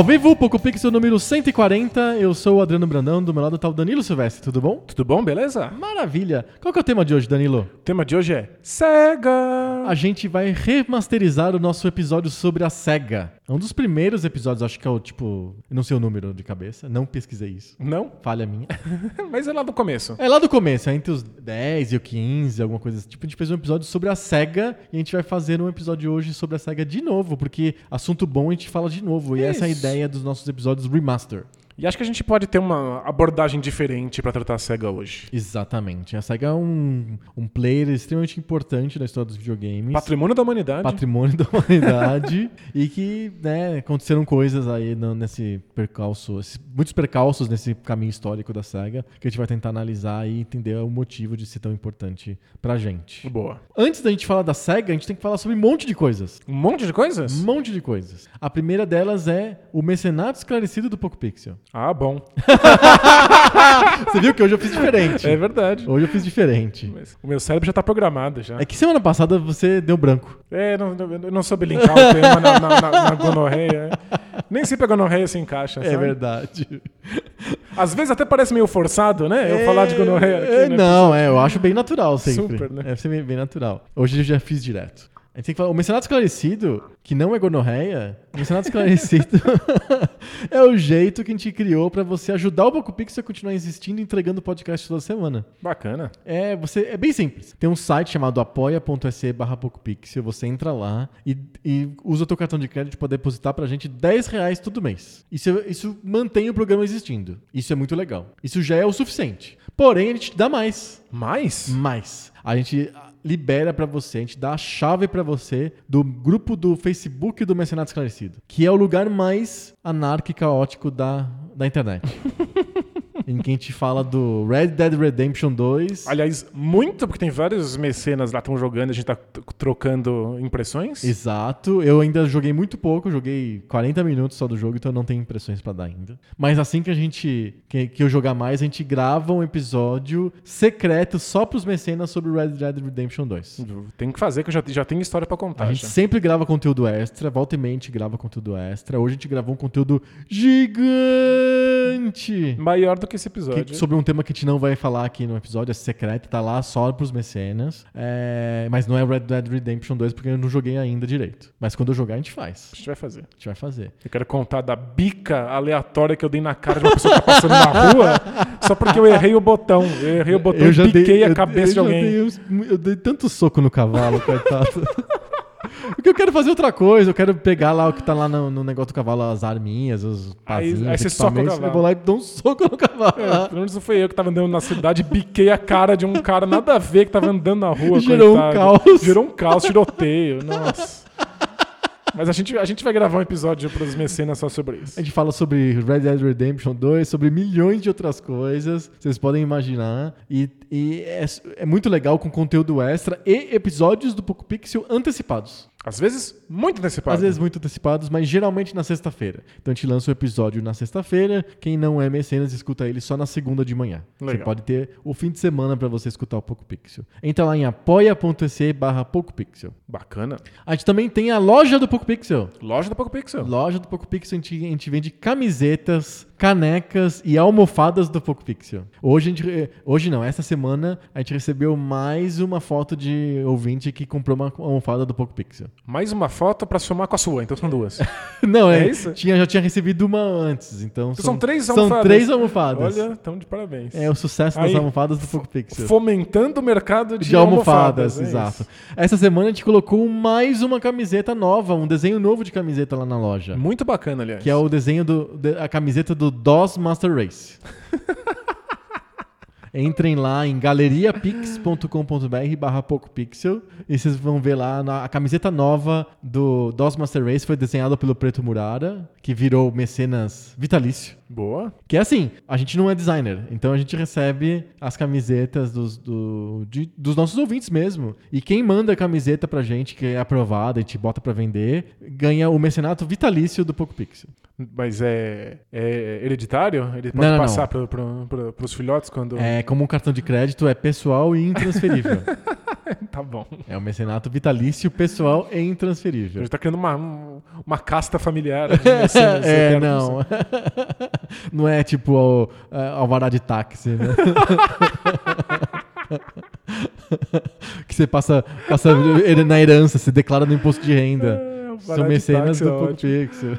Ao vivo, Poco Pixel número 140, eu sou o Adriano Brandão, do meu lado tá o Danilo Silvestre, tudo bom? Tudo bom, beleza? Maravilha! Qual que é o tema de hoje, Danilo? O tema de hoje é SEGA! A gente vai remasterizar o nosso episódio sobre a SEGA. É um dos primeiros episódios, acho que é o tipo. Não sei o número de cabeça, não pesquisei isso. Não? Falha minha. Mas é lá do começo. É lá do começo, é entre os 10 e o 15, alguma coisa assim. Tipo, a gente fez um episódio sobre a SEGA e a gente vai fazer um episódio hoje sobre a SEGA de novo, porque assunto bom a gente fala de novo. E essa é a Isso. ideia dos nossos episódios remaster. E acho que a gente pode ter uma abordagem diferente pra tratar a SEGA hoje. Exatamente. A SEGA é um, um player extremamente importante na história dos videogames. Patrimônio da humanidade. patrimônio da humanidade e que né, aconteceram coisas aí no- nesse percalço, muitos percalços nesse caminho histórico da SEGA que a gente vai tentar analisar e entender o motivo de ser tão importante pra gente. Boa. Antes da gente falar da SEGA, a gente tem que falar sobre um monte de coisas. Um monte de coisas? Um monte de coisas. A primeira delas é o mecenato esclarecido do Poco Pixel. Ah, bom. Você viu que hoje eu fiz diferente. É verdade. Hoje eu fiz diferente. Mas o meu cérebro já tá programado já. É que semana passada você deu branco. É, não, não, eu não soube linkar o tema na, na, na, na gonorreia. Nem sempre a gonorreia se encaixa, É sabe? verdade. Às vezes até parece meio forçado, né? Eu falar de gonorreia aqui, É, né? Não, é, eu acho bem natural sempre. Super, né? É ser bem, bem natural. Hoje eu já fiz direto. Gente tem que falar, o mencionado esclarecido, que não é gonorreia, o mencionado esclarecido é o jeito que a gente criou pra você ajudar o Poco Pixel a continuar existindo e entregando podcast toda semana. Bacana. É, você, é bem simples. Tem um site chamado apoia.se barra PocoPixel, você entra lá e, e usa o teu cartão de crédito para depositar pra gente 10 reais todo mês. Isso, isso mantém o programa existindo. Isso é muito legal. Isso já é o suficiente. Porém, a gente dá mais. Mais? Mais. A gente libera pra você, a gente dá a chave pra você do grupo do Facebook do Mercenário Esclarecido, que é o lugar mais anárquico caótico da, da internet. em que a gente fala do Red Dead Redemption 2. Aliás, muito, porque tem vários mecenas lá estão jogando, a gente tá trocando impressões. Exato. Eu ainda joguei muito pouco, joguei 40 minutos só do jogo, então eu não tenho impressões pra dar ainda. Mas assim que a gente que, que eu jogar mais, a gente grava um episódio secreto só pros mecenas sobre Red Dead Redemption 2. Tem que fazer, que eu já, já tenho história pra contar. A gente já. sempre grava conteúdo extra, volta e meia a gente grava conteúdo extra. Hoje a gente gravou um conteúdo gigante. Maior do que esse episódio. Que- sobre um tema que a gente não vai falar aqui no episódio, é secreto, tá lá só pros mecenas. É, mas não é Red Dead Redemption 2 porque eu não joguei ainda direito. Mas quando eu jogar, a gente faz. A gente vai fazer. A gente vai fazer. Eu quero contar da bica aleatória que eu dei na cara de uma pessoa que tá passando na rua só porque eu errei o botão. Eu errei o botão e biquei a eu- cabeça eu de já alguém. dei uns- eu dei tanto soco no cavalo, coitado. Porque eu quero fazer outra coisa, eu quero pegar lá o que tá lá no, no negócio do cavalo, as arminhas, os Aí- pazinhos, aí você soca o cavalo. Eu vou lá e dou um soco no cavalo. É, pelo menos não foi eu que tava andando na cidade e biquei a cara de um cara nada a ver que tava andando na rua. Gerou um coitado. caos. Gerou um caos, tiroteio. Nossa. Mas a gente, a gente vai gravar um episódio pros mecenas só sobre isso. A gente fala sobre Red Dead Redemption 2, sobre milhões de outras coisas, vocês podem imaginar. E, e é, é muito legal com conteúdo extra e episódios do Poco Pixel antecipados. Às vezes, muito antecipado. Às vezes muito antecipados, mas geralmente na sexta-feira. Então a gente lança o episódio na sexta-feira. Quem não é mecenas escuta ele só na segunda de manhã. Você Legal. pode ter o fim de semana para você escutar o Poco Pixel. Entra lá em apoia.se barra Poco Pixel. Bacana. A gente também tem a loja do Poco Pixel. Loja do Poco Pixel. Loja do Poco Pixel, a gente, a gente vende camisetas, canecas e almofadas do Poco Pixel. Hoje, a gente, hoje não, essa semana a gente recebeu mais uma foto de ouvinte que comprou uma almofada do Poco Pixel. Mais uma foto pra somar com a sua, então são duas. Não, é, É isso? Tinha, já tinha recebido uma antes, então Então são três São almofadas. três almofadas. Olha, então de parabéns. É o sucesso das Aí, almofadas do Poco Pixel. Fomentando o mercado de, De almofadas, é exato. isso. Essa semana a gente colocou mais uma camiseta nova, um desenho novo de camiseta lá na loja. Muito bacana, aliás. Que é o desenho do. a camiseta do DOS Master Race. Entrem lá em galeriapix.com.br barra PocoPixel e vocês vão ver lá na- a camiseta nova do DOS Master Race foi desenhada pelo Preto Murara, que virou mecenas vitalício. Boa. Que é assim, a gente não é designer, então a gente recebe as camisetas dos, do- de- dos nossos ouvintes mesmo. E quem manda a camiseta pra gente, que é aprovada, a gente bota pra vender, ganha o mecenato vitalício do Poco Pixel. Mas é, é hereditário? Ele pode Não, passar não. Pro, pro, pros filhotes quando. É como um cartão de crédito, é pessoal e intransferível. Tá bom. é o mecenato vitalício pessoal e A intransferível. gente tá criando uma, um- uma casta familiar de mecenas é, não. não é tipo o é, alvará de táxi, né? que você passa, passa na herança, você declara no imposto de renda. É, São mecenas táxi do é. Pixel.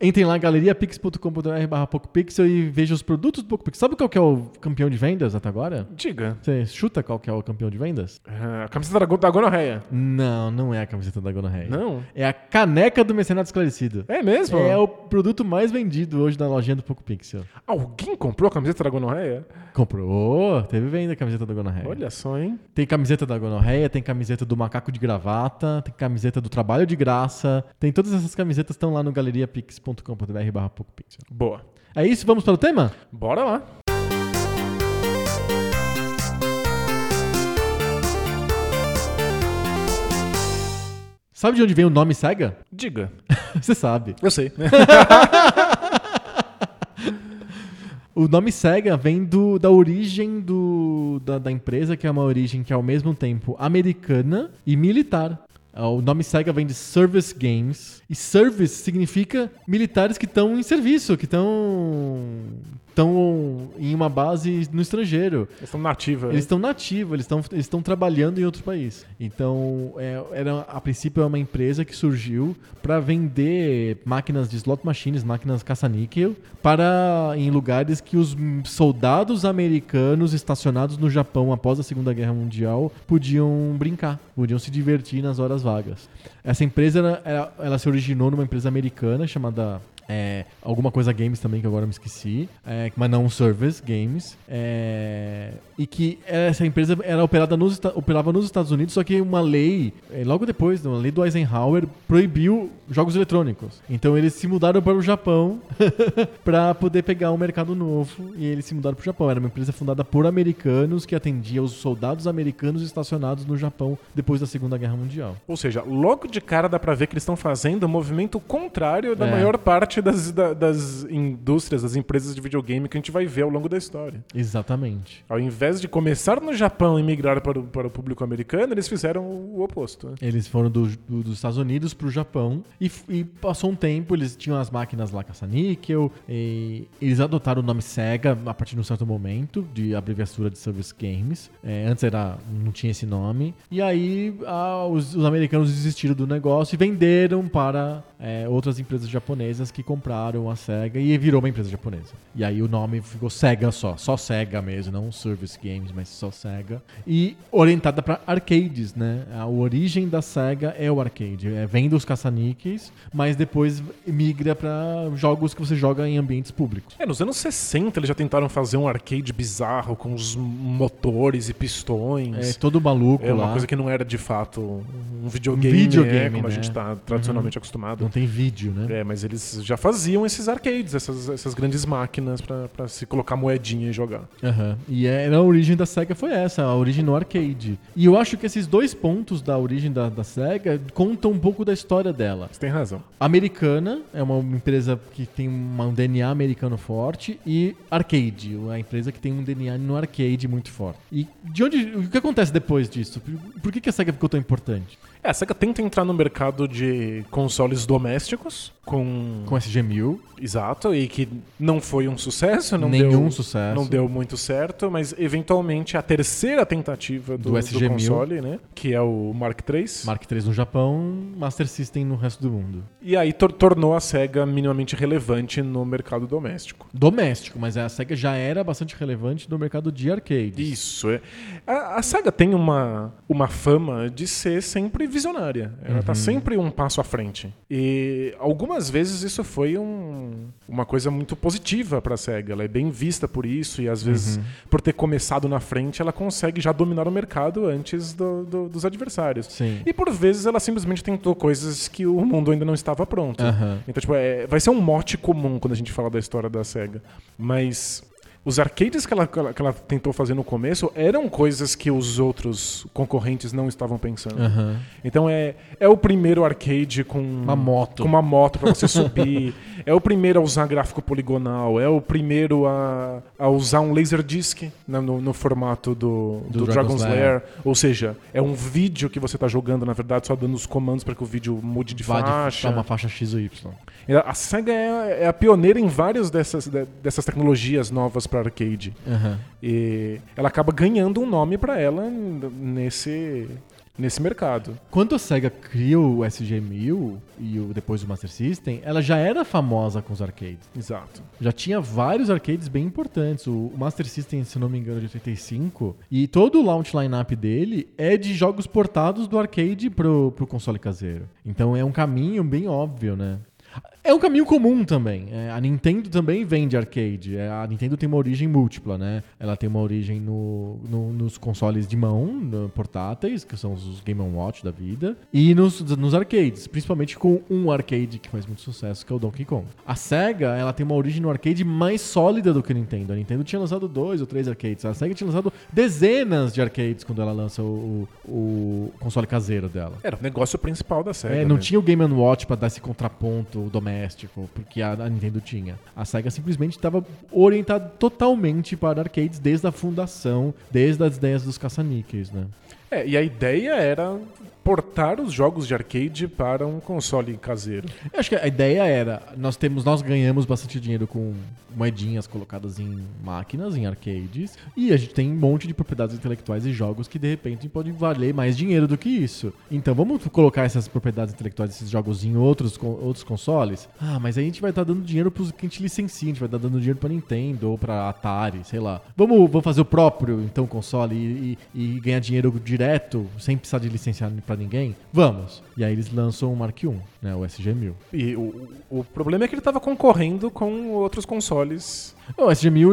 Entrem lá, galeriapix.com.br barra PocoPixel e vejam os produtos do PocoPixel. Sabe qual que é o campeão de vendas até agora? Diga. Você chuta qual que é o campeão de vendas? Ah, a camiseta da, da gonorreia. Não, não é a camiseta da Gonorreia. Não? É a caneca do Mecenato Esclarecido. É mesmo? É o produto mais vendido hoje na lojinha do PocoPixel. Alguém comprou a camiseta da gonorreia? Comprou, teve venda a camiseta da Gonorreia. Olha só, hein? Tem camiseta da Gonorreia, tem camiseta do Macaco de Gravata, tem camiseta do Trabalho de Graça. Tem todas essas camisetas estão lá no galeriapix.com.br barra PocoPixel. Boa. É isso, vamos para o tema? Bora lá. Sabe de onde vem o nome SEGA? Diga. Você sabe. Eu sei. O nome SEGA vem do, da origem do, da, da empresa, que é uma origem que é ao mesmo tempo americana e militar. Ah, O nome SEGA vem de Service Games. E Service significa militares que estão em serviço, que estão estão em uma base no estrangeiro. Eles estão nativa. Eles estão nativos, eles estão eles estão trabalhando em outro país. Então, é, era a princípio é uma empresa que surgiu para vender máquinas de slot machines, máquinas caça-níquel, para em lugares que os soldados americanos estacionados no Japão após a Segunda Guerra Mundial podiam brincar, podiam se divertir nas horas vagas. Essa empresa era- era- ela se originou numa empresa americana chamada é, alguma coisa games também, que agora eu me esqueci. É, mas não Service Games. É, e que essa empresa era operada nos, operava nos Estados Unidos, só que uma lei, é, logo depois, uma lei do Eisenhower, proibiu jogos eletrônicos. Então eles se mudaram para o Japão para poder pegar um mercado novo. E eles se mudaram para o Japão. Era uma empresa fundada por americanos que atendia os soldados americanos estacionados no Japão depois da Segunda Guerra Mundial. Ou seja, logo de cara dá pra ver que eles estão fazendo o movimento contrário da É. maior parte das, da- das indústrias, das empresas de videogame que a gente vai ver ao longo da história. Exatamente. Ao invés de começar no Japão e migrar para o, para o público americano, eles fizeram o oposto. Eles foram do- do- dos Estados Unidos pro Japão e, e passou um tempo, eles tinham as máquinas lá caça-níquel, eles adotaram o nome SEGA a partir de um certo momento, de abreviatura de Service Games. É, antes era, não tinha esse nome. E aí ah, os, os americanos desistiram do negócio e venderam para é, outras empresas japonesas que compraram a SEGA e virou uma empresa japonesa. E aí o nome ficou SEGA só, só SEGA mesmo, não Service Games, mas só SEGA. E orientada para arcades, né? A origem da SEGA é o arcade, é, vem dos caça-níqueis, mas depois migra para jogos que você joga em ambientes públicos. É, nos anos 60 eles já tentaram fazer um arcade bizarro com os motores e É pistões. todo maluco É uma lá. coisa que não era de fato um videogame, videogame, é, como a né? gente tá tradicionalmente acostumado. Não tem vídeo, né? É, mas eles já faziam esses arcades, essas, essas grandes máquinas pra, pra se colocar moedinha e jogar. Aham. E era a origem da SEGA foi essa, a origem no arcade. E eu acho que esses dois pontos da origem da, da SEGA contam um pouco da história dela. Você tem razão. Americana é uma empresa que tem um DNA americano forte e arcade, a empresa que tem um DNA no arcade muito forte. E de onde, o que acontece depois disso? Por, por que, que a SEGA ficou tão importante? É, a SEGA tenta entrar no mercado de consoles domésticos com, Com SG-1000, exato e que não foi um sucesso, não nenhum deu sucesso. não deu muito certo, mas eventualmente a terceira tentativa do, Do do SG-1000. console, né, que é o Mark III, Mark III no Japão, Master System no resto do mundo. e aí tor- tornou a Sega minimamente relevante no mercado doméstico. Doméstico, mas a SEGA já era bastante relevante no mercado de arcade. Isso. É. A, a SEGA tem uma, uma fama de ser sempre visionária. Ela tá sempre um passo à frente. E algumas vezes isso foi um- uma coisa muito positiva para a SEGA. Ela é bem vista por isso e às vezes, por ter começado na frente, ela consegue já dominar o mercado antes do- do- dos adversários. Sim. E por vezes ela simplesmente tentou coisas que o mundo ainda não estava pronto. Aham. Então, tipo, é- vai ser um mote comum quando a gente fala da história da SEGA. Mas os arcades que ela, que ela- tentou fazer no começo eram coisas que os outros concorrentes não estavam pensando. Aham. Então é, é o primeiro arcade com Uma moto. com uma moto para você subir. é o primeiro a usar gráfico poligonal. É o primeiro a, a usar um laserdisc né, no, no formato do, Do do, Dragon's Dragon's Lair. Lair. Ou seja, é um vídeo que você está jogando, na verdade, só dando os comandos para que o vídeo mude de Vai faixa. pra uma faixa X ou Y. A SEGA é, é a pioneira em várias dessas, de- dessas tecnologias novas para arcade. Aham. E ela acaba ganhando um nome para ela nesse, nesse mercado. Quando a SEGA cria o SG-1000 e o, depois o Master System, ela já era famosa com os arcades. Exato. Já tinha vários arcades bem importantes. O o Master System, se não me engano, é de 85. E todo o launch lineup dele é de jogos portados do arcade pro, pro console caseiro. Então é um caminho bem óbvio, né? É um caminho comum também. É, a Nintendo também vende arcade. É, a Nintendo tem uma origem múltipla, né? Ela tem uma origem no, no- nos consoles de mão, no- portáteis, que são os Game Watch da vida, e nos, nos arcades, principalmente com um arcade que faz muito sucesso, que é o Donkey Kong. A SEGA, ela tem uma origem no arcade mais sólida do que a Nintendo. A Nintendo tinha lançado dois ou três arcades. A SEGA tinha lançado dezenas de arcades quando ela lança o, o- console caseiro dela. Era o negócio principal da SEGA. É, não né? tinha o Game Watch pra dar esse contraponto doméstico, porque a, Nintendo tinha. A SEGA simplesmente estava orientada totalmente para arcades desde a fundação, desde as ideias dos caça-níqueis, né? É, e a ideia era portar os jogos de arcade para um console caseiro. Eu acho que a ideia era, nós temos, nós ganhamos bastante dinheiro com moedinhas colocadas em máquinas, em arcades, e a gente tem um monte de propriedades intelectuais e jogos que de repente podem valer mais dinheiro do que isso. Então vamos colocar essas propriedades intelectuais, esses jogos em outros, outros consoles? Ah, mas aí a gente vai estar dando dinheiro pros que a gente licencia, a gente vai estar dando dinheiro pra Nintendo ou pra Atari, sei lá. Vamos, vamos fazer o próprio, então, console e, e- e ganhar dinheiro direto, sem precisar de licenciar pra ninguém? Vamos. E aí eles lançam o Mark I, né, o SG-1000. E o, o problema é que ele estava concorrendo com outros consoles. O SG-1000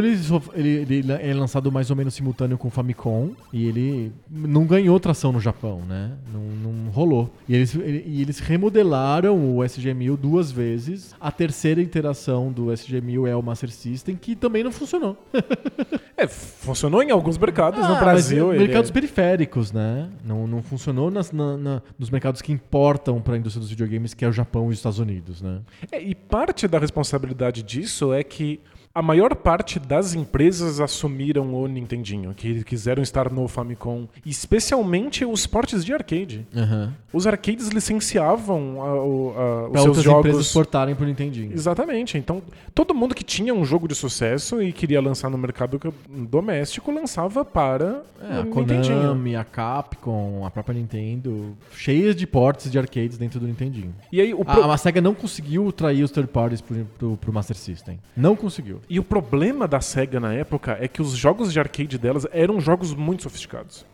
ele, ele, ele é lançado mais ou menos simultâneo com o Famicom e ele não ganhou tração no Japão, né? Não, não rolou. E eles, ele- e eles remodelaram o SG-1000 duas vezes. A terceira iteração do SG-1000 é o Master System, que também não funcionou. É, funcionou em alguns mercados Ah, no Brasil. mas ele mercados é- periféricos, né? Não, não funcionou nas, na- na- nos mercados que importam para a indústria dos videogames, que é o Japão e os Estados Unidos, né? É, e parte da responsabilidade disso é que a maior parte das empresas assumiram o Nintendinho, que quiseram estar no Famicom, especialmente os portes de arcade. Aham. Os arcades licenciavam a- o- a- os Para seus outras jogos. empresas portarem pro Nintendinho. Exatamente. Então, todo mundo que tinha um jogo de sucesso e queria lançar no mercado doméstico lançava para É, a o Nintendinho. Konami, a Capcom, a própria Nintendo, cheias de portes de arcades dentro do Nintendinho. E aí o A, pro- a SEGA não conseguiu trair os third parties pro, pro, pro Master System. Não conseguiu. E o problema da SEGA na época é que os jogos de arcade delas eram jogos muito sofisticados.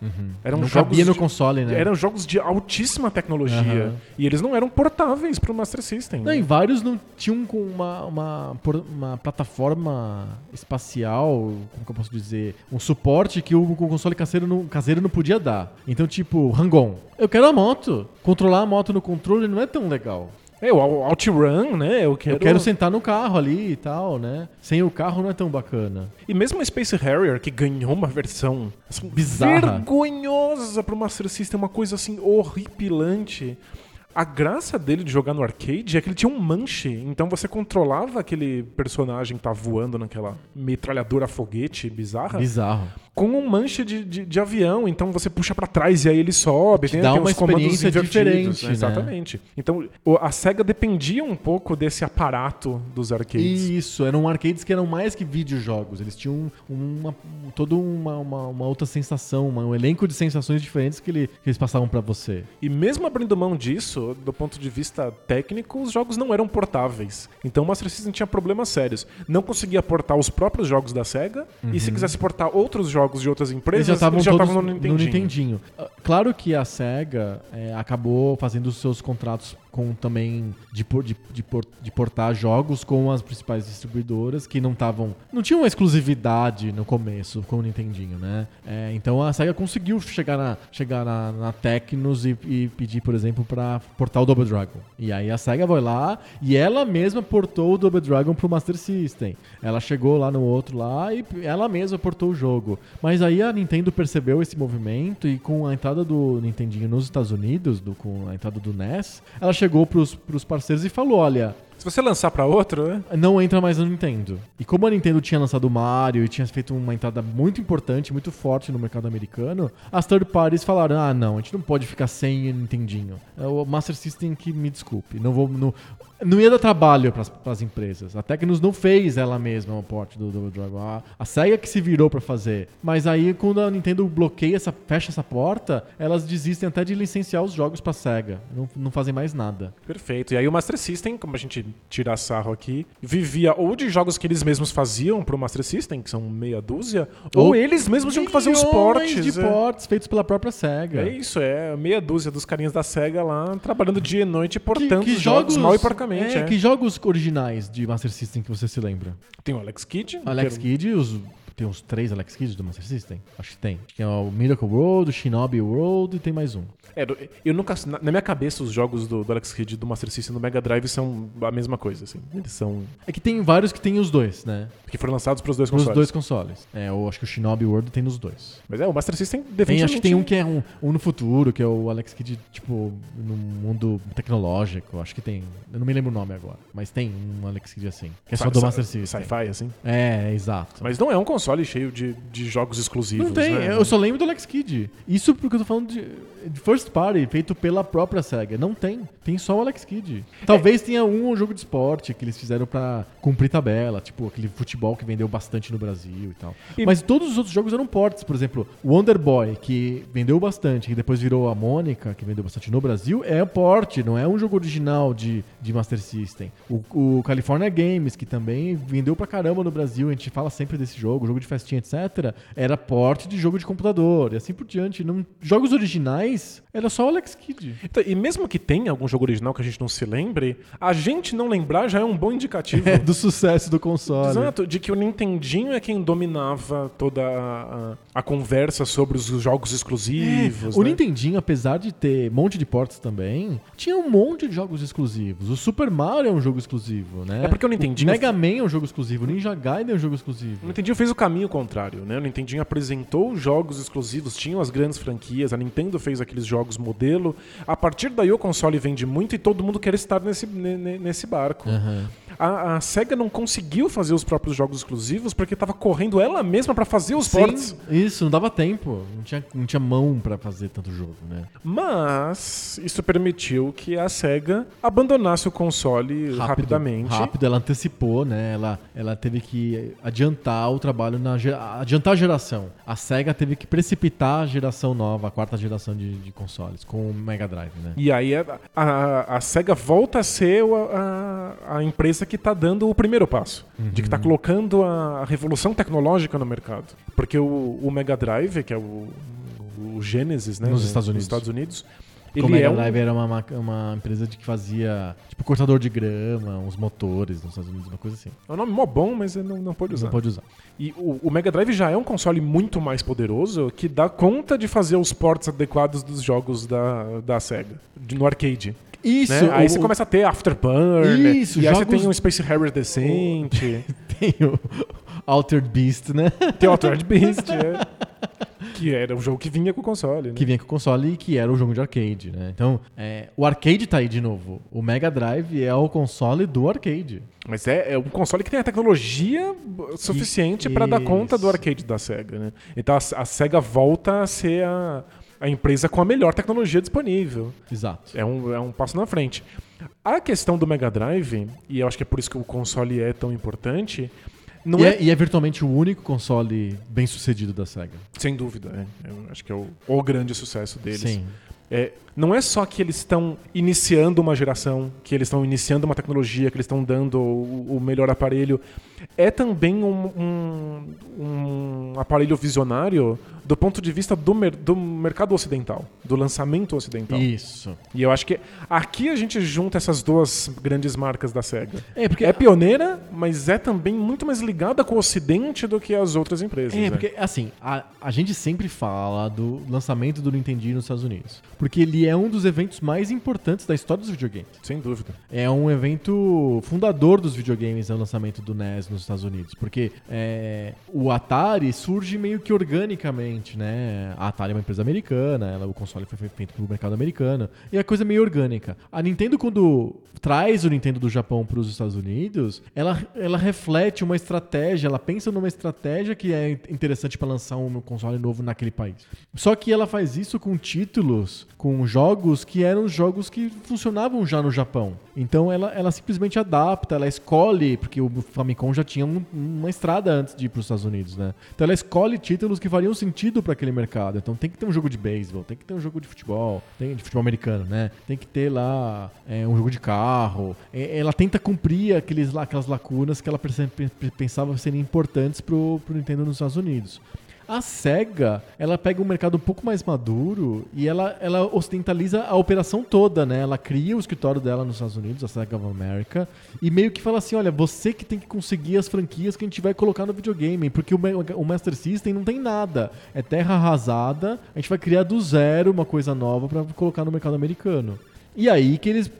Eram não jogos cabia no de- console, né? Eram jogos de altíssima tecnologia. Aham. E eles não eram portáveis para o Master System. Não, e vários não tinham com uma, uma, uma plataforma espacial, como que eu posso dizer, um suporte que o, o console caseiro não, caseiro não podia dar. Então, tipo, Rangon, eu quero a moto. Controlar a moto no controle não é tão legal. É, o OutRun, né? Eu quero... Eu quero sentar no carro ali e tal, né? Sem o carro não é tão bacana. E mesmo a Space Harrier, que ganhou uma versão assim, Bizarra. vergonhosa pro Master System, uma coisa assim horripilante. A graça dele de jogar no arcade é que ele tinha um manche, então você controlava aquele personagem que tá voando naquela metralhadora foguete bizarra. Bizarro. Com um manche de, de, de avião. Então você puxa pra trás e aí ele sobe. Tem, dá tem uma comandos experiência diferente, né? Exatamente. Então a SEGA dependia um pouco desse aparato dos arcades. Isso, eram arcades que eram mais que videojogos. Eles tinham uma, toda uma, uma, uma outra sensação, um elenco de sensações diferentes que, ele- que eles passavam pra você. E mesmo abrindo mão disso, do ponto de vista técnico, os jogos não eram portáveis. Então o Master System tinha problemas sérios. Não conseguia portar os próprios jogos da SEGA, e se quisesse portar outros jogos de outras empresas, Eles já estavam no Nintendinho. Nintendinho. Ah, Claro que a SEGA é, acabou fazendo os seus contratos com também de, por- de, de, por- de portar jogos com as principais distribuidoras que não estavam. não tinham uma exclusividade no começo com o Nintendinho, né? É, então a SEGA conseguiu chegar na, chegar na, na Tecnos e, e pedir, por exemplo, pra portar o Double Dragon. E aí a SEGA foi lá e ela mesma portou o Double Dragon pro Master System. Ela chegou lá no outro lá e ela mesma portou o jogo. Mas aí a Nintendo percebeu esse movimento e com a entrada do Nintendinho nos Estados Unidos, do- com a entrada do NES, ela chegou pros, pros parceiros e falou: olha. Se você lançar pra outro, né? Não entra mais no Nintendo. E como a Nintendo tinha lançado o Mario e tinha feito uma entrada muito importante, muito forte no mercado americano, as third parties falaram: ah, não, a gente não pode ficar sem o Nintendinho. É o Master System que me desculpe. Não vou. Não, não ia dar trabalho pras, pras empresas. A Tecnos não fez ela mesma o porte do Double Dragon. A, a SEGA que se virou pra fazer. Mas aí, quando a Nintendo bloqueia essa, fecha essa porta, elas desistem até de licenciar os jogos pra SEGA. Não, não fazem mais nada. Perfeito. E aí o Master System, como a gente tira sarro aqui, vivia ou de jogos que eles mesmos faziam pro Master System, que são meia dúzia, ou, Ou eles mesmos tinham que fazer os portes. de é. portes feitos pela própria SEGA. É isso, é meia dúzia dos carinhas da SEGA lá, trabalhando dia e noite, Que- portando que os jogos, mal e porcamente. é, é. Que jogos originais de Master System que você se lembra? Tem o Alex Kidd. Alex que era- Kidd, os, tem uns três Alex Kidd do Master System? Acho que tem. Acho que é o Miracle World, o Shinobi World e tem mais um. É, eu nunca. Na minha cabeça, os jogos do, do Alex Kidd e do Master System do Mega Drive são a mesma coisa, assim. Eles são. É que tem vários que tem os dois, né? que foram lançados pros dois Nos consoles. dois consoles. É, eu acho que o Shinobi World tem nos dois. Mas é, o Master System Tem, definitivamente... acho que tem um que é um, um no futuro, que é o Alex Kidd, tipo, num mundo tecnológico. Acho que tem. Eu não me lembro o nome agora. Mas tem um Alex Kidd assim. Que é só do Master System. Sci-fi, assim. É, é, exato. Mas não é um console cheio de, de jogos exclusivos, Não tem, né? eu só lembro do Alex Kidd. Isso porque eu tô falando de, de first party, feito pela própria SEGA. Não tem. Tem só o Alex Kidd. Talvez tenha um jogo de esporte que eles fizeram pra cumprir tabela, tipo aquele futebol que vendeu bastante no Brasil e tal. E- Mas todos os outros jogos eram portes. Por exemplo, Wonder Boy, que vendeu bastante, que depois virou a Mônica, que vendeu bastante no Brasil, é porte, não é um jogo original de, de Master System. O, o California Games, que também vendeu pra caramba no Brasil, a gente fala sempre desse jogo, jogo de festinha, etc. Era porte de jogo de computador e assim por diante. Não, jogos originais era só o Alex Kidd. Então, e mesmo que tenha algum jogo original que a gente não se lembre, a gente não lembrar já é um bom indicativo. É, do sucesso do console. Exato, de que o Nintendinho é quem dominava toda a, a- conversa sobre os jogos exclusivos. É, o né? Nintendinho, apesar de ter um monte de ports também, tinha um monte de jogos exclusivos. O Super Mario é um jogo exclusivo, né? É porque o Nintendinho- Mega Man é um jogo exclusivo. O Ninja Gaiden é um jogo exclusivo. O Nintendinho fez o caminho contrário, né? O Nintendinho apresentou jogos exclusivos, tinham as grandes franquias, a Nintendo fez aqueles jogos modelo. A partir daí o console vende muito e todo mundo quer estar nesse, ne- ne- nesse barco. Aham. A, a SEGA não conseguiu fazer os próprios jogos exclusivos porque estava correndo ela mesma para fazer os ports. Sim, isso, não dava tempo. Não tinha, não tinha mão pra fazer tanto jogo, né? Mas isso permitiu que a SEGA abandonasse o console rapidamente. Rápido, ela antecipou, né? Ela, ela teve que adiantar o trabalho na ge- adiantar a geração. A SEGA teve que precipitar a geração nova, a quarta geração de, de consoles, com o Mega Drive, né? E aí a, a, a SEGA volta a ser a, a empresa que está dando o primeiro passo. De que está colocando a, revolução tecnológica no mercado. Porque o, o Mega Drive, que é o, o Genesis, né? Nos no- Estados Unidos. Estados Unidos ele Mega é um, Drive era uma, ma- uma empresa de que fazia, tipo, cortador de grama, uns motores nos Estados Unidos, uma coisa assim. é um nome mó bom, mas não, não pode usar. Não pode usar. E o, o Mega Drive já é um console muito mais poderoso que dá conta de fazer os ports adequados dos jogos da, da SEGA, de- no arcade. Isso, né? Aí o- você começa a ter Afterburner, Isso, e aí você jogos- tem um Space Harrier decente, tem o Altered Beast, né? tem o Altered Beast, é. Que era o jogo que vinha com o console, né? que vinha com o console e que era o jogo de arcade, né? Então, é, o arcade tá aí de novo. O Mega Drive é o console do arcade. Mas é, é um console que tem a tecnologia suficiente para dar conta do arcade da SEGA, né? Então a, a SEGA volta a ser a, a empresa com a melhor tecnologia disponível. Exato. É um, é um passo na frente. A questão do Mega Drive, e eu acho que é por isso que o console é tão importante, e, é, é, e é virtualmente o único console bem sucedido da SEGA. Sem dúvida, é. Eu acho que é o, o grande sucesso deles. Sim. É, não é só que eles estão iniciando uma geração, que eles estão iniciando uma tecnologia, que eles estão dando o, o melhor aparelho. É também um, um- um aparelho visionário do ponto de vista do, mer- do mercado ocidental, do lançamento ocidental. Isso. E eu acho que aqui a gente junta essas duas grandes marcas da SEGA. É, porque É pioneira, mas é também muito mais ligada com o Ocidente do que as outras empresas. É, né? porque, assim, a, a gente sempre fala do lançamento do Nintendinho nos Estados Unidos. Porque ele é um dos eventos mais importantes da história dos videogames. Sem dúvida. É um evento fundador dos videogames, é o lançamento do NES nos Estados Unidos. Porque é, o Atari surge meio que organicamente, né? A Atari é uma empresa americana, ela, o console foi feito pro mercado americano. E é coisa meio orgânica. A Nintendo, quando traz o Nintendo do Japão para os Estados Unidos, ela, ela reflete uma estratégia, ela pensa numa estratégia que é interessante para lançar um console novo naquele país. Só que ela faz isso com títulos, com jogos que eram jogos que funcionavam já no Japão. Então ela, ela simplesmente adapta, ela escolhe, porque o Famicom já tinha um- uma estrada antes de ir para os Estados Unidos, né? Então ela escolhe títulos que fariam sentido para aquele mercado. Então tem que ter um jogo de beisebol, tem que ter um jogo de futebol, tem de futebol americano, né? Tem que ter lá é, um jogo de carro. É, ela tenta cumprir aqueles, aquelas lacunas que ela pensava serem importantes pro, pro Nintendo nos Estados Unidos. A SEGA, ela pega um mercado um pouco mais maduro e ela, ela ocidentaliza a operação toda, né? Ela cria o escritório dela nos Estados Unidos, a SEGA of America, e meio que fala assim, olha, você que tem que conseguir as franquias que a gente vai colocar no videogame, porque o, o Master System não tem nada. É terra arrasada, a gente vai criar do zero uma coisa nova pra colocar no mercado americano. E aí que eles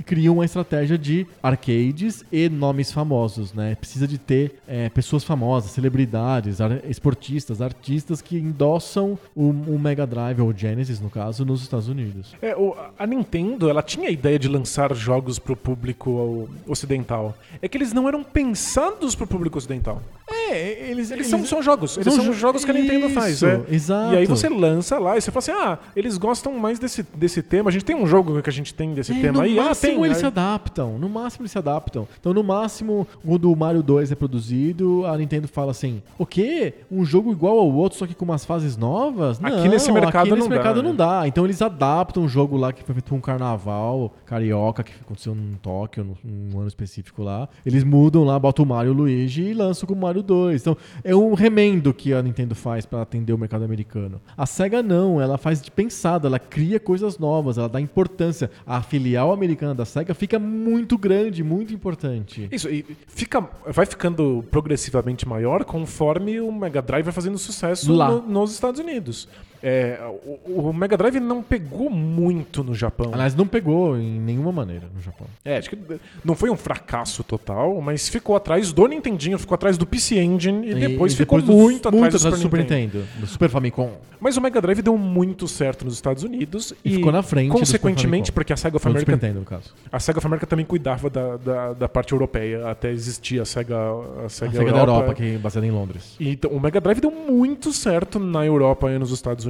e criam uma estratégia de arcades e nomes famosos, né? Precisa de ter é, pessoas famosas, celebridades, ar- esportistas, artistas que endossam o, o Mega Drive, ou Genesis, no caso, nos Estados Unidos. É, o- a Nintendo, ela tinha a ideia de lançar jogos pro público ocidental. É que eles não eram pensados pro público ocidental. É, eles, Eles são, são jogos. Eles são são, jo- jogos que a Nintendo faz. Isso, é. exato. E aí você lança lá e você fala assim: ah, eles gostam mais desse, desse tema. A gente tem um jogo que a gente tem desse É, tema no aí. Ah, máximo tem. eles Aí- se adaptam. No máximo eles se adaptam. Então, no máximo, quando o Mario 2 é produzido, a Nintendo fala assim: o quê? Um jogo igual ao outro, só que com umas fases novas? Aqui não, nesse mercado aqui nesse não dá, mercado né? não dá. Então eles adaptam um jogo lá que foi feito pra um carnaval carioca que aconteceu em Tóquio, num, num ano específico lá. Eles mudam lá, botam o Mario e o Luigi e lançam com o Mario 2. Então é um remendo que a Nintendo faz pra atender o mercado americano. A SEGA não, ela faz de pensado, ela cria coisas novas, ela dá importância. A filial americana da SEGA fica muito grande, muito importante. Isso, e fica, vai ficando progressivamente maior conforme o Mega Drive vai fazendo sucesso no- nos Estados Unidos. É, o, o Mega Drive não pegou muito no Japão. Aliás, não pegou em nenhuma maneira no Japão. É, acho que não foi um fracasso total, mas ficou atrás do Nintendinho, ficou atrás do PC Engine e, depois ficou do- muito atrás do do Super, Nintendo. Nintendo, do Super Famicom. Mas o Mega Drive deu muito certo nos Estados Unidos E ficou na frente Super Consequentemente, porque a Sega of Super America, Nintendo, no caso. a Sega of America também cuidava da, da, da parte europeia, até existia a Sega, a A Sega, SEGA da Europa, que é baseada em Londres. Então, o Mega Drive deu muito certo na Europa e nos Estados Unidos.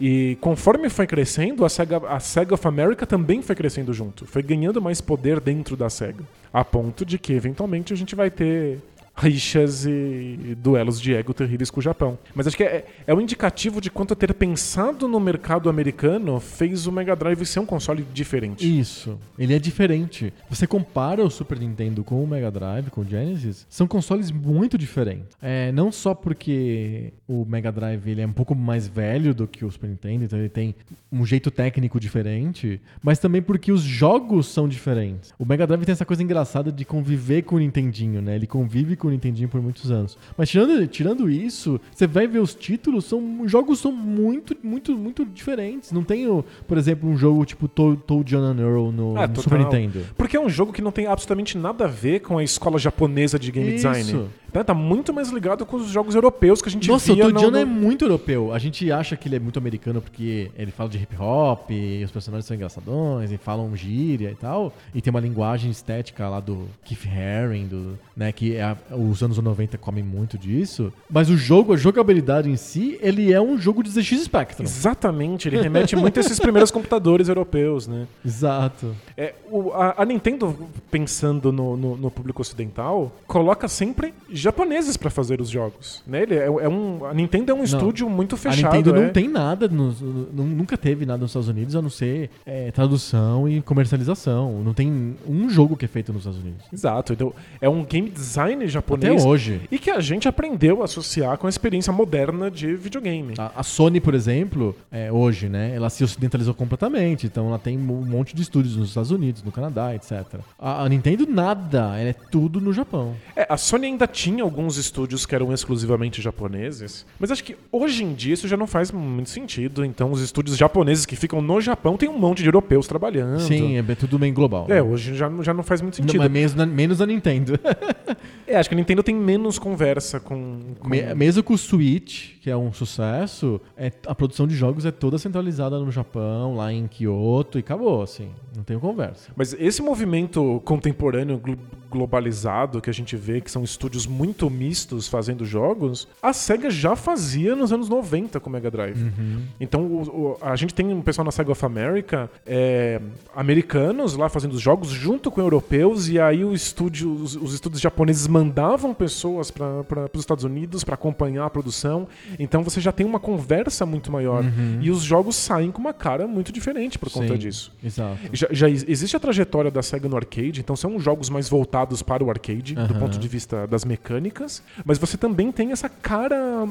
E conforme foi crescendo, a Sega, a Sega of America também foi crescendo junto. Foi ganhando mais poder dentro da Sega. A ponto de que, eventualmente, a gente vai ter rixas e duelos de ego terríveis com o Japão. Mas acho que é, é um indicativo de quanto ter pensado no mercado americano fez o Mega Drive ser um console diferente. Isso. Ele é diferente. Você compara o Super Nintendo com o Mega Drive, com o Genesis, são consoles muito diferentes. É, não só porque o Mega Drive ele é um pouco mais velho do que o Super Nintendo, então ele tem um jeito técnico diferente, mas também porque os jogos são diferentes. O Mega Drive tem essa coisa engraçada de conviver com o Nintendinho, né? Ele convive com o Nintendinho por muitos anos. Mas tirando, tirando isso, você vai ver os títulos, são os jogos são muito, muito, muito diferentes. Não tem, por exemplo, um jogo tipo To- Toad John and Earl no, Ah, no. Super Nintendo. Porque é um jogo que não tem absolutamente nada a ver com a escola japonesa de game Isso. design. Né, tá muito mais ligado com os jogos europeus que a gente Nossa, o via no- Todiano no- é muito europeu. A gente acha que ele é muito americano porque ele fala de hip hop, e os personagens são engraçadões, e falam gíria e tal. E tem uma linguagem estética lá do Keith Haring, do, né, que é os anos 90 comem muito disso. Mas o jogo, a jogabilidade em si, ele é um jogo de ZX Spectrum. Exatamente, ele remete muito a esses primeiros computadores europeus, né? Exato. É, o- a, a Nintendo, pensando no, no- no público ocidental, coloca sempre japoneses pra fazer os jogos. Né? Ele é, é um, a Nintendo é um estúdio muito fechado. a Nintendo é. não tem nada, nos- nu- nunca teve nada nos Estados Unidos a não ser é, tradução e comercialização. Não tem um jogo que é feito nos Estados Unidos. Exato, então é um game design Até japonês hoje. e que a gente aprendeu a associar com a experiência moderna de videogame. A, a Sony, por exemplo, é, hoje, né, ela se ocidentalizou completamente. Então ela tem um monte de estúdios nos Estados Unidos, no Canadá, etc. A, a Nintendo, nada. Ela é tudo no Japão. É, a Sony ainda tinha alguns estúdios que eram exclusivamente japoneses, mas acho que hoje em dia isso já não faz muito sentido. Então, os estúdios japoneses que ficam no Japão tem um monte de europeus trabalhando. Sim, é tudo bem global. É, hoje já, já não faz muito Não, sentido. mas menos, na, menos a Nintendo. É, acho que a Nintendo tem menos conversa com. com- Me- mesmo com o Switch, que é um sucesso, é, a produção de jogos é toda centralizada no Japão, lá em Kyoto, e acabou, assim. Não tem conversa. Mas esse movimento contemporâneo glo- globalizado que a gente vê, que são estúdios muito mistos fazendo jogos, a SEGA já fazia nos anos 90 com o Mega Drive. Então o- o- a gente tem um pessoal na SEGA of America, é, americanos lá fazendo os jogos junto com europeus, e aí o estúdio, os, os estúdios japoneses mandavam pessoas para os Estados Unidos para acompanhar a produção. Então você já tem uma conversa muito maior. E os jogos saem com uma cara muito diferente por conta Sim, disso. Exato. Já, já ex- existe a trajetória da SEGA no arcade, então são jogos mais voltados para o arcade, do Aham. ponto de vista das mecânicas, mas você também tem essa cara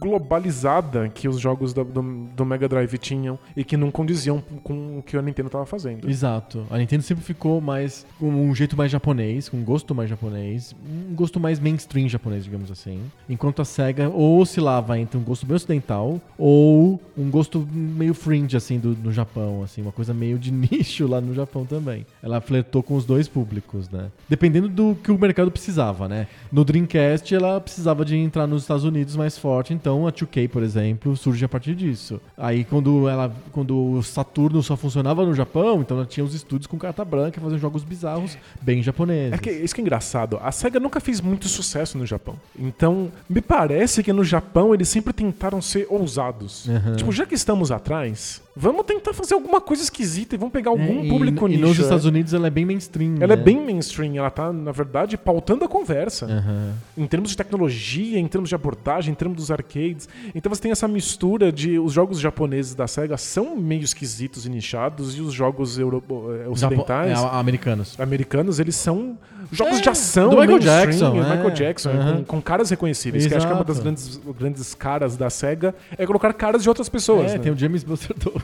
globalizada que os jogos da- do, do Mega Drive tinham e que não condiziam com o que a Nintendo estava fazendo. Exato. A Nintendo sempre ficou mais com um jeito mais japonês, com um gosto mais japonês, um gosto mais mainstream japonês, digamos assim. Enquanto a SEGA ou oscilava entre um gosto bem ocidental ou um gosto meio fringe, assim, do, no Japão, assim, uma coisa meio de nicho lá no Japão também. Ela flertou com os dois públicos, né? Dependendo do que o mercado precisava, né? No Dreamcast, ela precisava de entrar nos Estados Unidos mais forte, então a 2K, por exemplo, surge a partir disso. Aí quando ela quando o Saturno só funcionava no Japão, então ela tinha os estúdios com carta branca fazendo jogos bizarros bem japoneses. É que isso que é engraçado. A SEGA nunca fez muito sucesso no Japão. Então, me parece que no Japão eles sempre tentaram ser ousados. Aham. Tipo, já que estamos atrás, vamos tentar fazer alguma coisa esquisita e vamos pegar algum É, e- público e, nicho. nos é. Estados Unidos ela é bem mainstream. Ela é né? bem mainstream, ela tá, na verdade, pautando a conversa. Aham. Em termos de tecnologia, em termos de abordagem, em termos dos arcades. Então você tem essa mistura de os jogos japoneses da SEGA são meio esquisitos e nichados e os jogos euro- eh, ocidentais, Japo- é, americanos. americanos, eles são jogos É, de ação do Michael Jackson, é, é. Michael Jackson, Aham. com, com caras reconhecíveis. Que acho que é uma das Exato. grandes, grandes caras da SEGA é colocar caras de outras pessoas. é, né? tem o James Buster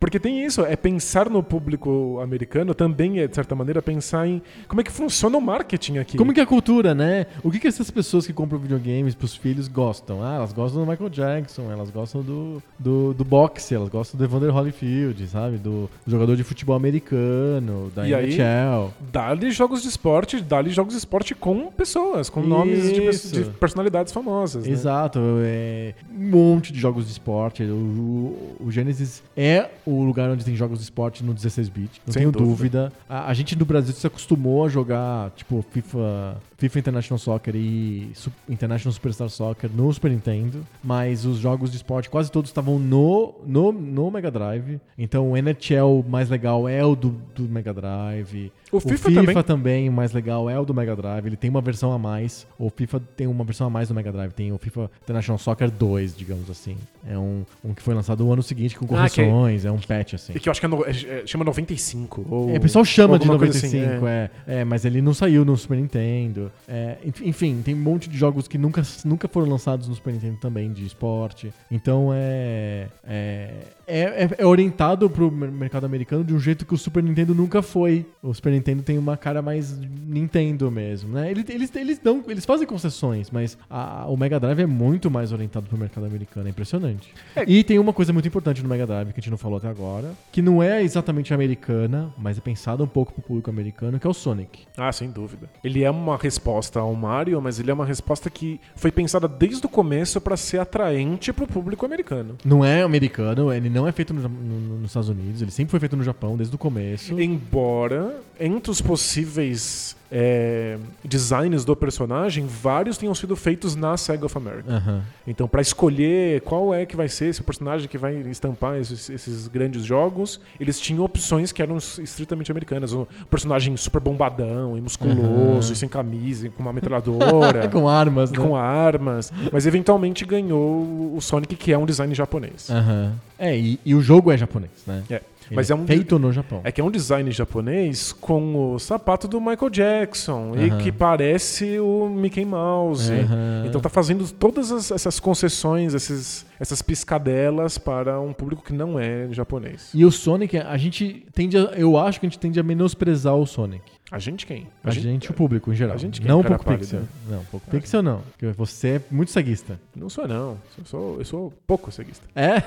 Porque tem isso, é pensar no público americano também é, de certa maneira, pensar em como é que funciona o marketing aqui. Como que é a cultura, né? O que, que essas pessoas que compram videogames pros filhos gostam? Ah, elas gostam do Michael Jackson, elas gostam do, do, do boxe, elas gostam do Evander Holyfield, sabe? Do, do jogador de futebol americano, da E aí? NHL. Dá-lhe jogos de esporte, dá-lhe jogos de esporte com pessoas, com nomes de, Isso. de personalidades famosas. né? Exato, é um monte de jogos de esporte. O, o, o Genesis é o lugar onde tem jogos de esporte no 16-bit, não Sem tenho dúvida. dúvida. A, a gente no Brasil se acostumou a jogar, tipo, FIFA, FIFA International Soccer e International Superstar Soccer no Super Nintendo, mas os jogos de esporte quase todos estavam no, no, no Mega Drive. Então o NHL mais legal é o do, do Mega Drive. O FIFA também. também, o mais legal é o do Mega Drive. Ele tem uma versão a mais. O FIFA tem uma versão a mais do Mega Drive. Tem o FIFA International Soccer 2, digamos assim. É um, um que foi lançado no ano seguinte com Ah, que- correções. É um patch, assim. E que eu acho que é no- é- é- chama 95. Ou, É, o pessoal chama de alguma coisa 95, assim, é. é. é. mas ele não saiu no Super Nintendo. É, enf- enfim, tem um monte de jogos que nunca, nunca foram lançados no Super Nintendo também, de esporte. Então é. É, é, é- é orientado pro mer- mercado americano de um jeito que o Super Nintendo nunca foi. O Super Nintendo tem uma cara mais Nintendo mesmo, né? Eles, eles, eles, dão, eles fazem concessões, mas a- o Mega Drive é muito mais orientado pro mercado americano. É impressionante. E tem uma coisa muito importante no Mega Drive que a gente não falou até agora, que não é exatamente americana, mas é pensada um pouco pro público americano, que é o Sonic. Ah, sem dúvida. Ele é uma resposta ao Mario, mas ele é uma resposta que foi pensada desde o começo pra ser atraente pro público americano. Não é americano, ele não é feito no- no- nos Estados Unidos, ele sempre foi feito no Japão desde o começo. Embora, entre os possíveis é, designs do personagem, vários tenham sido feitos na Sega of America. Aham. Então, pra escolher qual é que vai ser esse personagem que vai estampar esses, esses grandes jogos, eles tinham opções que eram estritamente americanas. Um personagem super bombadão e musculoso, Aham. e sem camisa, e com uma metralhadora. Com armas, né? com armas, mas eventualmente ganhou o Sonic, que é um design japonês. Aham. É, e, e o jogo é japonês, né? É. Mas é um feito no Japão. É que é um design japonês com o sapato do Michael Jackson e Aham. que parece o Mickey Mouse. Aham. Então tá fazendo todas as- essas concessões, esses, essas piscadelas para um público que não é japonês. E o Sonic, a gente tende a, eu acho que a gente tende a menosprezar o Sonic. A gente quem? A, gente, o público em geral. a gente quem, não o cara Poco Pixel. pálida? Não, Poco Pixel não. Porque você é muito ceguista. Não sou não. Eu sou, eu sou pouco ceguista. É?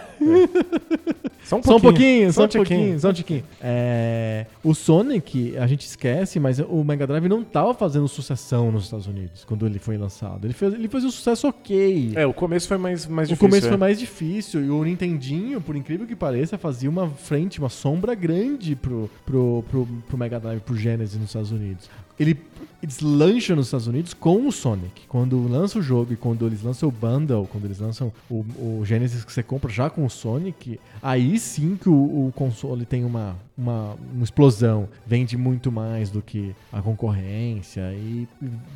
Só um Só um pouquinho. pouquinho, só um pouquinho, só um tiquinho. É, o Sonic, a gente esquece, mas o Mega Drive não tava fazendo sucessão nos Estados Unidos quando ele foi lançado. Ele fez, ele fez um sucesso ok. É, o começo foi mais, mais o difícil. começo é. foi mais difícil e o Nintendinho, por incrível que pareça, fazia uma frente, uma sombra grande pro, pro, pro, pro Mega Drive, pro Genesis nos Estados Unidos. Ele deslancha nos Estados Unidos com o Sonic. Quando lança o jogo e quando eles lançam o bundle, quando eles lançam o, o Genesis que você compra já com o Sonic, aí sim que o, o console tem uma, uma, uma explosão. Vende muito mais do que a concorrência e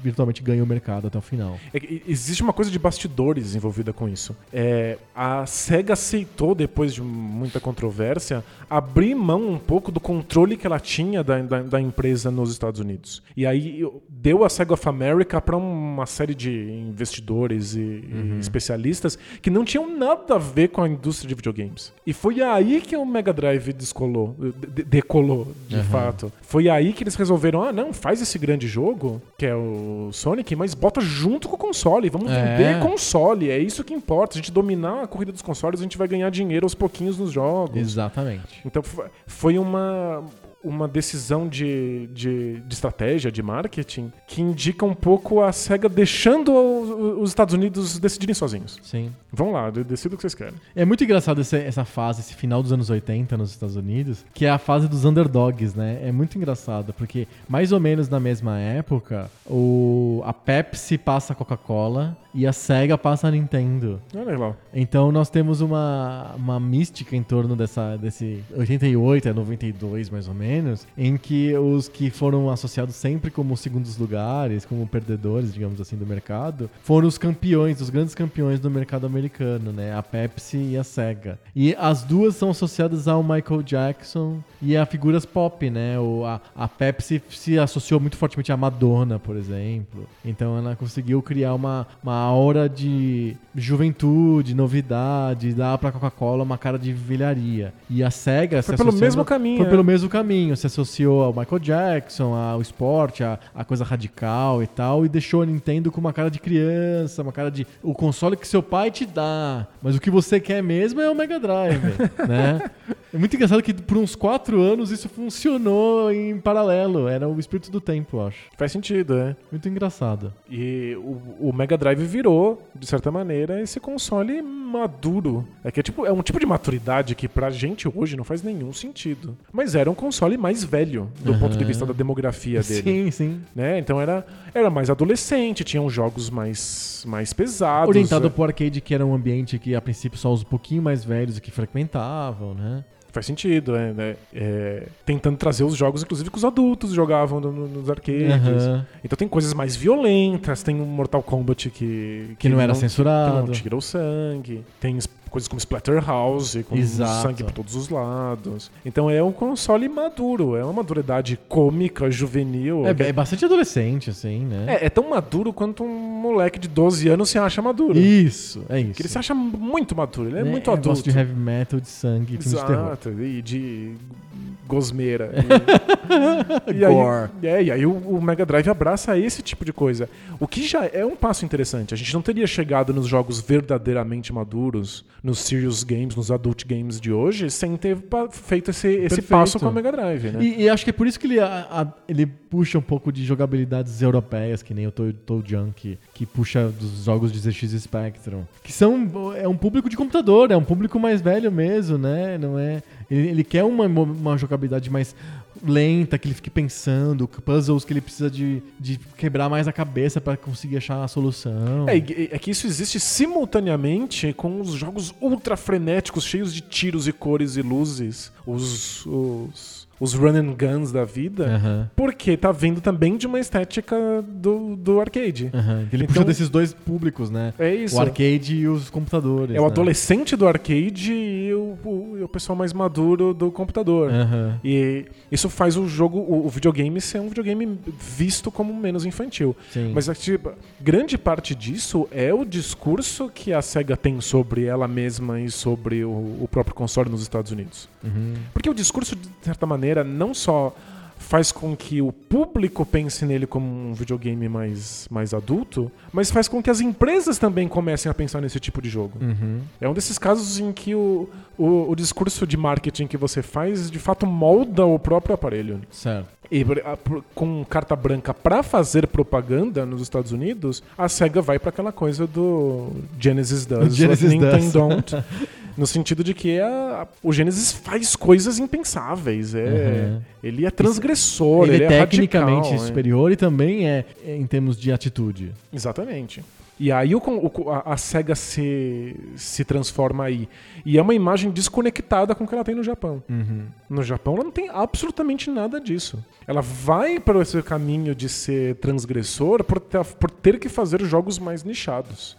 virtualmente ganha o mercado até o final. É existe uma coisa de bastidores envolvida com isso. É, a SEGA aceitou, depois de muita controvérsia, abrir mão um pouco do controle que ela tinha da, da, da empresa nos Estados Unidos. E aí deu a SEGA of America para uma série de investidores e, e especialistas que não tinham nada a ver com a indústria de videogames. E foi aí que o Mega Drive descolou, de- decolou, de Aham. fato. Foi aí que eles resolveram, ah, não, faz esse grande jogo, que é o Sonic, mas bota junto com o console. Vamos É. vender console. É isso que importa. A gente dominar a corrida dos consoles, a gente vai ganhar dinheiro aos pouquinhos nos jogos. Exatamente. Então fo- foi uma, uma decisão de, de, de estratégia, de marketing, que indica um pouco a SEGA deixando o- os Estados Unidos decidirem sozinhos. Sim. Vão lá, de- decida o que vocês querem. É muito engraçado esse- essa fase, esse final dos anos 80 nos Estados Unidos, que é a fase dos underdogs, né? É muito engraçado, porque mais ou menos na mesma época, o, a Pepsi passa a Coca-Cola e a Sega passa a Nintendo. Olha lá. Então nós temos uma, uma mística em torno dessa, desse 88 a 92, mais ou menos, em que os que foram associados sempre como segundos lugares, como perdedores, digamos assim, do mercado, foram os campeões, os grandes campeões do mercado americano, né? A Pepsi e a Sega. E as duas são associadas ao Michael Jackson e a figuras pop, né? O, a, a Pepsi se associou muito fortemente à Madonna, por exemplo. Então ela conseguiu criar uma, uma aura de juventude, novidade, dar pra Coca-Cola uma cara de velharia. E a SEGA Foi se pelo mesmo caminho, Foi é. pelo mesmo caminho. Se associou ao Michael Jackson, ao esporte, a, a coisa radical e tal, e deixou a Nintendo com uma cara de criança, uma cara de o console que seu pai te dá, mas o que você quer mesmo é o Mega Drive, né? É muito engraçado que por uns quatro anos isso funcionou em paralelo. Era o espírito do tempo, eu acho. Faz sentido, é. Muito engraçado. E o, o Mega Drive virou, de certa maneira, esse console maduro. É que é, tipo, é um tipo de maturidade que pra gente hoje não faz nenhum sentido. Mas era um console mais velho, do Aham. ponto de vista da demografia dele. Sim, sim. Né? Então era, era mais adolescente, tinham jogos mais, mais pesados. Orientado é. pro arcade, que era um ambiente que a princípio só os um pouquinho mais velhos que frequentavam, né? Faz sentido, é, né? É, tentando trazer os jogos, inclusive, que os adultos jogavam no- no- nos arcades. Aham. Então tem coisas mais violentas, tem um Mortal Kombat que... Que não era que censurado. não tira o sangue. Tem coisas como Splatterhouse, com Exato. sangue por todos os lados. Então é um console maduro, é uma maturidade cômica, juvenil. É, é bastante adolescente, assim, né? É, é tão maduro quanto um moleque de 12 anos se acha maduro. Isso, é isso. Que ele se acha muito maduro, ele é, muito eu adulto. gosto de heavy metal, de sangue, filmes de terror. Exato, e de gosmeira. E, e Gore. aí, é, e aí o, o Mega Drive abraça esse tipo de coisa. O que já é um passo interessante. A gente não teria chegado nos jogos verdadeiramente maduros, nos serious games, nos adult games de hoje, sem ter feito esse, esse passo com a Mega Drive, né? E, e acho que é por isso que ele, a- a- ele puxa um pouco de jogabilidades europeias, que nem o Toe Junk, que, que puxa dos jogos de ZX Spectrum. Que são. É um público de computador, é um público mais velho mesmo, né? Não é. Ele, ele quer uma, uma jogabilidade mais lenta, que ele fique pensando, puzzles que ele precisa de, de quebrar mais a cabeça pra conseguir achar a solução. É, é que isso existe simultaneamente com os jogos ultra frenéticos, cheios de tiros e cores e luzes, os, os, os run and guns da vida, Aham. porque tá vindo também de uma estética do, do arcade. Aham. Ele Então- puxa desses dois públicos, né? É isso. O arcade e os computadores. É o né? adolescente do arcade e o, o- o pessoal mais maduro do computador. Aham. E isso faz o jogo, o, o videogame, ser um videogame visto como menos infantil. Sim. Mas tipo, grande parte disso é o discurso que a SEGA tem sobre ela mesma e sobre o, o próprio console nos Estados Unidos. Uhum. Porque o discurso, de certa maneira, não só faz com que o público pense nele como um videogame mais, mais adulto, mas faz com que as empresas também comecem a pensar nesse tipo de jogo. Uhum. É um desses casos em que o, o, o discurso de marketing que você faz de fato molda o próprio aparelho. Certo. E a- com carta branca pra fazer propaganda nos Estados Unidos, a SEGA vai pra aquela coisa do Genesis does, Genesis Nintendo don't. No sentido de que a- o Genesis faz coisas impensáveis. É, Uhum. Ele é transgressor, ele, ele, é tecnicamente radical, é. superior e também é é em termos de atitude. Exatamente. E aí o o- a, a SEGA se, se transforma aí. E é uma imagem desconectada com o que ela tem no Japão. No Japão ela não tem absolutamente nada disso. Ela vai para esse caminho de ser transgressor por ter, por ter que fazer jogos mais nichados.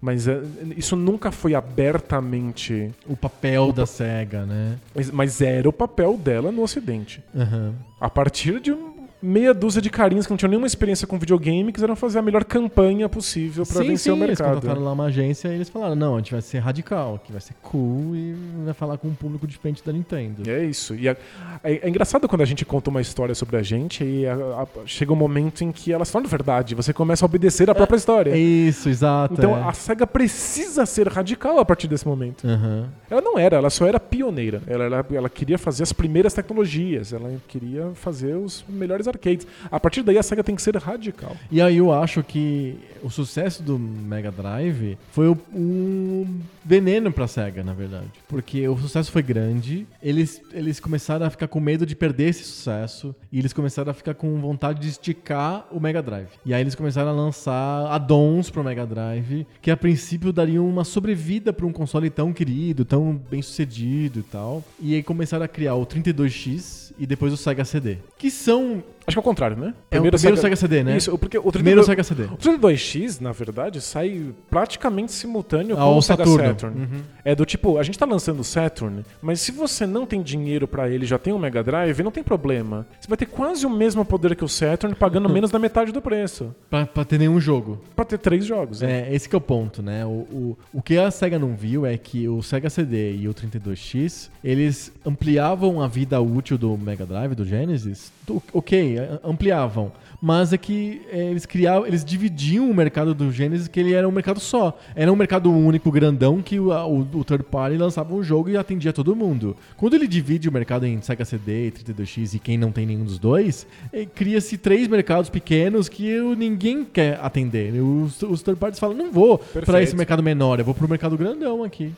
Mas é, isso nunca foi abertamente. O papel da SEGA, né? Mas, mas era o papel dela no Ocidente. Aham. A partir de um- meia dúzia de carinhas que não tinham nenhuma experiência com videogame quiseram fazer a melhor campanha possível para vencer sim, o eles mercado. contrataram lá uma agência e eles falaram, não, a gente vai ser radical, que vai ser cool e vai falar com um público diferente da Nintendo. É isso. E é, é- é engraçado quando a gente conta uma história sobre a gente e a- a- chega um momento em que elas falam a verdade. Você começa a obedecer a própria história. É isso, exato. Então é. a SEGA precisa ser radical a partir desse momento. Aham. Ela não era, ela só era pioneira. Ela, ela, ela queria fazer as primeiras tecnologias, ela queria fazer os melhores arcades. A partir daí a SEGA tem que ser radical. E aí eu acho que o sucesso do Mega Drive foi um veneno pra SEGA, na verdade. Porque o sucesso foi grande, eles, eles começaram a ficar com medo de perder esse sucesso, e eles começaram a ficar com vontade de esticar o Mega Drive. E aí eles começaram a lançar addons pro Mega Drive, que a princípio dariam uma sobrevida pra um console tão querido, tão bem sucedido e tal. E aí começaram a criar o 32X e depois o Sega CD. Que são... Acho que é o contrário, né? É o primeiro Sega CD, né? Isso, porque o Primeiro 32 Sega CD. O 32X, na verdade, sai praticamente simultâneo Ao com o Sega Saturno. Saturn. Uhum. É do tipo, a gente tá lançando o Saturn, mas se você não tem dinheiro pra ele, já tem um Mega Drive, não tem problema. Você vai ter quase o mesmo poder que o Saturn, pagando menos da metade do preço. Pra, pra ter nenhum jogo. Pra ter três jogos. né? É, esse que é o ponto, né? O, o, o que a SEGA não viu é que o Sega CD e o 32X, eles ampliavam a vida útil do Mega Drive, do Genesis. Do- ok, é, ampliavam. Mas é que é, eles criavam, eles dividiam o mercado do Genesis, que ele era um mercado só. Era um mercado único, grandão, que o, o, o third party lançava um jogo e atendia todo mundo. Quando ele divide o mercado em Sega CD e 32X e quem não tem nenhum dos dois, eh, cria-se três mercados pequenos que o- ninguém quer atender. Os, os third parties falam, não vou para esse mercado menor, eu vou pro mercado grandão aqui.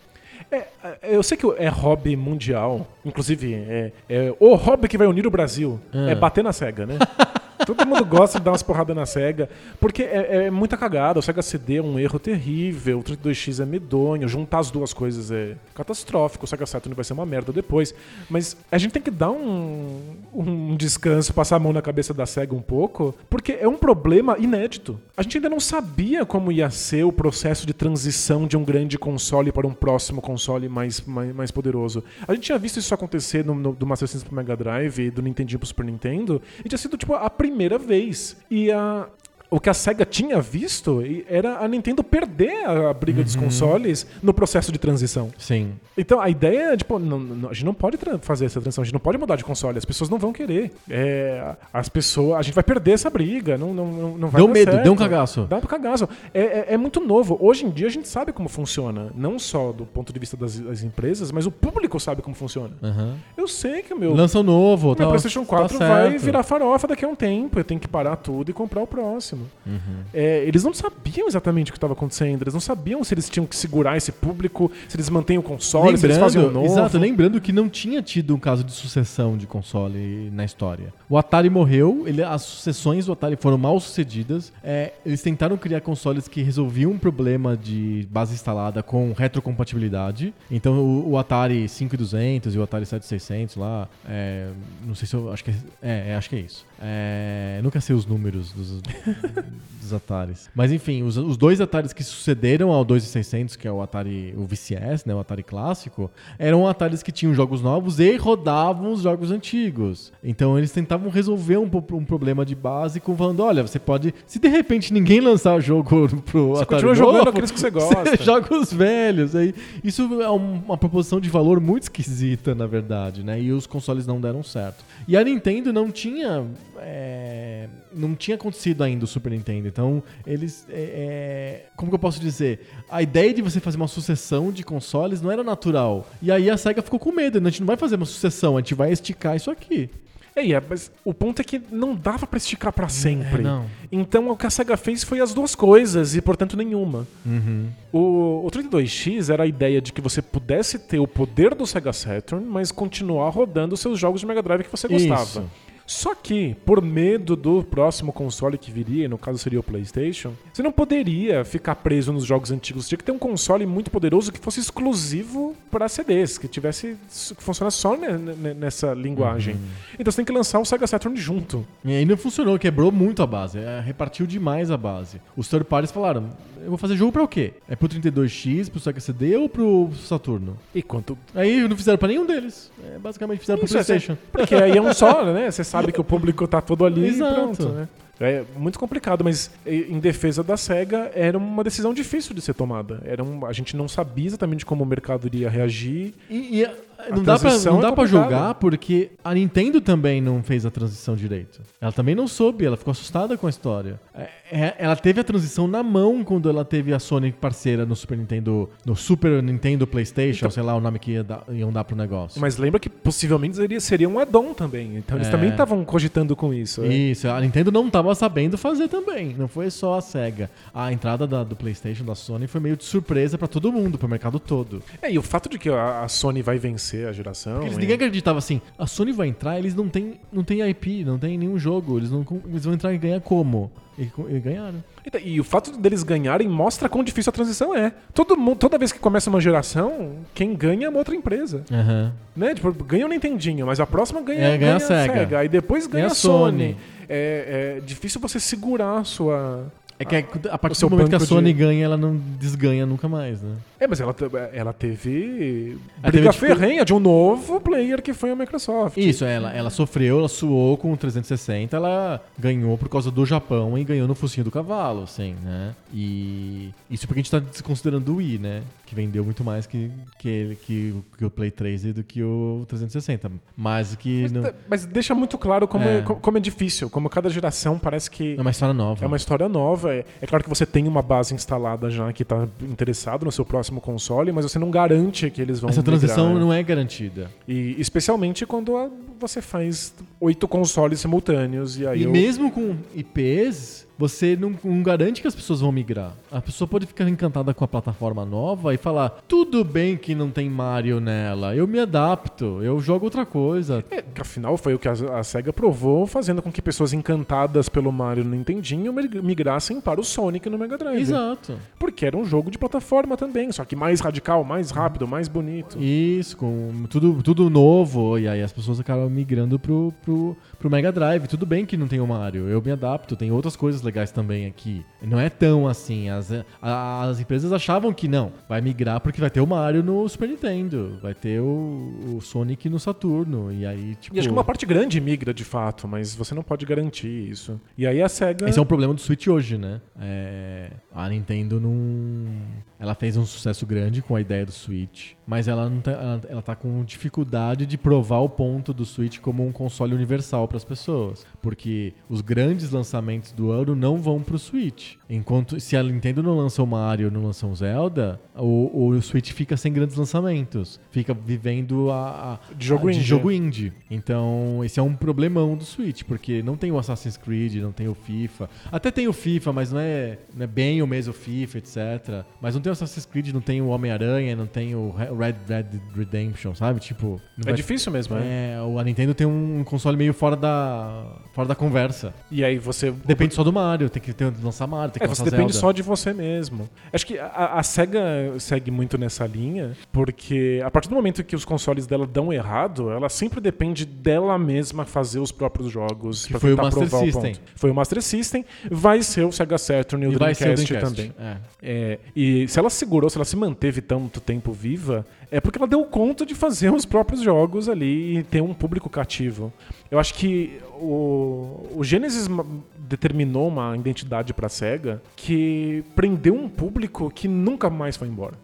É, é, eu sei que é hobby mundial, inclusive é, é o hobby que vai unir o Brasil Ah. é bater na SEGA, né? Todo mundo gosta de dar umas porradas na SEGA, porque é, é muita cagada. O SEGA CD é um erro terrível, o 32X é medonho, juntar as duas coisas é catastrófico, o SEGA Saturn vai ser uma merda depois. Mas a gente tem que dar um, um descanso, passar a mão na cabeça da SEGA um pouco, porque é um problema inédito. A gente ainda não sabia como ia ser o processo de transição de um grande console para um próximo console mais, mais, mais poderoso. A gente tinha visto isso acontecer no, no, do Master System pro Mega Drive do Nintendinho pro Super Nintendo, e tinha sido tipo a primeira vez. E a, o que a SEGA tinha visto era a Nintendo perder a briga dos consoles no processo de transição. Sim. Então a ideia é, tipo, não- não- a gente não pode fazer essa transição, a gente não pode mudar de console, as pessoas não vão querer. É, as pessoas, a gente vai perder essa briga, não, não, não, vai Deu medo, certo. deu um cagaço. Dá um cagaço. É, é- é muito novo. Hoje em dia a gente sabe como funciona, não só do ponto de vista das, das empresas, mas o público sabe como funciona. Aham. Eu sei que o meu, Lança um novo. meu tá- PlayStation tá 4 vai certo. virar farofa daqui a um tempo. Eu tenho que parar tudo e comprar o próximo. Uhum. É, eles não sabiam exatamente o que estava acontecendo. Eles não sabiam se eles tinham que segurar esse público, se eles mantêm o console, se eles fazem um novo. Exato, lembrando que não tinha tido um caso de sucessão de console na história. O Atari morreu, ele- as sucessões do Atari foram mal sucedidas. É, eles tentaram criar consoles que resolviam um problema de base instalada com retrocompatibilidade. Então o, o Atari 5200 e o Atari 7600 lá, é, não sei se eu acho que é, é, acho que é isso. É, nunca sei os números dos, dos Ataris. Mas enfim, os, os dois Ataris que sucederam ao 2600, que é o Atari, o VCS, né, o Atari clássico, eram Ataris que tinham jogos novos e rodavam os jogos antigos. Então eles tentavam resolver um, um problema de base com falando, olha, você pode, se de repente ninguém lançar o jogo pro Você Atari continua jogando aqueles que você gosta. joga os velhos. Aí, isso é um- uma proposição de valor muito esquisita, na verdade, né? E os consoles não deram certo. E a Nintendo não tinha. É, não tinha acontecido ainda o Super Nintendo. Então, eles. é, é, como que eu posso dizer? A ideia de você fazer uma sucessão de consoles não era natural. E aí a SEGA ficou com medo. né? A gente não vai fazer uma sucessão, a gente vai esticar isso aqui. É, é, mas o ponto é que não dava pra esticar pra sempre. É. Então o que a SEGA fez foi as duas coisas e, portanto, nenhuma. Uhum. O, o 32X era a ideia de que você pudesse ter o poder do Sega Saturn, mas continuar rodando os seus jogos de Mega Drive que você gostava. Isso. Só que, por medo do próximo console que viria, no caso seria o PlayStation, você não poderia ficar preso nos jogos antigos. Você tinha que ter um console muito poderoso que fosse exclusivo para CDs, que tivesse que funcionasse só ne- ne- nessa linguagem. Uhum. Então você tem que lançar o Sega Saturn junto. E aí não funcionou, quebrou muito a base, é, repartiu demais a base. Os third parties falaram: eu vou fazer jogo pra o quê? É pro 32X, pro Sega CD ou pro Saturno? E quanto Aí não fizeram pra nenhum deles. É, basicamente fizeram pro Isso, é, PlayStation. Porque aí é um só, né? Você sabe que o público tá todo ali Exato. e pronto, né? É muito complicado, mas em defesa da SEGA era uma decisão difícil de ser tomada. Era um, a gente não sabia exatamente como o mercado iria reagir. E, e, não dá pra, não é dá pra complicada. julgar porque a Nintendo também não fez a transição direito. Ela também não soube, ela ficou assustada com a história. É, é, ela teve a transição na mão quando ela teve a Sony parceira no Super Nintendo, no Super Nintendo PlayStation, sei lá o nome que ia dar, iam dar pro negócio. Mas lembra que possivelmente seria, seria um add-on também. Então eles É. também estavam cogitando com isso. Isso, a Nintendo não tava sabendo fazer também. Não foi só a SEGA. A entrada da- do PlayStation da Sony foi meio de surpresa pra todo mundo, pro mercado todo. É, e o fato de que a, a Sony vai vencer a geração. Porque eles, e- ninguém acreditava assim, a Sony vai entrar, eles não têm não tem IP, não tem nenhum jogo, eles, não, eles vão entrar e ganhar como? E, e ganharam. Então, E o fato deles ganharem mostra quão difícil a transição é. Todo mundo, toda vez que começa uma geração, quem ganha é uma outra empresa. Aham. Né? Tipo, ganha o Nintendinho, mas a próxima ganha, É, ganha a Sega. Aí depois ganha, Ganha a a Sony. Sony. É, é difícil você segurar a sua. É que a, a partir do momento que a Sony de- ganha, ela não desganha nunca mais, né? É, mas ela, ela teve. Ela briga teve, tipo- ferrenha de um novo player que foi a Microsoft. Isso, ela, ela sofreu, ela suou com o 360, ela ganhou por causa do Japão e ganhou no focinho do cavalo, assim, né? E isso porque a gente tá desconsiderando o Wii, né? Que vendeu muito mais que, que, ele- que, o- que o Play 3 e do que o 360. Mas que Mas, não, tá- mas deixa muito claro como é. É. co- como é difícil, como cada geração parece que é uma história nova. É uma história nova. É, é claro que você tem uma base instalada já que está interessado no seu próximo console, mas você não garante que eles vão Essa transição migrar. não é garantida. E especialmente quando a- você faz oito consoles simultâneos e aí E eu- mesmo com IPs, você não, não garante que as pessoas vão migrar. A pessoa pode ficar encantada com a plataforma nova e falar: tudo bem que não tem Mario nela, eu me adapto, eu jogo outra coisa. É, que afinal foi o que a, a SEGA provou, fazendo com que pessoas encantadas pelo Mario no Nintendinho mig- migrassem para o Sonic no Mega Drive. Exato. Porque era um jogo de plataforma também, só que mais radical, mais rápido, mais bonito. Isso, com tudo, tudo novo, e aí as pessoas acabam migrando pro, pro, pro Mega Drive. Tudo bem que não tem o Mario, eu me adapto, tem outras coisas legais também aqui. Não é tão assim, as, as empresas achavam que não, vai migrar porque vai ter o Mario no Super Nintendo, vai ter o, o Sonic no Saturno, e aí, tipo... E acho que uma parte grande migra de fato, mas você não pode garantir isso. E aí a SEGA. Esse é um problema do Switch hoje, né? É, a Nintendo não. Ela fez um sucesso grande com a ideia do Switch, mas ela, não tá, ela, ela tá com dificuldade de provar o ponto do Switch como um console universal para as pessoas. Porque os grandes lançamentos do ano não vão pro Switch. Enquanto se a Nintendo não lança o Mario, não lança o Zelda, o, o Switch fica sem grandes lançamentos. Fica vivendo a, a- De jogo a- indie. jogo indie. Então, esse é um problemão do Switch, porque não tem o Assassin's Creed, não tem o FIFA. Até tem o FIFA, mas não é, não é bem o mesmo FIFA, etc. Mas não tem o Assassin's Creed, não tem o Homem-Aranha, não tem o Re- Red Dead Redemption, sabe? Tipo, É vai- difícil mesmo, né? É, o- a Nintendo tem um console meio fora da, fora da conversa. E aí você. Depende só do Mario, tem que ter, lançar Mario, tem que É, você lançar depende Zelda. só de você mesmo. Acho que a, a SEGA segue muito nessa linha, porque a partir do momento que os consoles dela dão errado, ela sempre depende dela mesma fazer os próprios jogos. Que foi o Master System. ponto. Foi o Master System, vai ser o Sega Saturn e o E vai ser o Dreamcast, Dreamcast. também. É. É, e se ela segurou, se ela se manteve tanto tempo viva, é porque ela deu conta de fazer os próprios jogos ali e ter um público cativo. Eu acho que o, o Genesis determinou uma identidade pra SEGA que prendeu um público que nunca mais foi embora.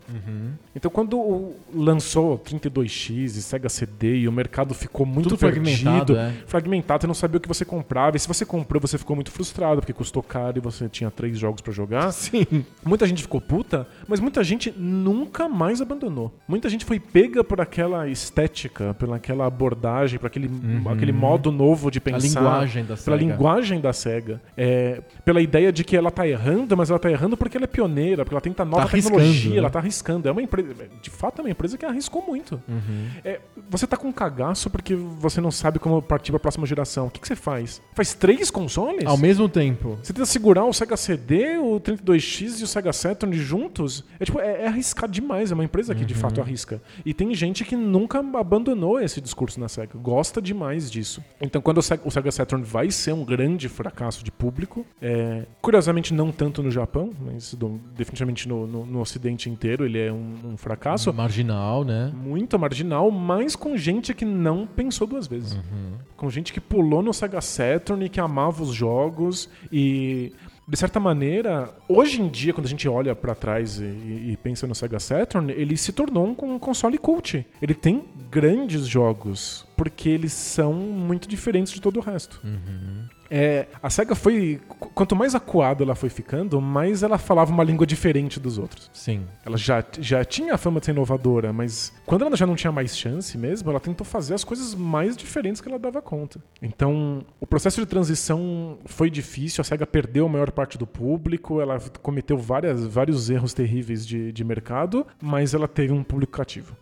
Então quando lançou 32X e Sega CD e o mercado ficou muito Tudo perdido, fragmentado, é. fragmentado, você não sabia o que você comprava. E se você comprou, você ficou muito frustrado, porque custou caro e você tinha três jogos pra jogar. Sim. Muita gente ficou puta, mas muita gente nunca mais abandonou. Muita gente foi pega por aquela estética, pela aquela abordagem, por aquele, aquele modo novo de Uhum. A pensar. Linguagem da Pela linguagem da SEGA. É, pela ideia de que ela tá errando, mas ela tá errando porque ela é pioneira, porque ela tenta nova Tá tecnologia, né? ela tá arriscando. É uma empresa. De fato, é uma empresa que arriscou muito. Uhum. É, você tá com um cagaço porque você não sabe como partir pra próxima geração. O que, que você faz? Faz três consoles? Ao mesmo tempo. Você tenta segurar o Sega CD, o 32X e o Sega Saturn juntos? É tipo, é, é arriscado demais. É uma empresa que de fato arrisca. E tem gente que nunca abandonou esse discurso na Sega. Gosta demais disso. Então, quando o Sega, o Sega Saturn vai ser um grande fracasso de público, é, curiosamente não tanto no Japão, mas do- definitivamente no, no- no Ocidente inteiro ele é um, um fracasso. Marginal, né? Muito marginal, mas com gente que não pensou duas vezes. Com gente que pulou no Sega Saturn e que amava os jogos e de certa maneira, hoje em dia, quando a gente olha pra trás e, e pensa no Sega Saturn, ele se tornou um, um console cult. Ele tem grandes jogos, porque eles são muito diferentes de todo o resto. É, a SEGA foi. qu- Quanto mais acuada ela foi ficando, mais ela falava uma língua diferente dos outros. Sim. Ela já, já tinha a fama de ser inovadora, mas quando ela já não tinha mais chance mesmo, ela tentou fazer as coisas mais diferentes que ela dava conta. Então, o processo de transição foi difícil, a SEGA perdeu a maior parte do público, ela cometeu várias, vários erros terríveis de, de mercado, mas ela teve um público cativo,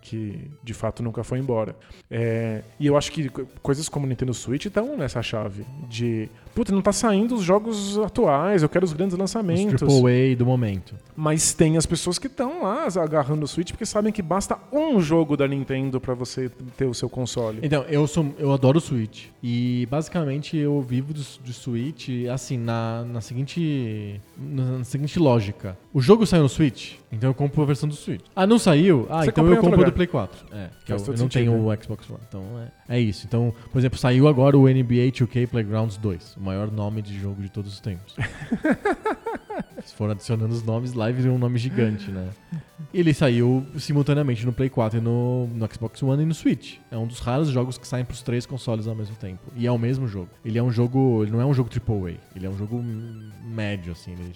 que de fato nunca foi embora. É, e eu acho que co- coisas como o Nintendo Switch estão nessa chave de, puta, não tá saindo os jogos atuais, eu quero os grandes Os lançamentos. AAA do momento. Mas tem as pessoas que estão lá agarrando o Switch porque sabem que basta um jogo da Nintendo pra você ter o seu console. Então, eu sou eu adoro o Switch. E basicamente eu vivo do, do Switch assim, na, na seguinte. Na, na seguinte lógica. O jogo saiu no Switch, então eu compro a versão do Switch. Ah, não saiu? Ah, Você então eu compro do Play 4. É, que eu, eu não sentido, tenho o Xbox One. Então é, é isso. Então, por exemplo, saiu agora o NBA 2K Playgrounds 2, o maior nome de jogo de todos os tempos. Se for adicionando os nomes lá, vira um nome gigante, né? Ele saiu simultaneamente no Play 4 e no, no Xbox One e no Switch. É um dos raros jogos que saem pros três consoles ao mesmo tempo. E é o mesmo jogo. Ele é um jogo. Ele não é um jogo AAA. Ele é um jogo médio, assim. Ele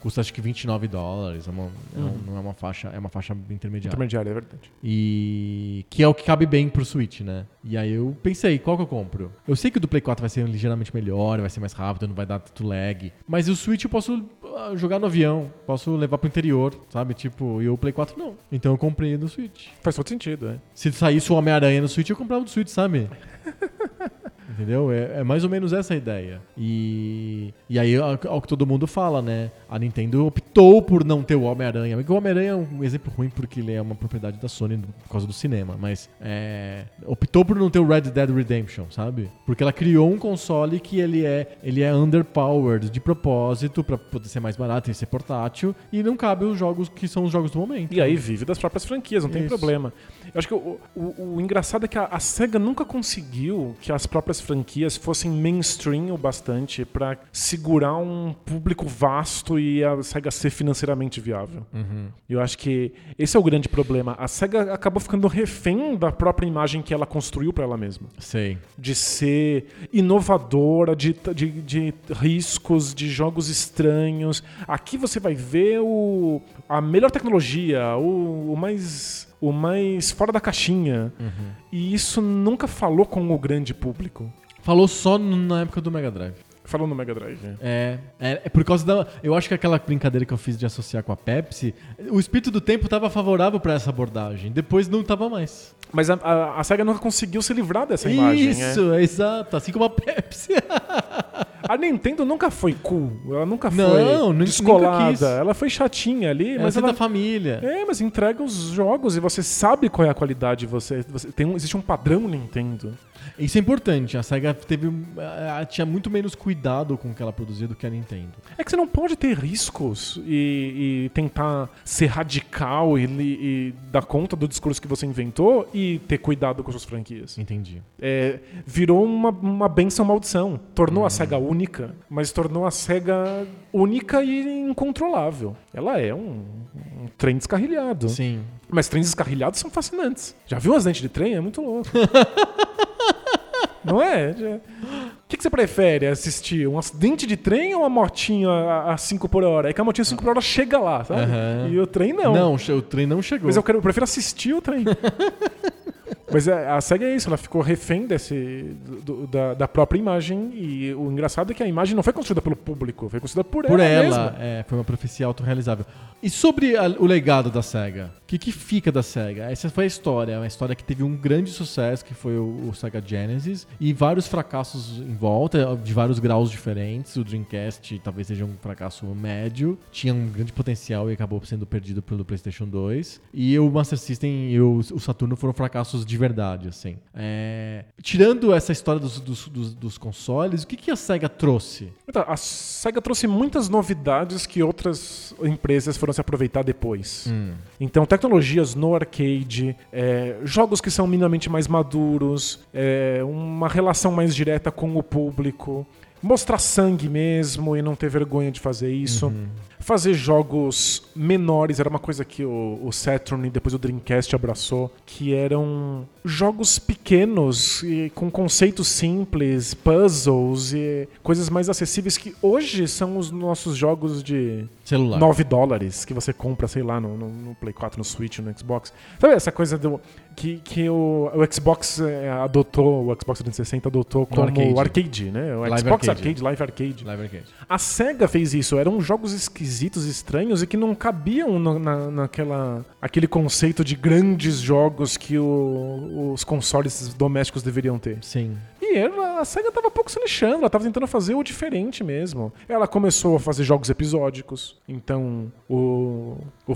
custa acho que 29 dólares. É uma, uhum. é um, não é uma faixa. É uma faixa intermediária. Intermediária, é verdade. E. Que é o que cabe bem pro Switch, né? E aí eu pensei, qual que eu compro? Eu sei que o do Play 4 vai ser ligeiramente melhor, vai ser mais rápido, não vai dar tanto lag. Mas o Switch eu posso jogar no avião, posso levar pro interior, sabe? Tipo, e o Play 4 não. Então eu comprei no Switch. Faz todo sentido, é. Se saísse o Homem-Aranha no Switch, eu comprava do Switch, sabe? Entendeu? É, é, mais ou menos essa a ideia. E, e aí, ao, ao que todo mundo fala, né? A Nintendo optou por não ter o Homem-Aranha. O Homem-Aranha é um exemplo ruim porque ele é uma propriedade da Sony por causa do cinema. Mas é, optou por não ter o Red Dead Redemption, sabe? Porque ela criou um console que ele é, ele é underpowered de propósito para poder ser mais barato e ser portátil. E não cabe os jogos que são os jogos do momento. E aí vive das próprias franquias, não tem Isso. problema. Eu acho que o, o, o engraçado é que a, a SEGA nunca conseguiu que as próprias franquias fossem mainstream o bastante para segurar um público vasto e a SEGA ser financeiramente viável. Uhum. Eu acho que esse é o grande problema. A SEGA acabou ficando refém da própria imagem que ela construiu para ela mesma. Sei. De ser inovadora, de, de, de riscos, de jogos estranhos. Aqui você vai ver o, a melhor tecnologia, o, o mais o mais fora da caixinha. Uhum. E isso nunca falou com o grande público. Falou só na época do Mega Drive. Falou no Mega Drive. É. é. É, por causa da. Eu acho que aquela brincadeira que eu fiz de associar com a Pepsi, o espírito do tempo estava favorável para essa abordagem. Depois não estava mais. Mas a, a, a, SEGA nunca conseguiu se livrar dessa imagem. Isso, é. exato. Assim como a Pepsi. A Nintendo nunca foi cool. Ela nunca foi não, descolada. Ela foi chatinha ali, mas ela é da família. É, mas entrega os jogos e você sabe qual é a qualidade. Você, você tem um, existe um padrão Nintendo. Isso é importante. A SEGA teve, tinha muito menos cuidado com o que ela produzia do que a Nintendo. É que você não pode ter riscos e, e tentar ser radical e, e, dar conta do discurso que você inventou e ter cuidado com suas franquias. Entendi. É, virou uma, uma benção maldição. Tornou a. SEGA única, mas tornou a SEGA única e incontrolável. Ela é um, um trem descarrilhado. Sim. Mas trens descarrilhados são fascinantes. Já viu um acidente de trem? É muito louco. Não é? O que, que, você prefere assistir? Um acidente de trem ou uma motinha a 5 por hora? É que a motinha a 5 por hora chega lá, sabe? Uhum. E o trem não. Não, o trem não chegou. Mas eu, quero, eu prefiro assistir o trem. Mas é, a SEGA é isso, ela ficou refém desse, do, da, da, própria imagem. E o engraçado é que a imagem não foi construída pelo público, foi construída por, por ela. Por ela, é, foi uma profecia autorrealizável. E sobre a, o legado da SEGA? O que, que fica da SEGA? Essa foi a história, uma história que teve um grande sucesso, que foi o, o Sega Genesis, e vários fracassos em volta, de vários graus diferentes. O Dreamcast talvez seja um fracasso médio, tinha um grande potencial e acabou sendo perdido pelo PlayStation 2. E o Master System e o, o Saturno foram fracassos de verdade, assim. É... Tirando essa história dos, dos, dos, dos consoles, o que, que a SEGA trouxe? Então, a SEGA trouxe muitas novidades que outras empresas foram se aproveitar depois. Hum. Então, tecnologias no arcade, é, jogos que são minimamente mais maduros, é, uma relação mais direta com o público mostrar sangue mesmo e não ter vergonha de fazer isso. Uhum. Fazer jogos menores era uma coisa que o, o Saturn e depois o Dreamcast abraçou, que eram jogos pequenos e com conceitos simples, puzzles e coisas mais acessíveis que hoje são os nossos jogos de Celular. 9 dólares que você compra, sei lá, no, no, no Play 4, no Switch, no Xbox. Sabe essa coisa do que, que o, o Xbox é, adotou, o Xbox 360 adotou como arcade. arcade. né? O Live Xbox arcade. arcade. Live Arcade. Live Arcade. A SEGA fez isso, eram jogos esquisitos, estranhos e que não cabiam no, na, naquela aquele conceito de grandes jogos que o, os consoles domésticos deveriam ter. Sim. E a SEGA tava pouco se lixando, ela tava tentando fazer o diferente mesmo. Ela começou a fazer jogos episódicos. Então, o, o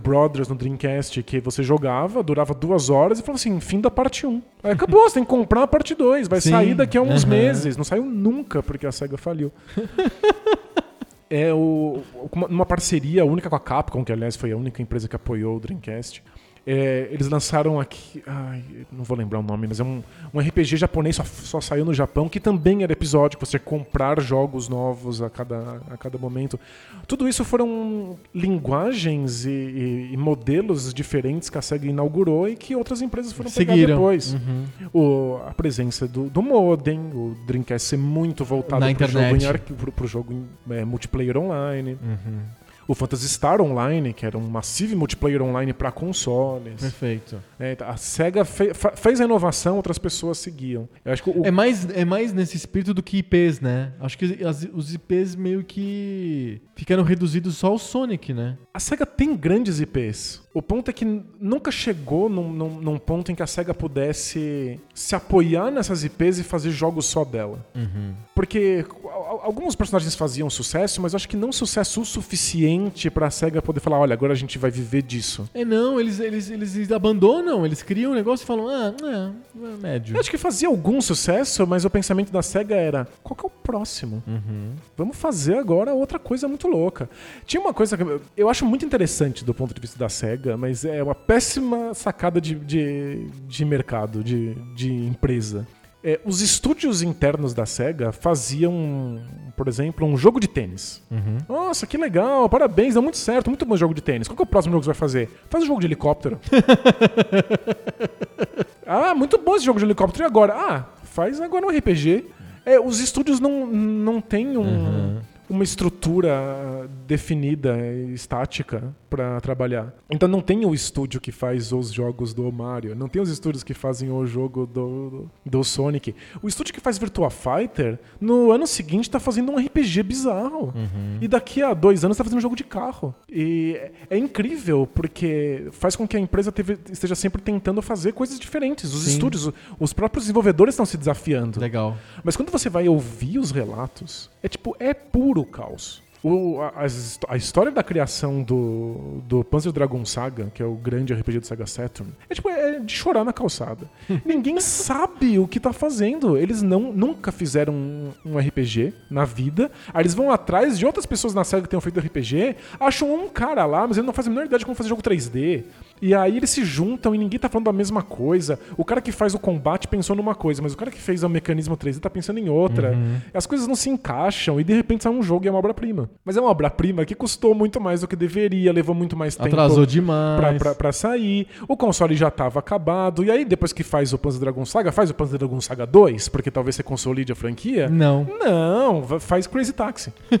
Brothers no Dreamcast, que você jogava, durava duas horas e falava assim: fim da parte 1. Aí acabou, você tem que comprar a parte 2. Vai Sim. sair daqui a uns uhum. meses. Não saiu nunca, porque a SEGA faliu. é o, uma parceria única com a Capcom, que aliás foi a única empresa que apoiou o Dreamcast É, eles lançaram aqui. Ai, não vou lembrar o nome, mas é um, um RPG japonês, só, só saiu no Japão, que também era episódico, você comprar jogos novos a cada, a cada momento. Tudo isso foram linguagens e, e- e modelos diferentes que a SEGA inaugurou e que outras empresas foram pegar Seguiram. depois. Uhum. O- a presença do, do modem, o Dreamcast ser muito voltado Na pro jogo, em, pro, pro jogo em, é, multiplayer online. Uhum. O Phantasy Star Online, que era um massive multiplayer online para consoles. Perfeito. É, a SEGA fe- fez a inovação, outras pessoas seguiam. Eu acho que o, É mais, é mais nesse espírito do que IPs, né? Acho que as- os IPs meio que ficaram reduzidos só ao Sonic, né? a SEGA tem grandes IPs. O ponto é que nunca chegou num, num- num ponto em que a SEGA pudesse se apoiar nessas IPs e fazer jogos só dela. Porque al- alguns personagens faziam sucesso, mas eu acho que não sucesso o suficiente pra SEGA poder falar: olha, agora a gente vai viver disso. É não, eles, eles, eles abandonam, eles criam um negócio e falam, ah, é, é médio. Eu acho que fazia algum sucesso, mas o pensamento da SEGA era: qual que é o próximo? Vamos fazer agora outra coisa muito louca. Tinha uma coisa que eu- eu acho muito interessante do ponto de vista da SEGA, mas é uma péssima sacada de, de, de mercado, de, de empresa. É, os estúdios internos da SEGA faziam, por exemplo, um jogo de tênis. Nossa, que legal, parabéns, deu muito certo, muito bom jogo de tênis. Qual que é o próximo jogo que você vai fazer? Faz um jogo de helicóptero. ah, muito bom esse jogo de helicóptero. E agora? Ah, faz agora um RPG. É, os estúdios não, não têm um- uma estrutura definida, e estática pra trabalhar. Então não tem o estúdio que faz os jogos do Mario, não tem os estúdios que fazem o jogo do, do Sonic. O estúdio que faz Virtua Fighter, no ano seguinte tá fazendo um RPG bizarro. E daqui a dois anos tá fazendo um jogo de carro. E é incrível, porque faz com que a empresa teve- esteja sempre tentando fazer coisas diferentes. Os Sim. estúdios, os próprios desenvolvedores estão se desafiando. Legal. Mas quando você vai ouvir os relatos, é tipo, é puro caos. O- a, a história da criação do, do Panzer Dragon Saga, que é o grande RPG do Sega Saturn, é tipo, é de chorar na calçada. Ninguém sabe o que tá fazendo. Eles não, nunca fizeram um, um RPG na vida. Aí eles vão atrás de outras pessoas na Sega que tenham feito RPG, acham um cara lá, mas ele não faz a menor ideia de como fazer jogo 3D. E aí eles se juntam e ninguém tá falando da mesma coisa. O cara que faz o combate pensou numa coisa, mas o cara que fez o mecanismo 3D tá pensando em outra. As coisas não se encaixam e de repente sai um jogo e é uma obra-prima. Mas é uma obra-prima que custou muito mais do que deveria, levou muito mais tempo Atrasou demais. pra, pra, pra sair. O console já tava acabado. E aí, depois que faz o Panzer Dragon Saga, faz o Panzer Dragon Saga 2, porque talvez você consolide a franquia. Não. Não, faz Crazy Taxi.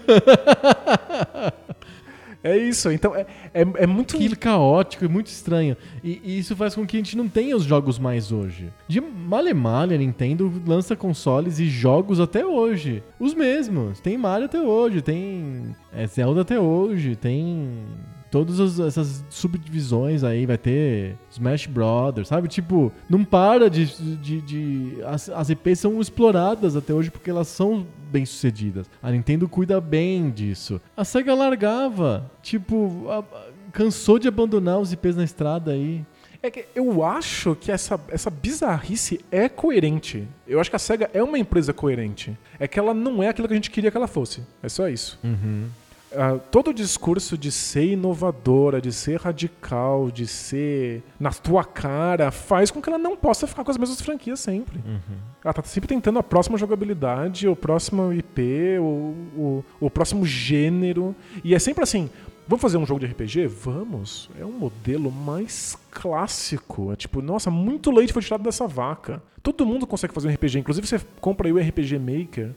é isso. Então é, é, é muito. Que caótico e muito estranho. E, e isso faz com que a gente não tenha os jogos mais hoje. De malha malha, a Nintendo lança consoles e jogos até hoje. Os mesmos. Tem Mario até hoje, tem é, Zelda até hoje, tem todas as- essas subdivisões aí, vai ter Smash Brothers, sabe? Tipo, não para de. de, de- as, as IPs são exploradas até hoje porque elas são bem sucedidas. A Nintendo cuida bem disso. A SEGA largava. Tipo, a- a- cansou de abandonar os IPs na estrada aí. É que eu acho que essa, essa bizarrice é coerente. Eu acho que a SEGA é uma empresa coerente. É que ela não é aquilo que a gente queria que ela fosse. É só isso. Ah, todo o discurso de ser inovadora, de ser radical, de ser na tua cara, faz com que ela não possa ficar com as mesmas franquias sempre. Ela tá sempre tentando a próxima jogabilidade, o próximo IP, o, o, o próximo gênero. E é sempre assim. Vamos fazer um jogo de RPG? Vamos. É um modelo mais clássico. É tipo, nossa, muito leite foi tirado dessa vaca. Todo mundo consegue fazer um RPG. Inclusive, você compra aí o RPG Maker.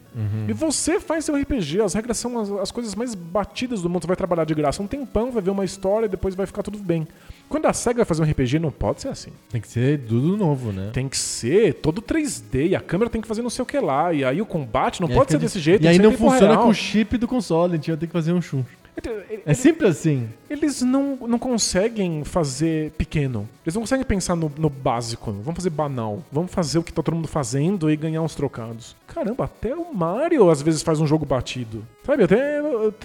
E você faz seu RPG. As regras são as, as coisas mais batidas do mundo. Você vai trabalhar de graça um tempão, vai ver uma história e depois vai ficar tudo bem. Quando a SEGA vai fazer um RPG, não pode ser assim. Tem que ser tudo novo, né? Tem que ser todo 3D, e a câmera tem que fazer não sei o que lá, e aí o combate não E pode ser desse de- jeito, E aí não funciona real. com o chip do console, a gente vai ter que fazer um chum. Ele- É sempre assim. Eles não, não conseguem fazer pequeno. Eles não conseguem pensar no, no básico. Vamos fazer banal. Vamos fazer o que tá todo mundo fazendo e ganhar uns trocados. Caramba, até o Mario às vezes faz um jogo batido. Sabe, até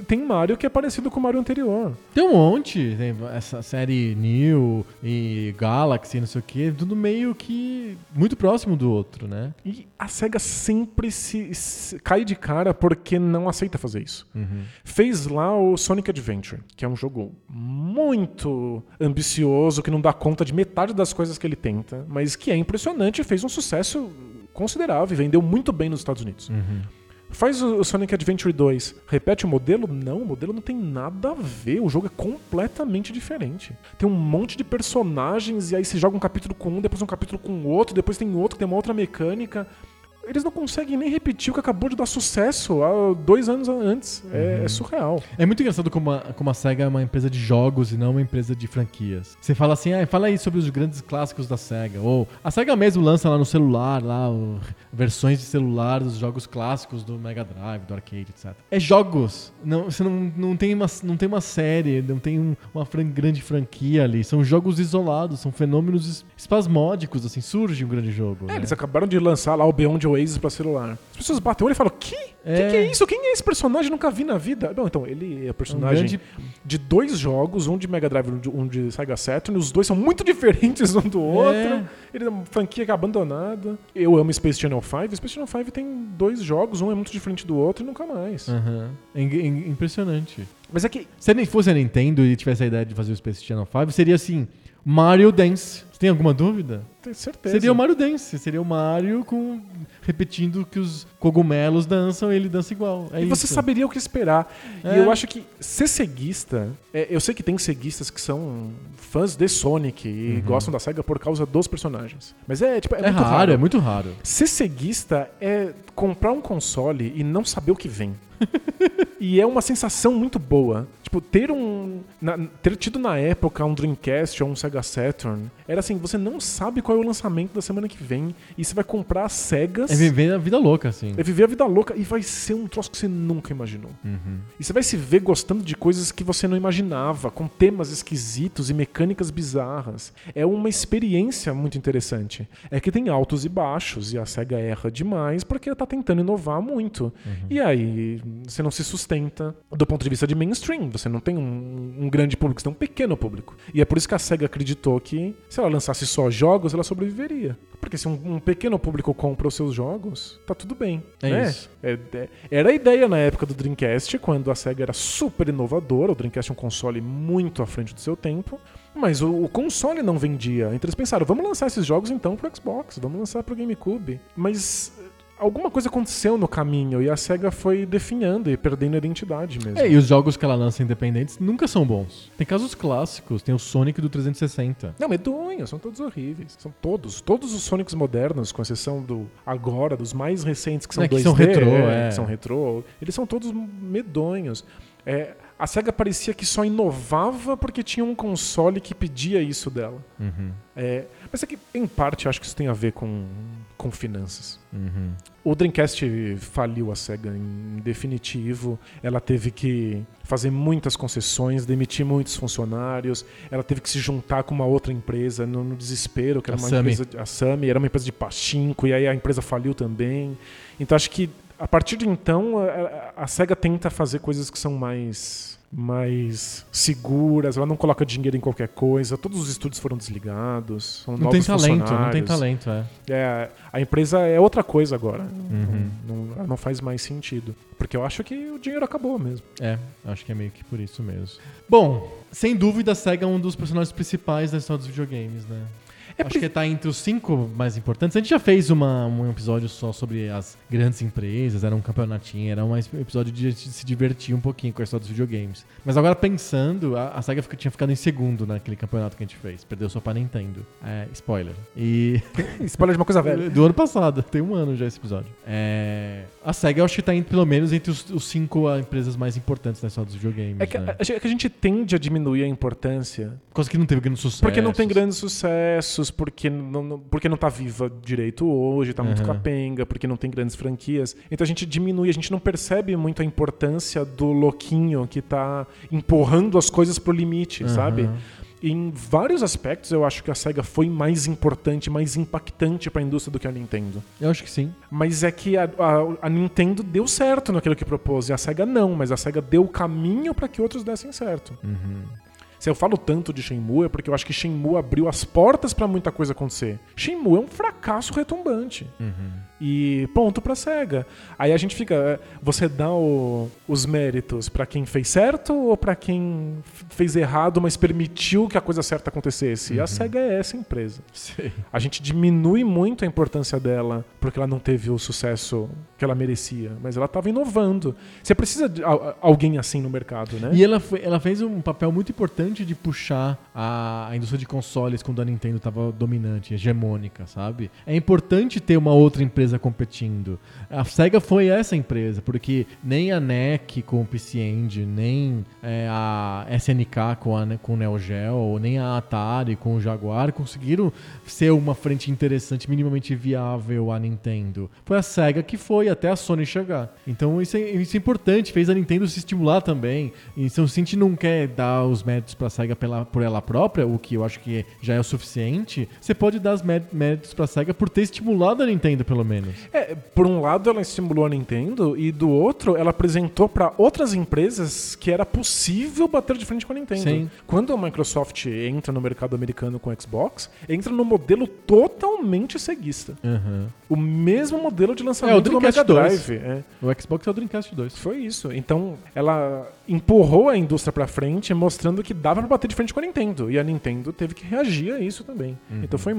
tem Mario que é parecido com o Mario anterior. Tem um monte, tem essa série New e Galaxy, não sei o que, tudo meio que muito próximo do outro, né? E a SEGA sempre se, se- cai de cara porque não aceita fazer isso. Fez lá o Sonic Adventure, que é um jogo muito ambicioso, que não dá conta de metade das coisas que ele tenta, mas que é impressionante e fez um sucesso considerável e vendeu muito bem nos Estados Unidos. Faz o Sonic Adventure 2. Repete o modelo? Não, o modelo não tem nada a ver. O jogo é completamente diferente. Tem um monte de personagens e aí você joga um capítulo com um, depois um capítulo com outro, depois tem outro que tem uma outra mecânica. Eles não conseguem nem repetir o que acabou de dar sucesso há dois anos antes. É, é surreal. É muito engraçado como a, como a SEGA é uma empresa de jogos e não uma empresa de franquias. Você fala assim, ah, fala aí sobre os grandes clássicos da SEGA. Ou a SEGA mesmo lança lá no celular, lá, o- versões de celular dos jogos clássicos do Mega Drive, do arcade, etc. É jogos. Não, você não, não, tem uma, não tem uma série, não tem um- uma fran- grande franquia ali. São jogos isolados, são fenômenos es- espasmódicos, assim, surge um grande jogo. É, né? eles acabaram de lançar lá o Beyond Oasis pra celular. As pessoas batem o olho e falam: Que? É. Que, que é isso? Quem é esse personagem? Nunca vi na vida. Bom, então, ele é personagem grande- de dois jogos, um de Mega Drive e um de- um Sega Saturn. Os dois são muito diferentes um do outro. É. Ele é uma franquia é abandonada. Eu amo Space Channel 5. Space Channel 5 tem dois jogos, um é muito diferente do outro e nunca mais. Aham. É impressionante. Mas é que Se nem fosse a Nintendo e tivesse a ideia de fazer o Space Channel 5, seria assim: Mario Dance. Você tem alguma dúvida? tenho certeza. Seria o Mario Dance. Seria o Mario com repetindo que os cogumelos dançam e ele dança igual. É e você isso. saberia o que esperar. É. E eu acho que ser ceguista. é, eu sei que tem ceguistas que são fãs de Sonic e gostam da SEGA por causa dos personagens. Mas é, tipo, é, É muito raro, raro. é muito raro. Ser ceguista é comprar um console e não saber o que vem. e é uma sensação muito boa. Tipo, ter um. na- ter tido na época um Dreamcast ou um Sega Saturn, era assim, você não sabe qual é o lançamento da semana que vem. E você vai comprar as cegas. É viver a vida louca, assim. É viver a vida louca e vai ser um troço que você nunca imaginou. Uhum. E você vai se ver gostando de coisas que você não imaginava, com temas esquisitos e mecânicas bizarras. É uma experiência muito interessante. É que tem altos e baixos, e a SEGA erra demais porque ela tá tentando inovar muito. E aí você não se sustenta do ponto de vista de mainstream. Você não tem um, um grande público, você tem um pequeno público. E é por isso que a SEGA acreditou que se ela lançasse só jogos, ela sobreviveria. Porque se um, um pequeno público compra os seus jogos, tá tudo bem. É né? isso. É- é- era a ideia na época do Dreamcast, quando a SEGA era super inovadora. O Dreamcast é um console muito à frente do seu tempo. Mas o, o console não vendia. Então eles pensaram, vamos lançar esses jogos então pro Xbox, vamos lançar pro GameCube. Mas alguma coisa aconteceu no caminho e a SEGA foi definhando e perdendo a identidade mesmo. É, e os jogos que ela lança independentes nunca são bons. Tem casos clássicos, tem o Sonic do 360. Não, medonhos, são todos horríveis. São todos. Todos os Sonics modernos, com exceção do agora, dos mais recentes, que são É, que 2D, são retrô, é. que são retrô, eles são todos medonhos. É, a SEGA parecia que só inovava porque tinha um console que pedia isso dela. Uhum. É, mas é que, em parte, eu acho que isso tem a ver com, com finanças. Uhum. O Dreamcast faliu a SEGA em definitivo. Ela teve que fazer muitas concessões, demitir muitos funcionários. Ela teve que se juntar com uma outra empresa no, no desespero, que era A uma Sami. empresa. A Sami era uma empresa de pachinko, e aí a empresa faliu também. Então acho que a partir de então a, a- a SEGA tenta fazer coisas que são mais mais seguras, ela não coloca dinheiro em qualquer coisa, todos os estúdios foram desligados, são Não tem talento, não tem talento, é. É, a empresa é outra coisa agora. Uhum. Não, não- não faz mais sentido. Porque eu acho que o dinheiro acabou mesmo. É, acho que é meio que por isso mesmo. Bom, sem dúvida, a SEGA é um dos personagens principais da história dos videogames, né? É Acho por- que tá entre os cinco mais importantes. A gente já fez uma, um episódio só sobre as grandes empresas, era um campeonatinho, era um episódio de se divertir um pouquinho com a história dos videogames. Mas agora pensando, a, a SEGA fica- tinha ficado em segundo naquele campeonato que a gente fez. Perdeu só pra Nintendo. É, spoiler. E Spoiler de uma coisa velha. do ano passado, tem um ano já esse episódio. É, a SEGA eu acho que tá em, pelo menos entre os, os cinco ah, empresas mais importantes na história dos videogames. É que, né? a, é que a gente tende a diminuir a importância Coisa que não teve grande sucesso. porque não tem grandes porque não, porque não tá viva direito hoje, tá muito Aham. capenga, porque não tem grandes franquias. Então a gente diminui, a gente não percebe muito a importância do louquinho que tá empurrando as coisas pro limite, sabe? Aham. Em vários aspectos, eu acho que a SEGA foi mais importante, mais impactante pra indústria do que a Nintendo. Eu acho que sim. Mas é que a, a- a Nintendo deu certo naquilo que propôs, e a SEGA não, mas a SEGA deu o caminho pra que outros dessem certo. Uhum. Se eu falo tanto de Shenmue é porque eu acho que Shenmue abriu as portas pra muita coisa acontecer. Shenmue é um fracasso retumbante. E ponto pra SEGA. Aí a gente fica. é, Você dá o- os méritos pra quem fez certo ou pra quem fez errado, mas permitiu que a coisa certa acontecesse? E a SEGA é essa empresa. Sei. A gente diminui muito a importância dela porque ela não teve o sucesso que ela merecia. Mas ela estava inovando. Você precisa de al- alguém assim no mercado, né? E ela, foi- ela fez um papel muito importante de puxar a, a indústria de consoles quando a Nintendo estava dominante, hegemônica, sabe? É importante ter uma outra empresa competindo. A SEGA foi essa empresa, porque nem a NEC com o PC Engine, nem é, a SNK com, a, com o Neo Geo, nem a Atari com o Jaguar conseguiram ser uma frente interessante, minimamente viável à Nintendo. Foi a SEGA que foi até a Sony chegar. Então isso é, isso é importante, fez a Nintendo se estimular também. Então se a gente não quer dar os méritos pra SEGA pela, por ela própria, o que eu acho que já é o suficiente, você pode dar os mé- méritos pra SEGA por ter estimulado a Nintendo, pelo menos. É, por um lado ela estimulou a Nintendo e do outro ela apresentou para outras empresas que era possível bater de frente com a Nintendo. Sim. Quando a Microsoft entra no mercado americano com o Xbox, entra no modelo totalmente ceguista. O mesmo modelo de lançamento É, o do Dreamcast Mega 2. Drive. É. O Xbox é o Dreamcast 2. Foi isso. Então, ela empurrou a indústria pra frente, mostrando que dava pra bater de frente com a Nintendo. E a Nintendo teve que reagir a isso também. Então foi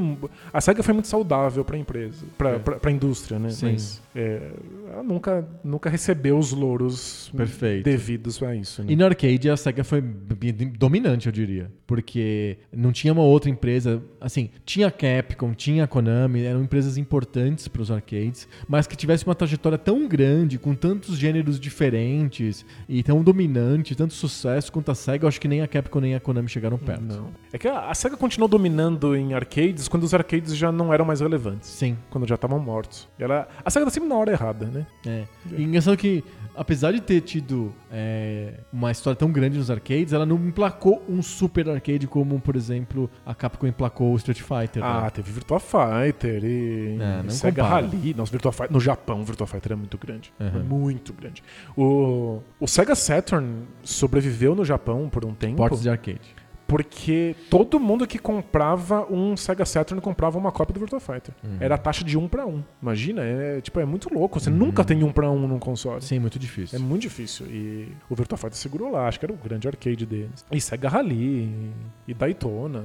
a Sega foi muito saudável pra empresa, pra, É. pra, pra indústria, né? Sim. Mas é, ela nunca, nunca recebeu os louros Perfeito. devidos a isso. Né? E no arcade a SEGA foi dominante, eu diria. Porque não tinha uma outra empresa. Assim, tinha a Capcom, tinha a Konami, eram empresas importantes para os arcades, mas que tivesse uma trajetória tão grande, com tantos gêneros diferentes e tão dominante, tanto sucesso quanto a SEGA, eu acho que nem a Capcom nem a Konami chegaram perto. Não. É que a, a Sega continuou dominando em arcades quando os arcades já não eram mais relevantes. Sim. Quando já estavam mortos. Ela, a Sega tá sempre na hora errada, né? É. E engraçado que, apesar de ter tido é, uma história tão grande nos arcades, ela não emplacou um super arcade como, por exemplo, a Capcom emplacou o Street Fighter. Ah, né? teve Virtua Fighter e É, não Sega compara. Rally. Nossa, Virtua Fighter, no Japão, o Virtua Fighter é muito grande. Uhum. É muito grande. O, o Sega Saturn sobreviveu no Japão por um tempo Portos de arcade. Porque todo mundo que comprava um Sega Saturn comprava uma cópia do Virtua Fighter. Uhum. Era a taxa de um pra um. Imagina, é, tipo, é muito louco. Você nunca tem um pra um num console. Sim, muito difícil. É muito difícil. E o Virtua Fighter segurou lá, acho que era o grande arcade deles. E Sega Rally, e Daytona.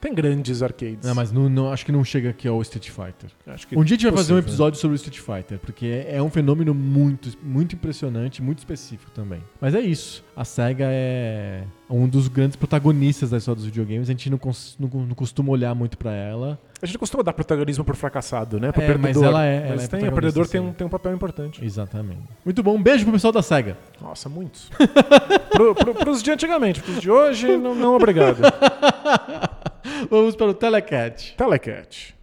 Tem- grandes arcades. Não, mas não, não- acho que não chega aqui ao Street Fighter. Acho que Um dia a gente vai fazer um episódio sobre o Street Fighter, porque é, é um fenômeno muito, muito impressionante, muito específico também. Mas é isso. A SEGA é um dos grandes protagonistas da história dos videogames. A gente não, não, não costuma olhar muito pra ela. A gente costuma dar protagonismo por fracassado, né? Pro É, perdedor. mas ela é- ela Mas é tem, o perdedor tem um, tem um papel importante. Exatamente. Muito bom. Um beijo pro pessoal da SEGA. Nossa, muitos. pro, pro, pros de antigamente, pros de hoje, não, não obrigado. Vamos para o Telecat. Telecat.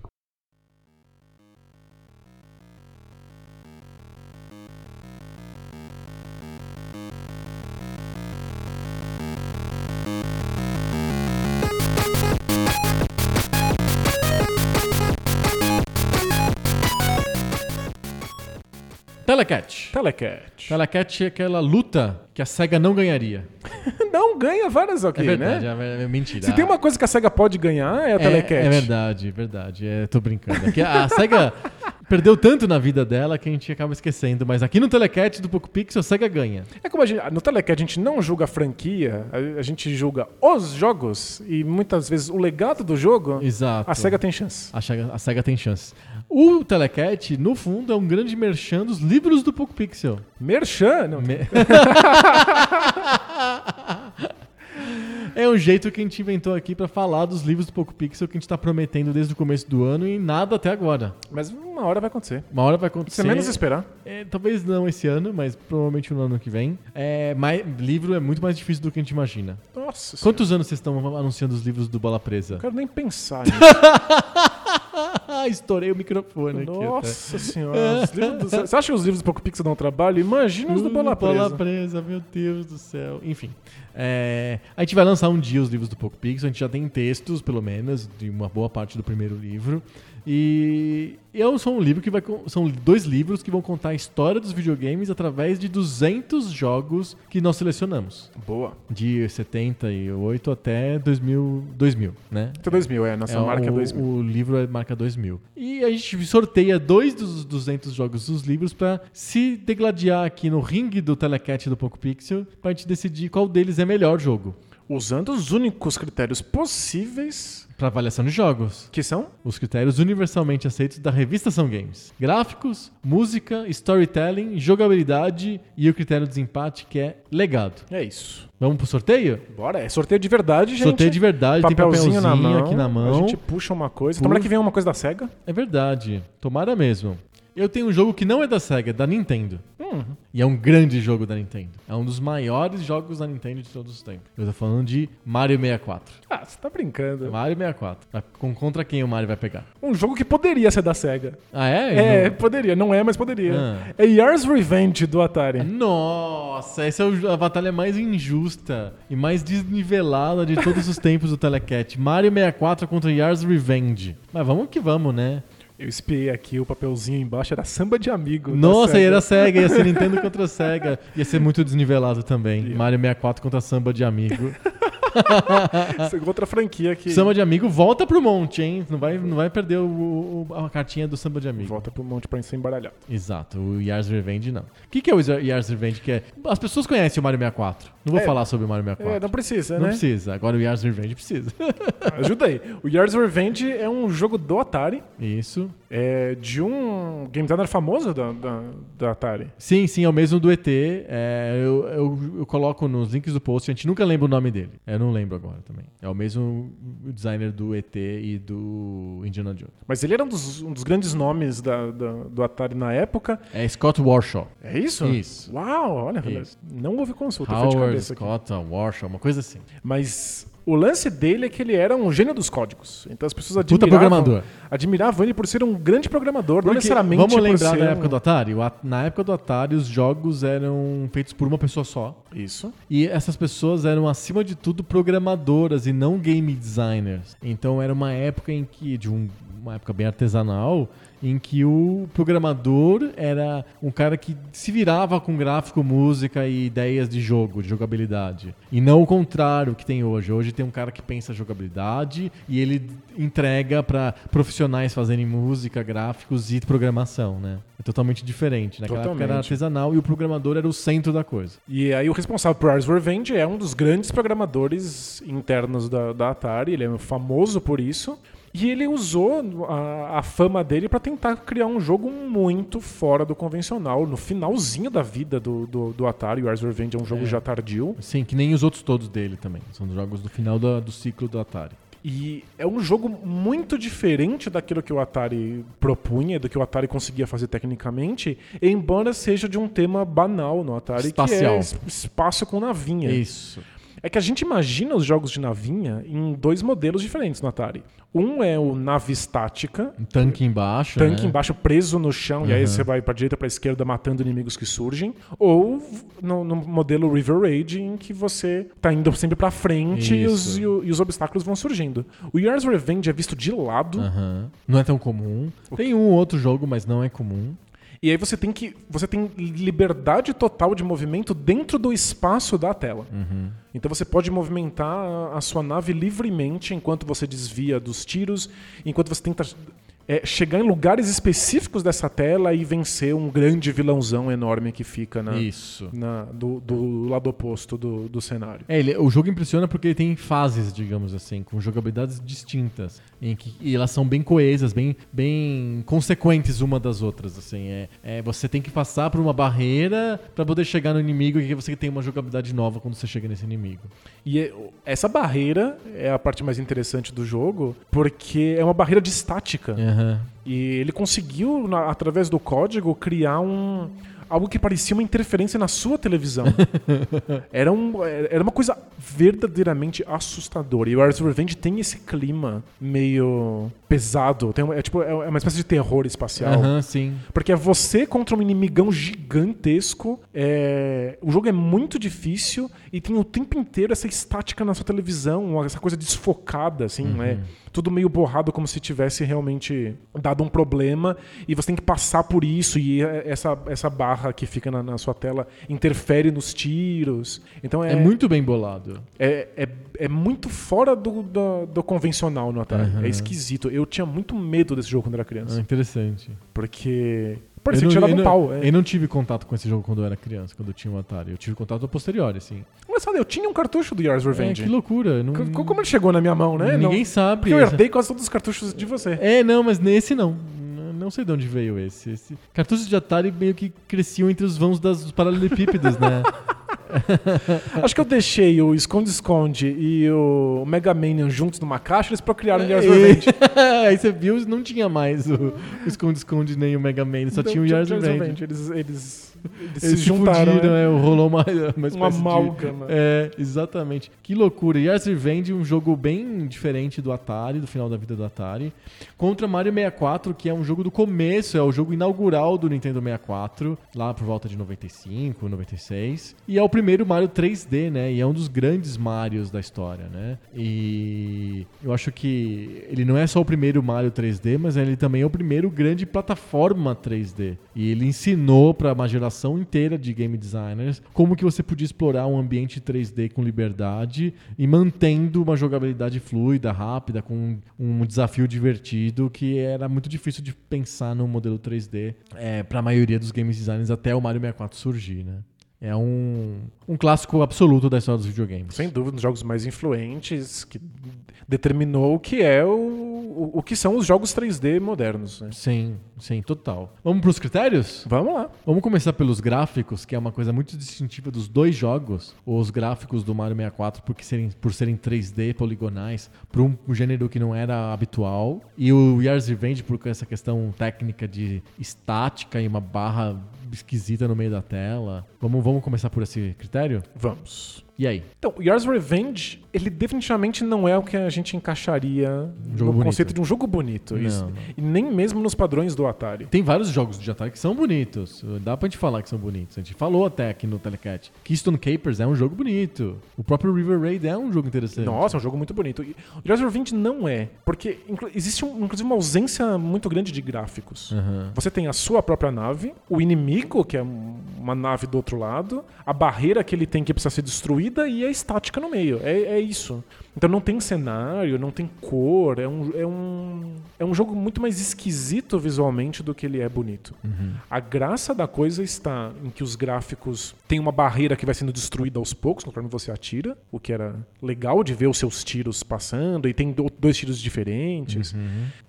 Telecat. Telecat. Telecat é aquela luta que a SEGA não ganharia. Não ganha várias aqui, É verdade, né? é, é mentira. Se tem uma coisa que a SEGA pode ganhar, é a É, Telecat. é verdade, verdade. É, tô brincando. É que a SEGA perdeu tanto na vida dela que a gente acaba esquecendo. Mas aqui no Telecat do Poco Pixel, a SEGA ganha. É como a gente, no Telecat a gente não julga a franquia, a, a gente julga os jogos e muitas vezes o legado do jogo. Exato. A SEGA tem chance. A SEGA, a SEGA tem chance. O Telecat, no fundo, é um grande merchan dos livros do Poco Pixel. Merchan, não. Me- É um jeito que a gente inventou aqui pra falar dos livros do Poco Pixel que a gente tá prometendo desde o começo do ano e nada até agora. Mas uma hora vai acontecer. Uma hora vai acontecer. menos esperar. É, talvez não esse ano, mas provavelmente no ano que vem. É, mas livro é muito mais difícil do que a gente imagina. Nossa senhora, Quantos anos vocês estão anunciando os livros do Bola Presa? não quero nem pensar nisso. Estourei o microfone aqui. Nossa senhora. os livros do- Você acha que os livros do Poco Pixel dão trabalho? Imagina os do Bola Presa. Bola Presa, meu Deus do céu. Enfim. é, a gente vai lançar um dia os livros do Poco Pixel. A gente já tem textos, pelo menos, de uma boa parte do primeiro livro. E eu sou um livro que vai são dois livros que vão contar a história dos videogames através de 200 jogos que nós selecionamos, Boa. de 78 até 2000, 2000 né? Até 2000, é. Nossa É, marca é o, 2000. O livro é marca 2000. E a gente sorteia dois dos 200 jogos dos livros pra se degladiar aqui no ringue do Telecat do Poco Pixel pra gente decidir qual deles é melhor jogo Usando os únicos critérios possíveis, pra avaliação de jogos. que são Os critérios universalmente aceitos da revista São Games: gráficos, música, storytelling, jogabilidade e o critério de desempate que é legado. É isso. Vamos pro sorteio? Bora, é sorteio de verdade, gente. Sorteio de verdade, tem papelzinho, na mão, aqui na mão. A gente puxa uma coisa. Pu- Tomara que venha uma coisa da SEGA. É verdade. Tomara mesmo. Eu tenho um jogo que não é da SEGA, é da Nintendo. Hum, E é um grande jogo da Nintendo. É um dos maiores jogos da Nintendo de todos os tempos. Eu tô falando de Mario 64. Ah, você tá brincando. Mario 64. Vai- Com, contra quem o Mario vai pegar? Um jogo que poderia ser da SEGA. Ah, é? É, Não- poderia. Não é, mas poderia. Ah. É Yars Revenge do Atari. Nossa, essa é a batalha mais injusta e mais desnivelada de todos os tempos do Telecat. Mario 64 contra Yars Revenge. Mas vamos que vamos, né? Eu espiei aqui o papelzinho embaixo, era samba de amigo. da Nossa, SEGA. era SEGA, ia ser Nintendo contra Sega. Ia ser muito desnivelado também. Mario 64 contra Samba de Amigo. Outra franquia que Samba de Amigo volta pro monte, hein? Não vai, não vai perder o- o- a cartinha do Samba de Amigo. volta pro monte pra ser embaralhado. Exato, o Yars Revenge não. O que, que é o Yars Revenge? Que é... As pessoas conhecem o Mario 64. Não vou É. falar sobre o Mario 64. É, não precisa, Não né? precisa. Agora o Yars Revenge precisa. Ajuda aí. O Yars Revenge é um jogo do Atari, Isso. É de um game designer famoso da, da, da Atari. Sim, sim, é o mesmo do ET. É, eu, eu, eu coloco nos links do post, a gente nunca lembra o nome dele. Eu não lembro agora também. É o mesmo designer do ET e do Indiana Jones. Mas ele era um dos, um dos grandes nomes da, da- do Atari na época. É Scott Warshaw. É isso? Isso. Uau, olha, Isso. não houve consulta, Howard cabeça aqui. Scott Warshaw, uma coisa assim. Mas o lance dele é que ele era um gênio dos códigos. Então as pessoas Puta admiravam, programador. admiravam ele por ser um grande programador, não Porque, necessariamente vamos lembrar da um- época do Atari? Na época do Atari, os jogos eram feitos por uma pessoa só. Isso. E essas pessoas eram, acima de tudo, programadoras e não game designers. Então era uma época em que, de um- uma época bem artesanal, em que o programador era um cara que se virava com gráfico, música e ideias de jogo, de jogabilidade. E não o contrário que tem hoje. Hoje tem um cara que pensa jogabilidade e ele entrega para profissionais fazerem música, gráficos e programação, né? É totalmente diferente. Naquela época era Totalmente. artesanal e o programador era o centro da coisa. E aí o responsável por Ars Revenge é um dos grandes programadores internos da, da Atari, ele é famoso por isso. E ele usou a, a fama dele para tentar criar um jogo muito fora do convencional. No finalzinho da vida do, do, do Atari, o Ars Revenge é um jogo É. já tardio. Sim, que nem os outros todos dele também. São jogos do final do, do ciclo do Atari. E é um jogo muito diferente daquilo que o Atari propunha, do que o Atari conseguia fazer tecnicamente, embora seja de um tema banal no Atari, Espacial. que é es- espaço com navinha. Isso. É que a gente imagina os jogos de navinha em dois modelos diferentes no Atari. Um é o nave estática, Um tanque embaixo. tanque né? embaixo preso no chão, e aí Uhum. você vai pra direita pra esquerda matando inimigos que surgem. Ou no, no modelo River Raid, em que você tá indo sempre pra frente e os, e e os obstáculos vão surgindo. O Yars Revenge é visto de lado, Aham. Não é tão comum. Tem um outro jogo, mas não é comum. E aí você tem que. Você tem liberdade total de movimento dentro do espaço da tela. Uhum. Então você pode movimentar a- a sua nave livremente enquanto você desvia dos tiros, enquanto você tenta é, chegar em lugares específicos dessa tela e vencer um grande vilãozão enorme que fica na, Isso. na- do, do lado oposto do, do cenário. É, ele- o jogo impressiona porque ele tem fases, digamos assim, com jogabilidades distintas. Em que, e elas são bem coesas, bem, bem consequentes uma das outras. Assim, é, é, você tem que passar por uma barreira pra poder chegar no inimigo e você tem uma jogabilidade nova quando você chega nesse inimigo. E é- essa barreira é a parte mais interessante do jogo, porque é uma barreira de estática. Aham. E ele conseguiu, na- através do código, criar um. Algo que parecia uma interferência na sua televisão. era, um, era uma coisa verdadeiramente assustadora. E o Ars Revenge tem esse clima meio pesado. Tem, é, tipo, é uma espécie de terror espacial. Aham, sim. Porque é você contra um inimigão gigantesco. É... O jogo é muito difícil E tem o tempo inteiro essa estática na sua televisão, essa coisa desfocada, assim, né? Tudo meio borrado, como se tivesse realmente dado um problema e você tem que passar por isso. E essa, essa barra que fica na, na sua tela interfere nos tiros. Então é, É muito bem bolado. é, é, é muito fora do, do, do convencional no Atari. Aham. É esquisito. Eu tinha muito medo desse jogo quando era criança. Ah, interessante. Porque. Parecia eu que não, tirava eu um pau. É. eu não tive contato com esse jogo quando eu era criança, quando eu tinha um Atari. Eu tive contato a posteriori, assim. Engraçado, eu tinha um cartucho do Yars É, Revenge. que loucura. Não, C- Como ele chegou na minha mão, né? Ninguém Não- sabe. Porque eu Essa- herdei quase todos os cartuchos de você. É, não, mas nesse não. Não sei de onde veio esse. esse... Cartuchos de Atari meio que cresciam entre os vãos das, dos paralelepípedos, né? Acho que eu deixei o Esconde-Esconde e o Mega Mania juntos numa caixa, eles procriaram o Yars Revenge. Aí você viu, não tinha mais o Esconde-Esconde nem o Mega Man, só Então, tinha o Yars Revenge. Eles, eles, eles se juntaram. fudiram, né? é, rolou uma, uma Um espécie de... amálgama. É, exatamente. Que loucura. Yars Revenge, um jogo bem diferente do Atari, do final da vida do Atari. Contra Mario 64, que é um jogo do começo, é o jogo inaugural do Nintendo 64, lá por volta de 95, 96. E é o primeiro Mario 3D, né? E é um dos grandes Marios da história, né? E eu acho que ele não é só o primeiro Mario 3D, mas ele também é o primeiro grande plataforma 3D. E ele ensinou para uma geração inteira de game designers como que você podia explorar um ambiente 3D com liberdade e mantendo uma jogabilidade fluida, rápida, com um desafio divertido que era muito difícil de pensar no modelo 3D para a maioria dos game designers até o Mario 64 surgir, né? É um, um clássico absoluto da história dos videogames. Sem dúvida, um dos jogos mais influentes, que determinou o que é o, o, o que são os jogos 3D modernos. né? Sim, sim, total. Vamos para os critérios? Vamos lá. Vamos começar pelos gráficos, que é uma coisa muito distintiva dos dois jogos. Os gráficos do Mario 64, porque serem, por serem 3D poligonais, para um gênero que não era habitual. E o Yars Revenge, por essa questão técnica de estática e uma barra esquisita no meio da tela. Vamos, vamos começar por esse critério? Vamos. E aí? Então, Yars Revenge, ele definitivamente não é o que a gente encaixaria jogo no bonito. conceito de um jogo bonito. Isso-. E nem mesmo nos padrões do Atari. Tem vários jogos de Atari que são bonitos. Dá pra gente falar que são bonitos. A gente falou até aqui no Telecat. Keystone Capers é um jogo bonito. O próprio River Raid é um jogo interessante. Nossa, é um jogo muito bonito. E Revenge não é, porque existe um- inclusive uma ausência muito grande de gráficos. Aham. Você tem a sua própria nave, o inimigo, que é um- uma nave do outro lado, a barreira que ele tem que precisa ser destruída e a estática no meio. É, é isso. Então não tem cenário, não tem cor, é um, é, um, é um jogo muito mais esquisito visualmente do que ele é bonito. A graça da coisa está em que os gráficos têm uma barreira que vai sendo destruída aos poucos conforme você atira, o que era legal de ver os seus tiros passando, e tem do- dois tiros diferentes.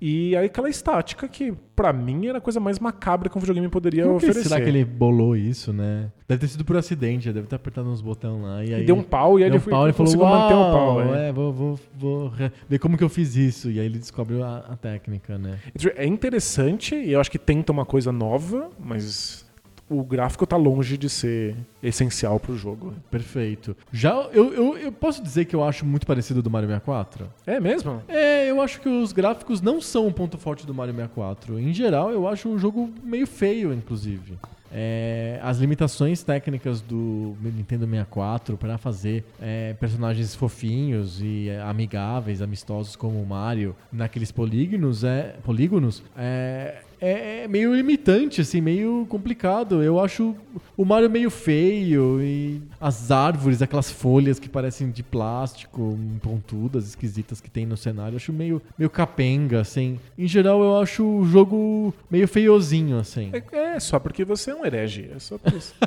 E aí aquela estática que, pra mim, era a coisa mais macabra que um videogame poderia Como oferecer. será que ele bolou isso, né? Deve ter sido por acidente, deve ter apertado uns botões lá. E aí deu um pau e aí ele um foi, pau e falou: conseguiu manter o pau. "Uau, é. é, vou, vou, vou ver como que eu fiz isso. E aí ele descobre a, a técnica, né? É interessante e eu acho que tenta uma coisa nova, mas o gráfico tá longe de ser essencial pro jogo. Perfeito. Já eu, eu, eu posso dizer que eu acho muito parecido do Mario 64? É mesmo? É, eu acho que os gráficos não são um ponto forte do Mario 64. Em geral, eu acho um jogo meio feio, inclusive. É, as limitações técnicas do Nintendo 64 para fazer é, personagens fofinhos e é, amigáveis, amistosos como o Mario naqueles polígonos é polígonos é, é, é meio limitante, assim, meio complicado. Eu acho o Mario meio feio e as árvores, aquelas folhas que parecem de plástico, pontudas, esquisitas que tem no cenário, eu acho meio, meio capenga, assim. Em geral, eu acho o jogo meio feiozinho, assim. É, é só porque você é um herege. É só por isso.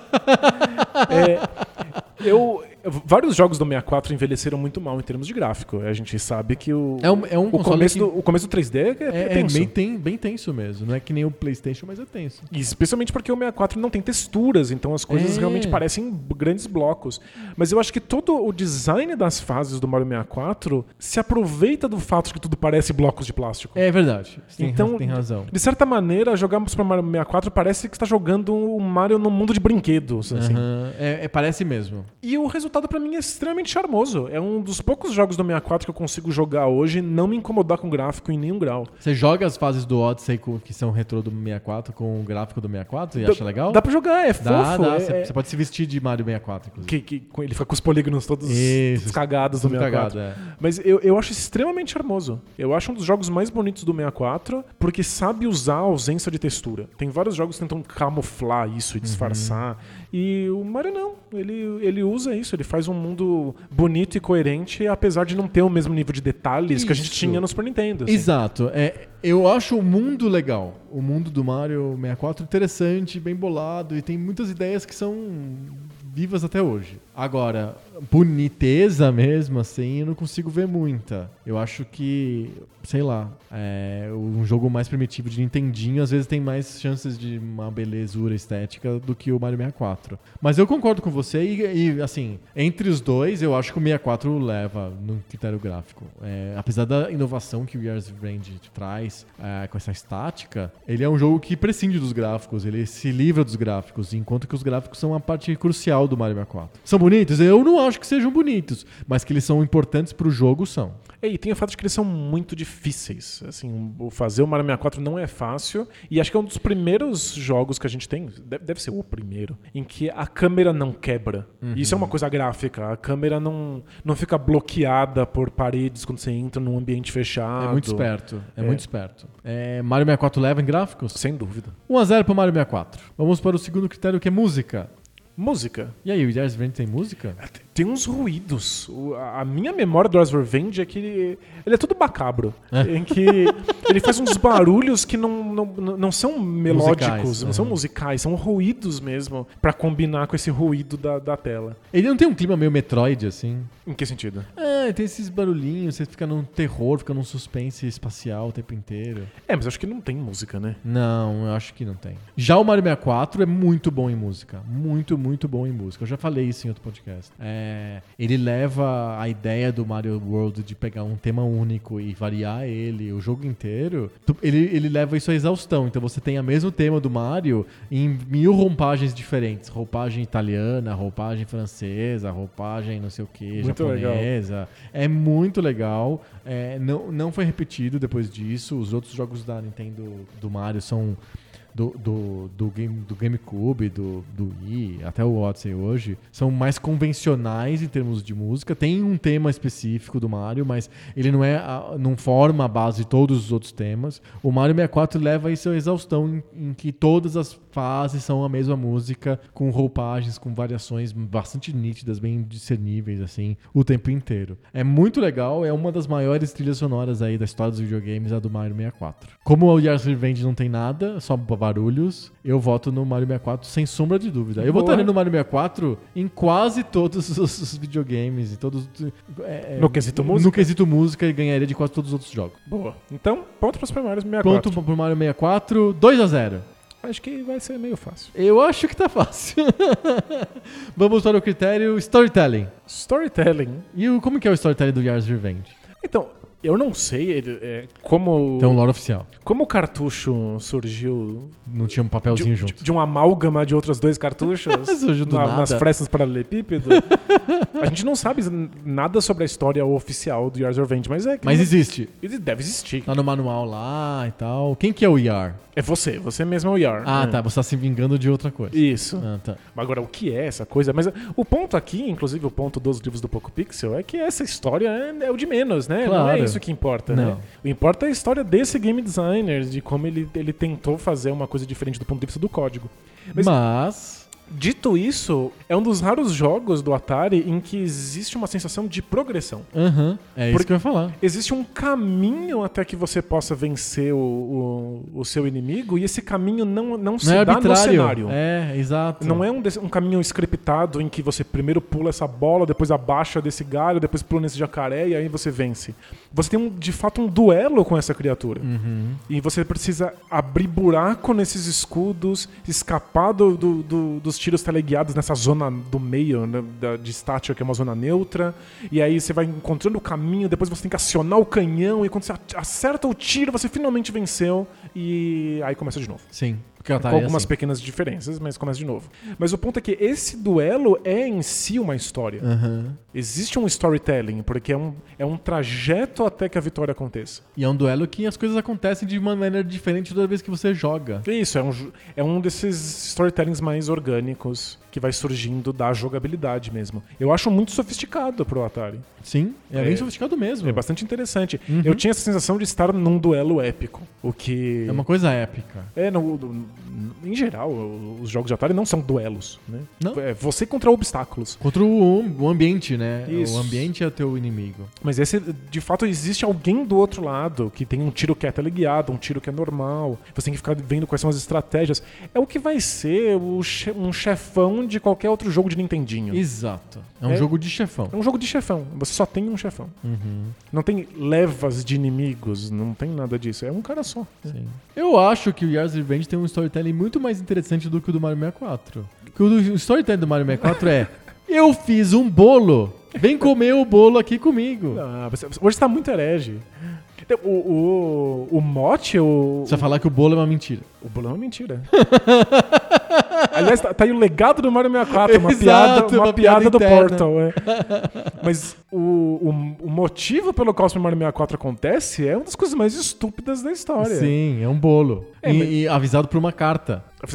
É, eu, vários jogos do 64 envelheceram muito mal em termos de gráfico. A gente sabe que o, É um, é um o, começo que do, o começo do 3D é, é, é é tenso. bem, ten- bem tenso mesmo. Não é que nem o PlayStation, mas é tenso. E Especialmente porque o 64 não tem texturas, então as coisas É. realmente parecem grandes blocos. Mas eu acho que todo o design das fases do Mario 64 se aproveita do fato de que tudo parece blocos de plástico. É verdade. Tem, Então, tem razão. De certa maneira, jogar Super Mario 64 parece que está jogando o Mario no mundo de brinquedos. Assim. Aham. É, é, parece mesmo. E o resultado resultado pra mim é extremamente charmoso. É um dos poucos jogos do 64 que eu consigo jogar hoje e não me incomodar com o gráfico em nenhum grau. Você joga as fases do Odyssey que são retrô do 64 com o gráfico do 64 e Dá- acha legal? Dá pra jogar, é Dá, fofo. dá. é- Você é- você pode se vestir de Mario 64, inclusive. que, que- ele fica com os polígonos todos, Isso. cagados do Tudo 64. cagado, é. Mas eu, eu acho extremamente charmoso. Eu acho um dos jogos mais bonitos do 64, porque sabe usar a ausência de textura. Tem vários jogos que tentam camuflar isso e Uhum. E o Mario não. Ele, ele usa isso, ele faz um mundo bonito e coerente, apesar de não ter o mesmo nível de detalhes que a gente Isso. tinha no Super Nintendo. assim. Exato. É, eu acho o mundo legal. O mundo do Mario 64 interessante, bem bolado e tem muitas ideias que são vivas até hoje. Agora, boniteza mesmo, assim, eu não consigo ver muita. Eu acho que, sei lá, é, um jogo mais primitivo de Nintendinho às vezes tem mais chances de uma belezura estética do que o Mario 64. Mas eu concordo com você e, e, assim, entre os dois, eu acho que o 64 leva no critério gráfico. É, apesar da inovação que o Years Range traz é, com essa estática, ele é um jogo que prescinde dos gráficos, ele se livra dos gráficos, enquanto que os gráficos são a parte crucial do Mario 64. São bonitos? Eu não acho que sejam bonitos, mas que eles são importantes pro jogo, são. É, E tem o fato de que eles são muito difíceis. Assim, o fazer o Mario 64 não é fácil. E acho que é um dos primeiros jogos que a gente tem, deve, ser o primeiro, em que a câmera não quebra. E Isso é uma coisa gráfica. A câmera não, não fica bloqueada por paredes quando você entra num ambiente fechado. É muito esperto, é, É. muito esperto. É, Mario 64 leva em gráficos? Sem dúvida. 1x0 pro Mario 64. Vamos para o segundo critério que é música. Música. E aí, o Years Range tem música? Tem uns ruídos. O- a minha memória do Ars Revenge é que ele, ele é todo macabro. Em que ele faz uns barulhos que não, não, não são melódicos, Musicais, não são é. musicais, são ruídos mesmo, pra combinar com esse ruído da, da tela. Ele não tem um clima meio Metroid, assim? Em que sentido? É, tem esses barulhinhos, você fica num terror, fica num suspense espacial o tempo inteiro. É, mas acho que não tem música, né? Não, eu acho que não tem. Já o Mario 64 é muito bom em música. Muito, muito bom em música. Eu já falei isso em outro podcast. É, ele leva a ideia do Mario World de pegar um tema único e variar ele o jogo inteiro. Ele, ele leva isso à exaustão. Então você tem o mesmo tema do Mario em mil roupagens diferentes. Roupagem italiana, roupagem francesa, roupagem não sei o que, Muito legal. japonesa. É muito legal. É, não, não foi repetido depois disso. Os outros jogos da Nintendo do Mario são do, do, do, game, do GameCube, do, do Wii, até o Odyssey hoje, são mais convencionais em termos de música. Tem um tema específico do Mario, mas ele não é não forma a base de todos os outros temas. O Mario 64 leva isso à exaustão em, em que todas as fases são a mesma música, com roupagens, com variações bastante nítidas, bem discerníveis, assim, o tempo inteiro. É muito legal, é uma das maiores trilhas sonoras aí da história dos videogames, a do Mario 64. Como o Yars Revenge não tem nada, só barulhos, eu voto no Mario 64 sem sombra de dúvida. Eu Boa. votaria no Mario 64 em quase todos os videogames, em todos... é, é, No quesito música? No quesito música e ganharia de quase todos os outros jogos. Boa. Então, ponto para Super Mario 64. Pronto pro Mario 64, 2 a 0 Acho que vai ser meio fácil. Eu acho que tá fácil. Vamos para o critério storytelling. Storytelling. E o, como que é o storytelling do Yars Revenge? Então, eu não sei ele, é, como, Tem um lore oficial. como o cartucho surgiu Não tinha um papelzinho de, junto. de, de um amálgama de outros dois cartuchos Surgiu do nada. nas frestas paralelepípedo. a gente não sabe nada sobre a história oficial do Yars Revenge, mas é que Mas existe. ele deve existir. Tá no manual lá e tal. Quem que é o Yar? É você, você mesmo é o Yar. Ah, né? tá. Você tá se vingando de outra coisa. Isso. Ah, tá. Agora, o que é essa coisa? Mas o ponto aqui, inclusive o ponto dos livros do Poco Pixel, é que essa história é, é o de menos, né? Não é Claro. isso que importa, Não. né? O importa é a história desse game designer, de como ele, ele tentou fazer uma coisa diferente do ponto de vista do código. Mas- Mas... Dito isso, é um dos raros jogos do Atari em que existe uma sensação de progressão. Aham. É isso Porque- que eu ia falar. Existe um caminho até que você possa vencer o, o, o seu inimigo, e esse caminho não, não se Não é dá no arbitrário. cenário. É, exato. Não é um, um caminho scriptado em que você primeiro pula essa bola, depois abaixa desse galho, depois pula nesse jacaré e aí você vence. Você tem um, de fato um duelo com essa criatura. Uhum. E você precisa abrir buraco nesses escudos, escapar do- do- do- dos tiros teleguiados nessa zona do meio né, da, de estática, que é uma zona neutra. E aí você vai encontrando o caminho, depois você tem que acionar o canhão, e quando você acerta o tiro, você finalmente venceu. E aí começa de novo. Sim. Atari com algumas assim. pequenas diferenças, mas começa de novo. Mas o ponto é que esse duelo é em si uma história. Aham. Existe um storytelling, porque é um, é um trajeto até que a vitória aconteça. E é um duelo que as coisas acontecem de uma maneira diferente toda vez que você joga. Isso, é um, é um desses storytellings mais orgânicos que vai surgindo da jogabilidade mesmo. Eu acho muito sofisticado pro Atari. Sim, é, bem É. sofisticado mesmo. É bastante interessante. Uhum. Eu tinha essa sensação de estar num duelo épico. O que. É uma coisa épica. É, no, no- em geral, os jogos de Atari não são duelos, né? Não. É você contra obstáculos. Contra o, ambiente, né? Isso. O ambiente é o teu inimigo. Mas esse, de fato, existe alguém do outro lado que tem um tiro que é teleguiado, um tiro que é normal. Você tem que ficar vendo quais são as estratégias. É o que vai ser che- um chefão de qualquer outro jogo de Nintendinho. Exato. É um É. jogo de chefão. É um jogo de chefão. Você só tem um chefão. Uhum. Não tem levas de inimigos, não tem nada disso. É um cara só. Sim. Eu acho que o Yars Revenge tem um storytelling muito mais interessante do que o do Mario 64. Porque o storytelling do Mario 64 é: Eu fiz um bolo, vem comer o bolo aqui comigo. Ah, você- hoje tá muito herege. O, o, o mote, o, Você vai falar que o bolo é uma mentira. o bolão é mentira. Aliás, tá, tá aí o legado do Mario 64, uma Exato, piada, uma uma piada, piada do. Portal. É. Mas o, o, o motivo pelo qual o Mario 64 acontece é uma das coisas mais estúpidas da história. Sim, é um bolo. É, e, mas- e avisado por uma carta. Por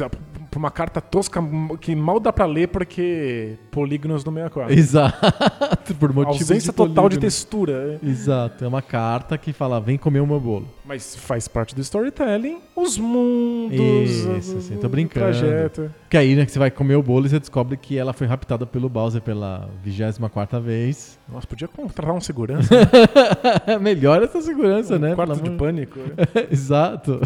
uma carta tosca que mal dá pra ler porque polígonos do 64. Exato, por motivos Ausência de total de textura. é. Exato, é uma carta que fala: Vem comer o meu bolo. Mas faz parte do storytelling. Os mundos. Isso, o- sim, tô o brincando. Trajeto. Que aí, né, que você vai comer o bolo e você descobre que ela foi raptada pelo Bowser pela 24 vez. Nossa, podia contratar um segurança. Melhora essa segurança, um né? quarto de amor- pânico. Exato.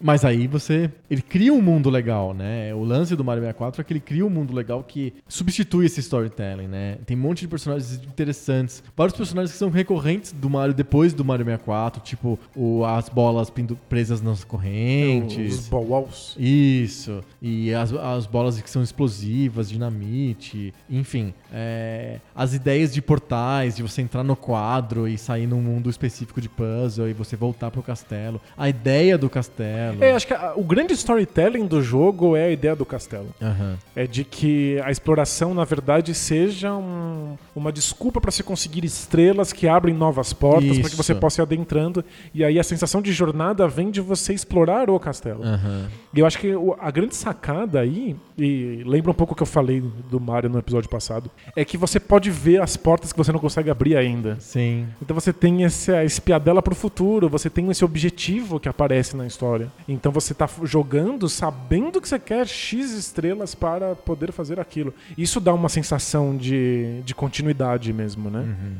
Mas aí você. Ele cria um mundo legal, né? O lance do Mario 64 é que ele cria um mundo legal que substitui esse storytelling, né? Tem um monte de personagens interessantes. Vários personagens que são recorrentes do Mario depois do Mario 64, tipo o, as bolas pindu- presas nas Os correntes. ball walls. Isso. E as, as bolas que são explosivas, dinamite, enfim. é, as ideias de portais, de você entrar no quadro e sair num mundo específico de puzzle e você voltar pro castelo. A ideia do castelo. É, acho que a- o grande storytelling do jogo é a ideia do castelo. Aham. É de que a exploração, na verdade, seja um- uma desculpa para se conseguir estrelas que abrem novas portas, para que você possa ir adentrando. E aí a sensação de jornada vem de você explorar o castelo. Aham. E eu acho que a grande sacada aí, e lembra um pouco o que eu falei do Mario no episódio passado, é que você pode ver as portas que você não consegue abrir ainda. Sim. Então você tem essa espiadela pro futuro, você tem esse objetivo que aparece na história. Então você tá jogando sabendo que você quer X estrelas para poder fazer aquilo. Isso dá uma sensação de, de continuidade mesmo, né? Uhum.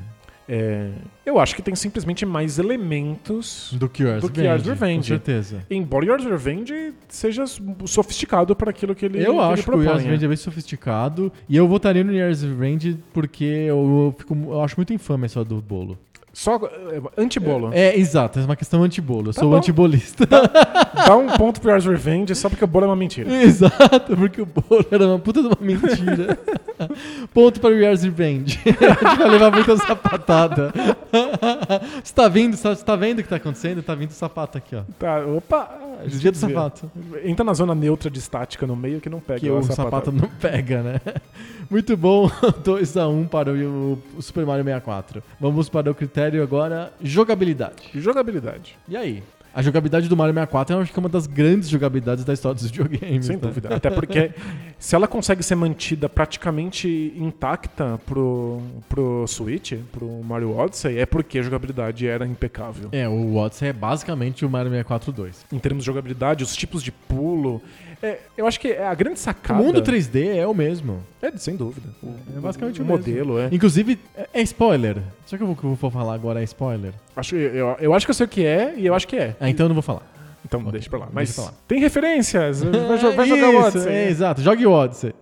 É, eu acho que tem simplesmente mais elementos. Do que Yours Do que Revenge. Yours Revenge. Com certeza. Embora Yours Revenge seja sofisticado para aquilo que ele, Eu que ele acho que o. Yours Revenge é bem sofisticado. E eu votaria no Yours Revenge porque eu, fico, eu acho muito infame essa do bolo. Só é, antibolo. É, exato. É uma questão antibolo. Eu Tá sou bom. antibolista. Dá um ponto pro Yours Revenge só porque o bolo é uma mentira. Exato, porque o bolo era uma puta de uma mentira. Ponto para o Revenge. A gente vai levar muita sapatada. Você tá vendo? Você tá vendo o que tá acontecendo? Tá vindo o sapato aqui, ó. Tá, opa. Desvia do sapato. Entra na zona neutra de estática no meio que não pega Que o sapato não pega, né? Muito bom. 2x1 para o, o Super Mario 64. Vamos para o critério agora: jogabilidade. Jogabilidade, E aí? A jogabilidade do Mario 64 eu acho que é uma das grandes jogabilidades da história dos videogames. sem né? dúvida. Até porque se ela consegue ser mantida praticamente intacta pro, pro Switch, pro Mario Odyssey, é porque a jogabilidade era impecável. É, o Odyssey é basicamente o Mario 64 2. Em termos de jogabilidade, os tipos de pulo. É, eu acho que é a grande O sacada. mundo 3D é o mesmo. É, sem dúvida. O, É basicamente o o mesmo. modelo, é. Inclusive, é- é spoiler. Só que o que eu vou falar agora é spoiler. Acho, eu, eu acho que eu sei o que é e eu acho que é. Ah, então eu não vou falar. Então Ok, deixa pra lá. deixa Mas pra lá. tem referências. Vai, vai jogar o Odyssey. É, exato. Jogue o Odyssey.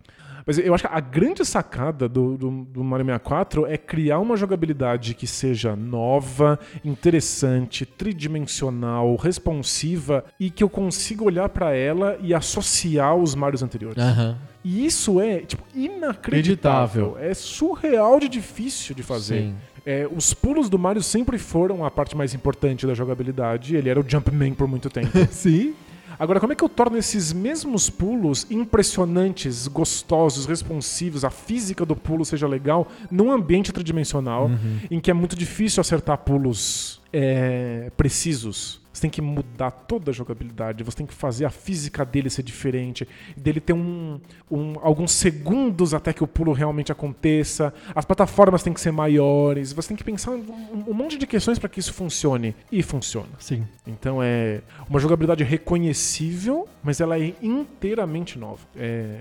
Mas eu acho que a grande sacada do, do, do Mario 64 é criar uma jogabilidade que seja nova, interessante, tridimensional, responsiva e que eu consiga olhar pra ela e associar os Marios anteriores. Aham. E isso é, tipo, inacreditável. É surreal de difícil de fazer. Sim. É, os pulos do Mario sempre foram a parte mais importante da jogabilidade. Ele era o Jumpman por muito tempo. Sim. Agora, como é que eu torno esses mesmos pulos impressionantes, gostosos, responsivos, a física do pulo seja legal, num ambiente tridimensional, em que é muito difícil acertar pulos é, precisos? Você tem que mudar toda a jogabilidade, você tem que fazer a física dele ser diferente, dele ter um, um- alguns segundos até que o pulo realmente aconteça, as plataformas têm que ser maiores, você tem que pensar um, um monte de questões para que isso funcione. E funciona. Sim. Então é uma jogabilidade reconhecível, mas ela é inteiramente nova. É,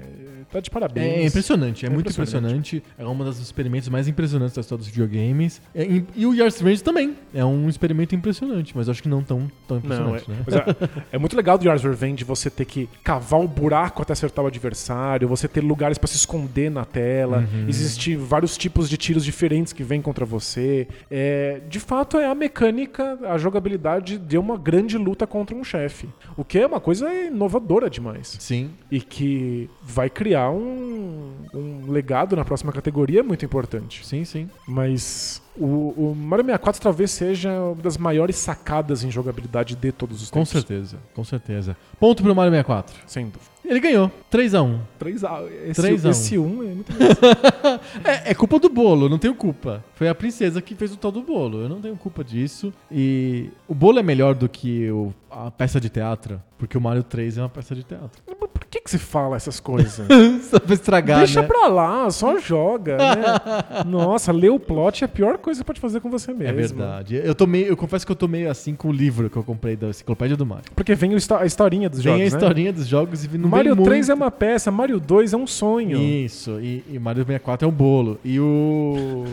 tá de parabéns. É impressionante, é, É muito impressionante. impressionante. É um dos experimentos mais impressionantes da história dos videogames. É, e, e o Yard Strange também. É um experimento impressionante, mas acho que não tão, tão Não, é, impressionante, né? é, é muito legal do Yars Revenge você ter que cavar um buraco até acertar o adversário, você ter lugares pra se esconder na tela, Uhum. existir vários tipos de tiros diferentes que vêm contra você. É, de fato, é a mecânica, a jogabilidade de uma grande luta contra um chefe. O que é uma coisa inovadora demais. Sim. E que vai criar um, um legado na próxima categoria muito importante. Sim, sim. Mas o, o Mario 64 talvez seja uma das maiores sacadas em jogabilidade de todos os Com tempos. certeza, com certeza. Ponto pro Mario 64. Sem dúvida. Ele ganhou. 3x1. 3 a, esse, 3 a 1. esse 1 é muito É, é culpa do bolo, não tenho culpa. Foi a princesa que fez o tal do bolo. Eu não tenho culpa disso. E o bolo é melhor do que o- a peça de teatro, porque o Mario 3 é uma peça de teatro. Mas Por que, que você fala essas coisas? Só pra estragar, Deixa né? pra lá, só joga, né? Nossa, ler o plot é a pior coisa que você pode fazer com você mesmo. É verdade. Eu, tô meio, eu confesso que eu tô meio assim com o livro que eu comprei da Enciclopédia do Mario. Porque vem a historinha dos Tem jogos, a né? historinha dos jogos e não Mario vem 3 muito. é uma peça, Mario 2 é um sonho. Isso, e, e Mario 64 é um bolo. E o.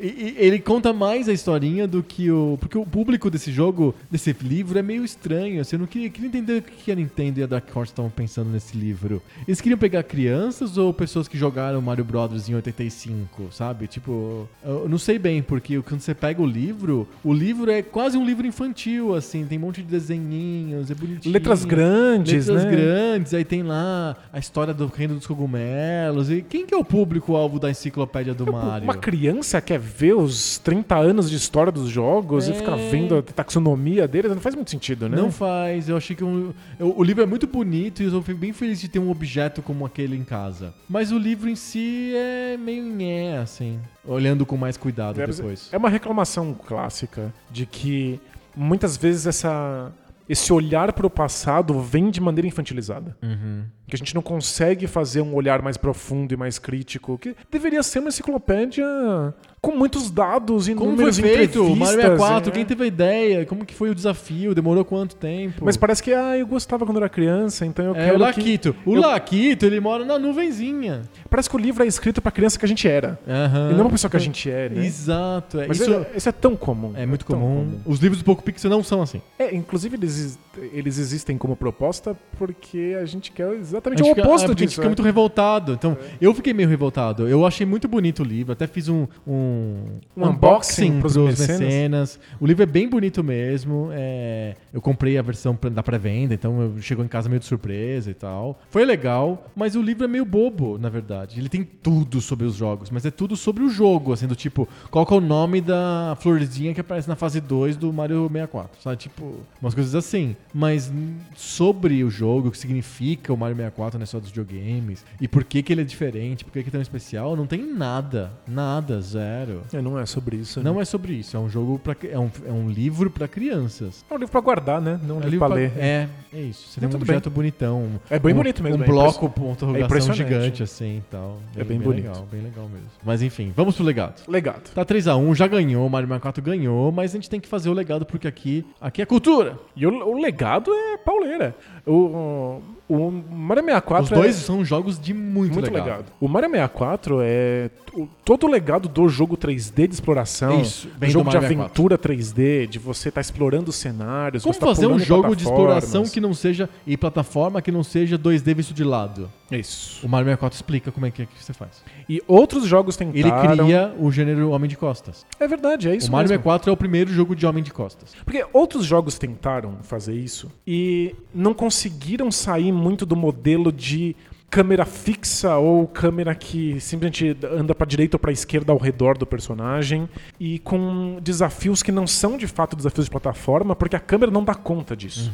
e- ele conta mais a historinha do que o. Porque o público desse jogo, desse livro, é meio estranho. Assim, eu não queria, queria entender o que a Nintendo e a Dark Horse estavam pensando nesse livro. Eles queriam pegar crianças ou pessoas que jogaram Mario Brothers em 85, sabe? Tipo, eu não sei bem, porque quando você pega o livro, o livro é quase um livro infantil, assim, tem um monte de desenhinhos, é bonitinho. Letras grandes, Letras né? grandes, aí tem lá a história do reino dos cogumelos. E quem que é o público-alvo da enciclopédia do Mario? Uma criança quer ver os 30 anos de história dos jogos e É. ficar vendo a taxonomia deles, não faz muito sentido, né? Não faz, eu achei que um- eu- o livro é muito bonito e eu fico bem feliz de ter um objeto como aquele em casa. Mas o livro em si é meio nhé, assim, olhando com mais cuidado É, depois. É uma reclamação clássica de que muitas vezes essa, esse olhar para o passado vem de maneira infantilizada. Uhum. Que a gente não consegue fazer um olhar mais profundo e mais crítico. Que deveria ser uma enciclopédia com muitos dados e Como foi números feito? O Mario entrevistas, 64, é. quem teve a ideia? Como que foi o desafio? Demorou quanto tempo? Mas parece que ah, eu gostava quando era criança, então eu é quero o que... Laquito. O eu- Laquito, ele mora na nuvenzinha. Parece que o livro é escrito pra criança que a gente era. Aham. E não pra pessoa que a gente é, né? Exato. É, Mas isso é, isso é tão comum. é muito tão comum. Os livros do Poco Pixel não são assim. É, inclusive eles, eles existem como proposta porque a gente quer A exatamente o oposto é, porque a gente disso. fica né? muito revoltado. Então, eu fiquei meio revoltado. Eu achei muito bonito o livro. Até fiz um, um, Um unboxing pros pros mecenas. mecenas. O livro é bem bonito mesmo. É, eu comprei a versão da pré-venda, então chegou em casa meio de surpresa e tal. Foi legal, mas o livro é meio bobo, na verdade. Ele tem tudo sobre os jogos, mas é tudo sobre o jogo, assim, do tipo, qual é o nome da florzinha que aparece na fase 2 do Mario 64, sabe? Tipo, umas coisas assim. Mas sobre o jogo, o que significa o Mario 64 na história dos videogames, e por que que ele é diferente, por que que é tão especial, não tem nada. Nada, zero. É, não é sobre isso. Não é sobre isso, é um jogo para é um, é um livro pra crianças. É um livro pra guardar, né? Não um É, livro pra- ler. é, é isso. Você tem um objeto bonitão. É bem um, bonito mesmo, Um é bloco interrogação impressionante. gigante assim e tal. É bem bonito. legal, bem legal mesmo. Mas enfim, vamos pro legado. Legado. Tá 3x1, já ganhou, Mario 64 ganhou, mas a gente tem que fazer o legado porque aqui, aqui é cultura. E o, o legado é pauleira. O, o, o Mario 64 Os é dois são jogos de muito, muito legado. legado. O Mario 64 é o- todo o legado do jogo 3D de exploração, Isso, do jogo de Mario 64. aventura 3D, de você estar explorando os cenários, Como você tá fazer um pulando em jogo de exploração que não seja e plataforma que não seja 2D visto de lado? Isso. O Mario 64 explica como é que, é que você faz. E outros jogos tentaram... Ele cria o gênero Homem de Costas. É verdade, é isso o Mario mesmo. 64 é o primeiro jogo de Homem de Costas. Porque outros jogos tentaram fazer isso e não conseguiram sair muito do modelo de câmera fixa ou câmera que simplesmente anda pra direita ou pra esquerda ao redor do personagem e com desafios que não são de fato desafios de plataforma, porque a câmera não dá conta disso.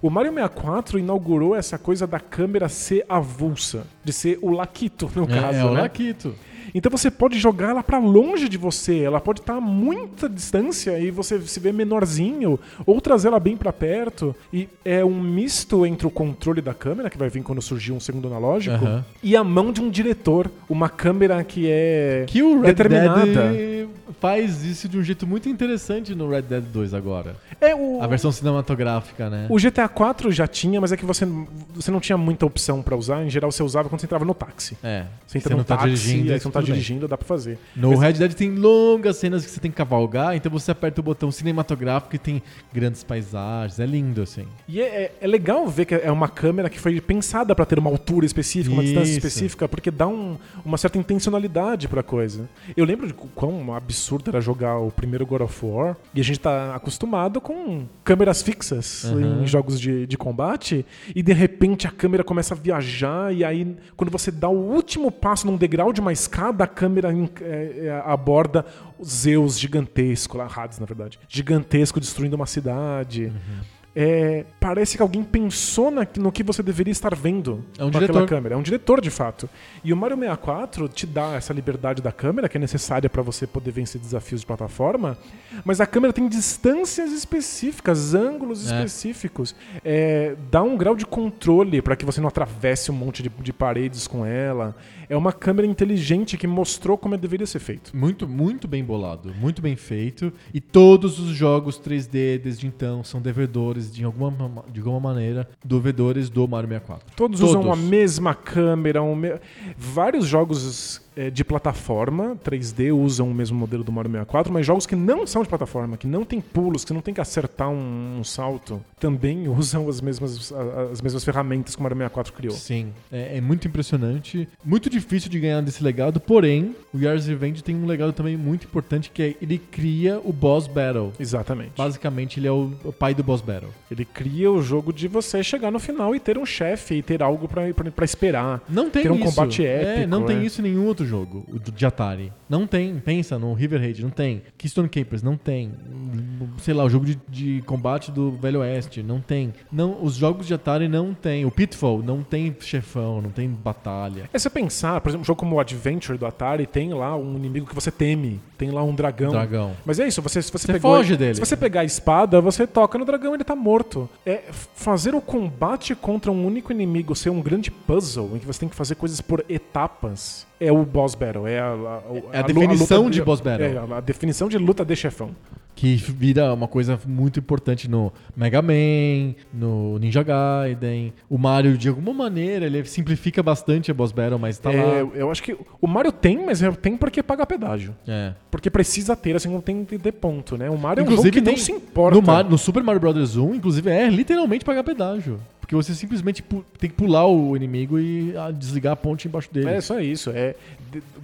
O Mario 64 inaugurou essa coisa da câmera ser avulsa, de ser o Laquito, no É, caso, é o né? Laquito. Então você pode jogar ela pra longe de você, ela pode estar a muita distância e você se vê menorzinho, ou trazer ela bem pra perto. E é um misto entre o controle da câmera, que vai vir quando surgir um segundo analógico, Aham. e a mão de um diretor, uma câmera que é Que o Red determinada. Dead faz isso de um jeito muito interessante no Red Dead 2 agora. É o A versão cinematográfica, né? O GTA 4 já tinha, mas é que você, você não tinha muita opção pra usar. Em geral, você usava quando você entrava no táxi. É. Você entra no não tá táxi, dirigindo, aí você não tá bem. dirigindo, dá pra fazer. No Mas- Red Dead tem longas cenas que você tem que cavalgar, então você aperta o botão cinematográfico e tem grandes paisagens. É lindo, assim. E é, é- é legal ver que é uma câmera que foi pensada pra ter uma altura específica, uma distância Isso. específica, porque dá um- uma certa intencionalidade pra coisa. Eu lembro de quão absurdo era jogar o primeiro God of War, e a gente tá acostumado com câmeras fixas Aham. em jogos de, de combate, e de repente a câmera começa a viajar, e aí quando você dá o último passo num degrau de uma escada, a câmera é, é, aborda Zeus gigantesco, lá, Hades na verdade, gigantesco destruindo uma cidade. É, parece que alguém pensou na- no que você deveria estar vendo É um com aquela diretor. câmera. É um diretor, de fato. E o Mario 64 te dá essa liberdade da câmera, que é necessária para você poder vencer desafios de plataforma, mas a câmera tem distâncias específicas, ângulos É. específicos. É, dá um grau de controle para que você não atravesse um monte de, de paredes com ela. É uma câmera inteligente que mostrou como deveria ser feito. Muito, muito bem bolado, muito bem feito. E todos os jogos 3D desde então são devedores, de alguma, ma- de alguma maneira, devedores do Mario 64. Todos, usam a mesma câmera. um me- Vários jogos de plataforma 3D usam o mesmo modelo do Mario 64, mas jogos que não são de plataforma, que não tem pulos, que não tem que acertar um, um salto, também usam as mesmas, as mesmas ferramentas que o Mario 64 criou. Sim, é, é muito impressionante. Muito difícil de ganhar desse legado, porém, o Yars Revenge tem um legado também muito importante que é ele cria o Boss Battle. Exatamente. Basicamente, ele é o, o pai do Boss Battle. Ele cria o jogo de você chegar no final e ter um chefe e ter algo pra esperar. Não tem Ter um isso. combate É, épico, não tem é. isso em nenhum outro jogo o do- de Atari. Não tem. Pensa no River Raid, não tem. Keystone Capers, não tem. Sei lá, o jogo de, de combate do Velho Oeste, não tem. Não, os jogos de Atari não tem. O Pitfall não tem chefão, não tem batalha. É você pensar, por exemplo, um jogo como o Adventure do Atari tem lá um inimigo que você teme, tem lá um dragão. Dragão. Mas é isso, você, se você, Você pegou- foge dele. Se você pegar a espada, você toca no dragão e ele tá morto. É fazer o combate contra um único inimigo ser um grande puzzle em que você tem que fazer coisas por etapas. É o boss battle, é a, a- É a definição luta de boss battle. É, a, a definição de luta de chefão. Que vira uma coisa muito importante no Mega Man, no Ninja Gaiden. O Mario, de alguma maneira, ele simplifica bastante a Boss Battle, mas tá É, lá. eu acho que o Mario tem, mas é- tem porque paga pedágio. É. Porque precisa ter, assim, não tem que ter ponto, né? O Mario é um Inclusive, jogo que tem, não se importa. No, no Super Mario Bros. 1, inclusive, é literalmente pagar pedágio. Porque você simplesmente tem que pular o inimigo e ah, desligar a ponte embaixo dele. É só isso. É,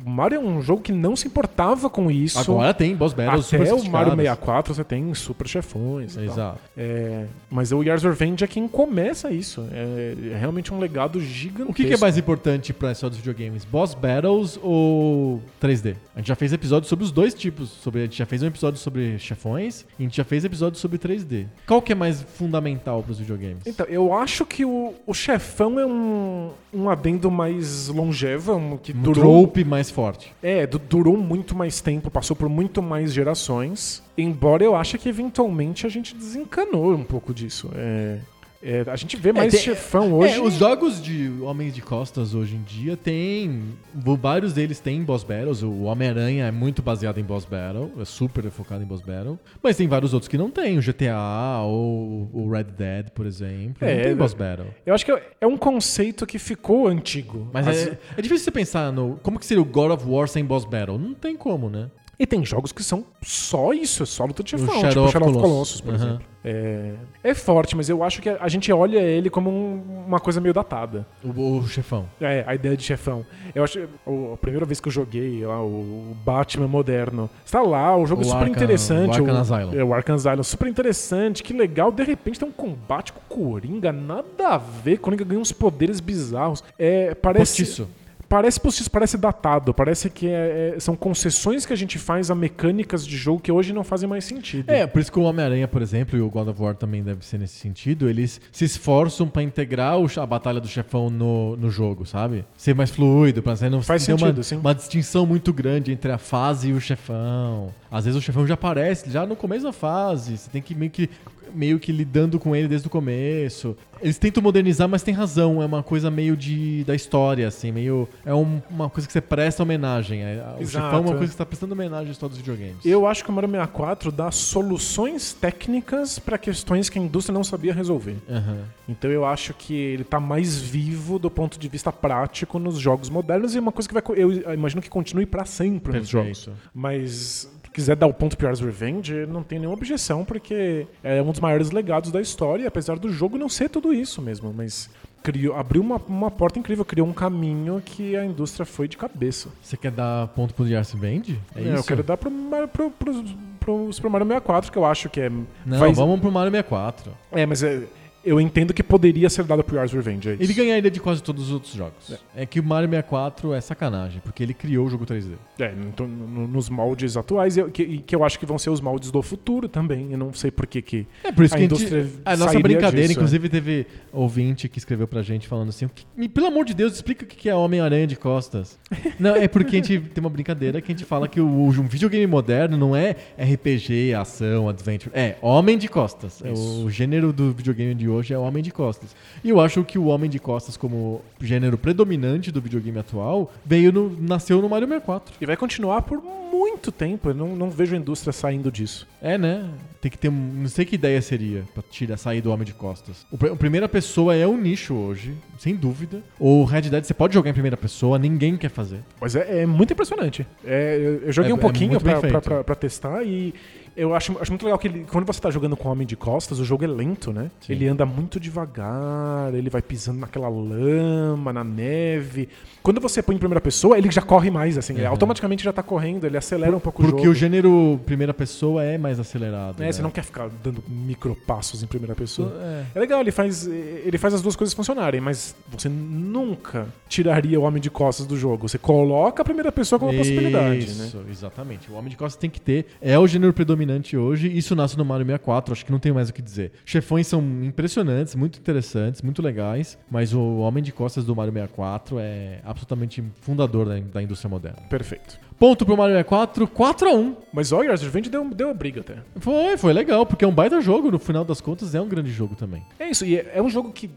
o Mario é um jogo que não se importava com isso. Agora tem Boss Battles Até o Mario sofisticados. 64 você tem super chefões. tal. Exato. É, mas o Yars Revenge é quem começa isso. É, é realmente um legado gigantesco. O que, que é mais importante pra história dos videogames? Boss Battles ou 3D? A gente já fez episódios sobre os dois tipos. Sobre, a gente já fez um episódio sobre chefões e a gente já fez episódio sobre 3D. Qual que é mais fundamental pros videogames? Então, eu acho que o, o chefão é um, um adendo mais longevo, um, que um durou, trope mais forte. é, du- durou muito mais tempo, passou por muito mais gerações. Embora eu ache que eventualmente a gente desencanou um pouco disso. É, é, a gente vê mais tem- chefão hoje. É, os jogos de Homens de Costas hoje em dia tem. Vários deles têm boss battles. O Homem-Aranha é muito baseado em boss battle, é super focado em boss battle. Mas tem vários outros que não tem. O GTA ou o Red Dead, por exemplo. É, não tem é- boss battle. Eu acho que é é um conceito que ficou antigo. Mas As- é, é difícil você pensar no. Como que seria o God of War sem boss battle? Não tem como, né? E tem jogos que são só isso, é só luta de chefão, Shadow tipo of Shadow of Colossus. Por Aham. exemplo. É, é forte, mas eu acho que a gente olha ele como um- uma coisa meio datada. O, o chefão. É, a ideia de chefão. Eu acho o- a primeira vez que eu joguei lá, o Batman moderno. Está lá, o jogo O é super Arkham- interessante. o Arkham Asylum. É, o Arkham Asylum, super interessante, que legal. De repente tem um combate com o Coringa, nada a ver. Coringa ganha uns poderes bizarros. É, parece. Postiço. Parece postiço, parece datado. Parece que é- é- são concessões que a gente faz a mecânicas de jogo que hoje não fazem mais sentido. É, por isso que o Homem-Aranha, por exemplo, e o God of War também deve ser nesse sentido, eles se esforçam pra integrar o a batalha do chefão no, no jogo, sabe? Ser mais fluido, pra não Faz ter sentido, uma, sim. uma distinção muito grande entre a fase e o chefão. Às vezes o chefão já aparece já no começo da fase, você tem que meio que meio que lidando com ele desde o começo. Eles tentam modernizar, mas tem razão, é uma coisa meio de da história assim, meio é um- uma coisa que você presta homenagem. É, O Exato, chefão é uma coisa que você tá prestando homenagem à história dos videogames. Eu acho que o Mario 64 dá soluções técnicas para questões que a indústria não sabia resolver. Aham. Então eu acho que ele tá mais vivo do ponto de vista prático nos jogos modernos e é uma coisa que vai eu imagino que continue para sempre nos Perfeito. jogos. Mas quiser dar o ponto pro Yars Revenge, não tem nenhuma objeção porque é um dos maiores legados da história, apesar do jogo não ser tudo isso mesmo, mas criou, abriu uma, uma porta incrível, criou um caminho que a indústria foi de cabeça. Você quer dar ponto pro Yars Vende? É, É, isso? Eu quero dar pro, pro, pro, pro Super Mario 64, que eu acho que é. Não, faz- vamos pro Mario 64. É, mas é, eu entendo que poderia ser dado pro Yars Revenge. É isso. Ele ganharia de quase todos os outros jogos. É. que o Mario 64 é sacanagem, porque ele criou o jogo 3D. É, então, no- nos moldes atuais, que, que eu acho que vão ser os moldes do futuro também. Eu não sei por que que. É por isso A que a, gente, indústria a nossa brincadeira, disso, é. inclusive teve ouvinte que escreveu pra gente falando assim, "O que- me- pelo amor de Deus, explica o que é Homem-Aranha de costas. não, é porque a gente tem uma brincadeira que a gente fala que o, um videogame moderno não é RPG, ação, adventure, é Homem de costas. É Isso. o gênero do videogame de hoje é Homem de costas. E eu acho que o Homem de costas como gênero predominante do videogame atual veio no, nasceu no Mario 64. E vai continuar por muito tempo. Eu não, não vejo a indústria saindo disso. É, né? Tem que ter. Não sei que ideia seria pra tirar, sair do Homem de Costas. O, a primeira pessoa é um nicho hoje, sem dúvida. O Red Dead você pode jogar em primeira pessoa, ninguém quer fazer. Mas é, é muito impressionante. É, eu, joguei É- um é pouquinho bem pra, pra, pra- pra testar e eu acho, acho muito legal que ele- quando você tá jogando com o Homem de Costas, o jogo é lento, né? Sim. Ele anda muito devagar, ele vai pisando naquela lama, na neve. Quando você põe em primeira pessoa, ele já corre mais, assim. ele Uhum. automaticamente já tá correndo, ele acelera um pouco o Porque jogo. o gênero primeira pessoa é mais acelerado. É, né? Você não quer ficar dando micropassos em primeira pessoa. É. É legal, ele faz, ele faz as duas coisas funcionarem, mas você nunca tiraria o Homem de Costas do jogo. Você coloca a primeira pessoa como uma possibilidade, né? Isso, exatamente. O Homem de Costas tem que ter. É o gênero predominante hoje. Isso nasce no Mario 64. Acho que não tem mais o que dizer. Chefões são impressionantes, muito interessantes, muito legais. Mas o Homem de Costas do Mario 64 é absolutamente fundador da, da indústria moderna. Perfeito. Ponto pro Mario 64, 4 a 1 Mas o Yars Revenge deu, deu a briga até. Foi, foi legal, porque é um baita jogo. No final das contas, é um grande jogo também. É isso, e é, é um jogo que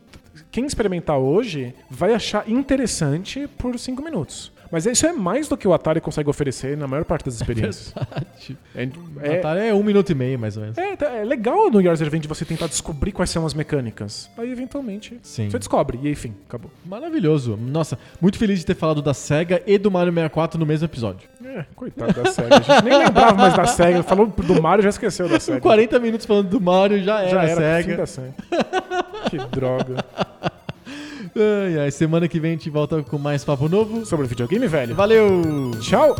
quem experimentar hoje vai achar interessante por 5 minutos. Mas isso é mais do que o Atari consegue oferecer na maior parte das experiências. É, é, Atari é um minuto e meio, mais ou menos. é, tá- é legal no Yars Revenge você tentar descobrir quais são as mecânicas. Aí, eventualmente, Sim. você descobre. E enfim, acabou. Maravilhoso. Nossa, muito feliz de ter falado da SEGA e do Mario 64 no mesmo episódio. É, coitado da SEGA. A gente nem lembrava mais da SEGA. Falou do Mario, já esqueceu da SEGA. 40 minutos falando do Mario, já era, já era SEGA. da SEGA. que droga. Ai, ai, semana que vem a gente volta com mais papo novo. Sobre videogame, velho. Valeu! Tchau!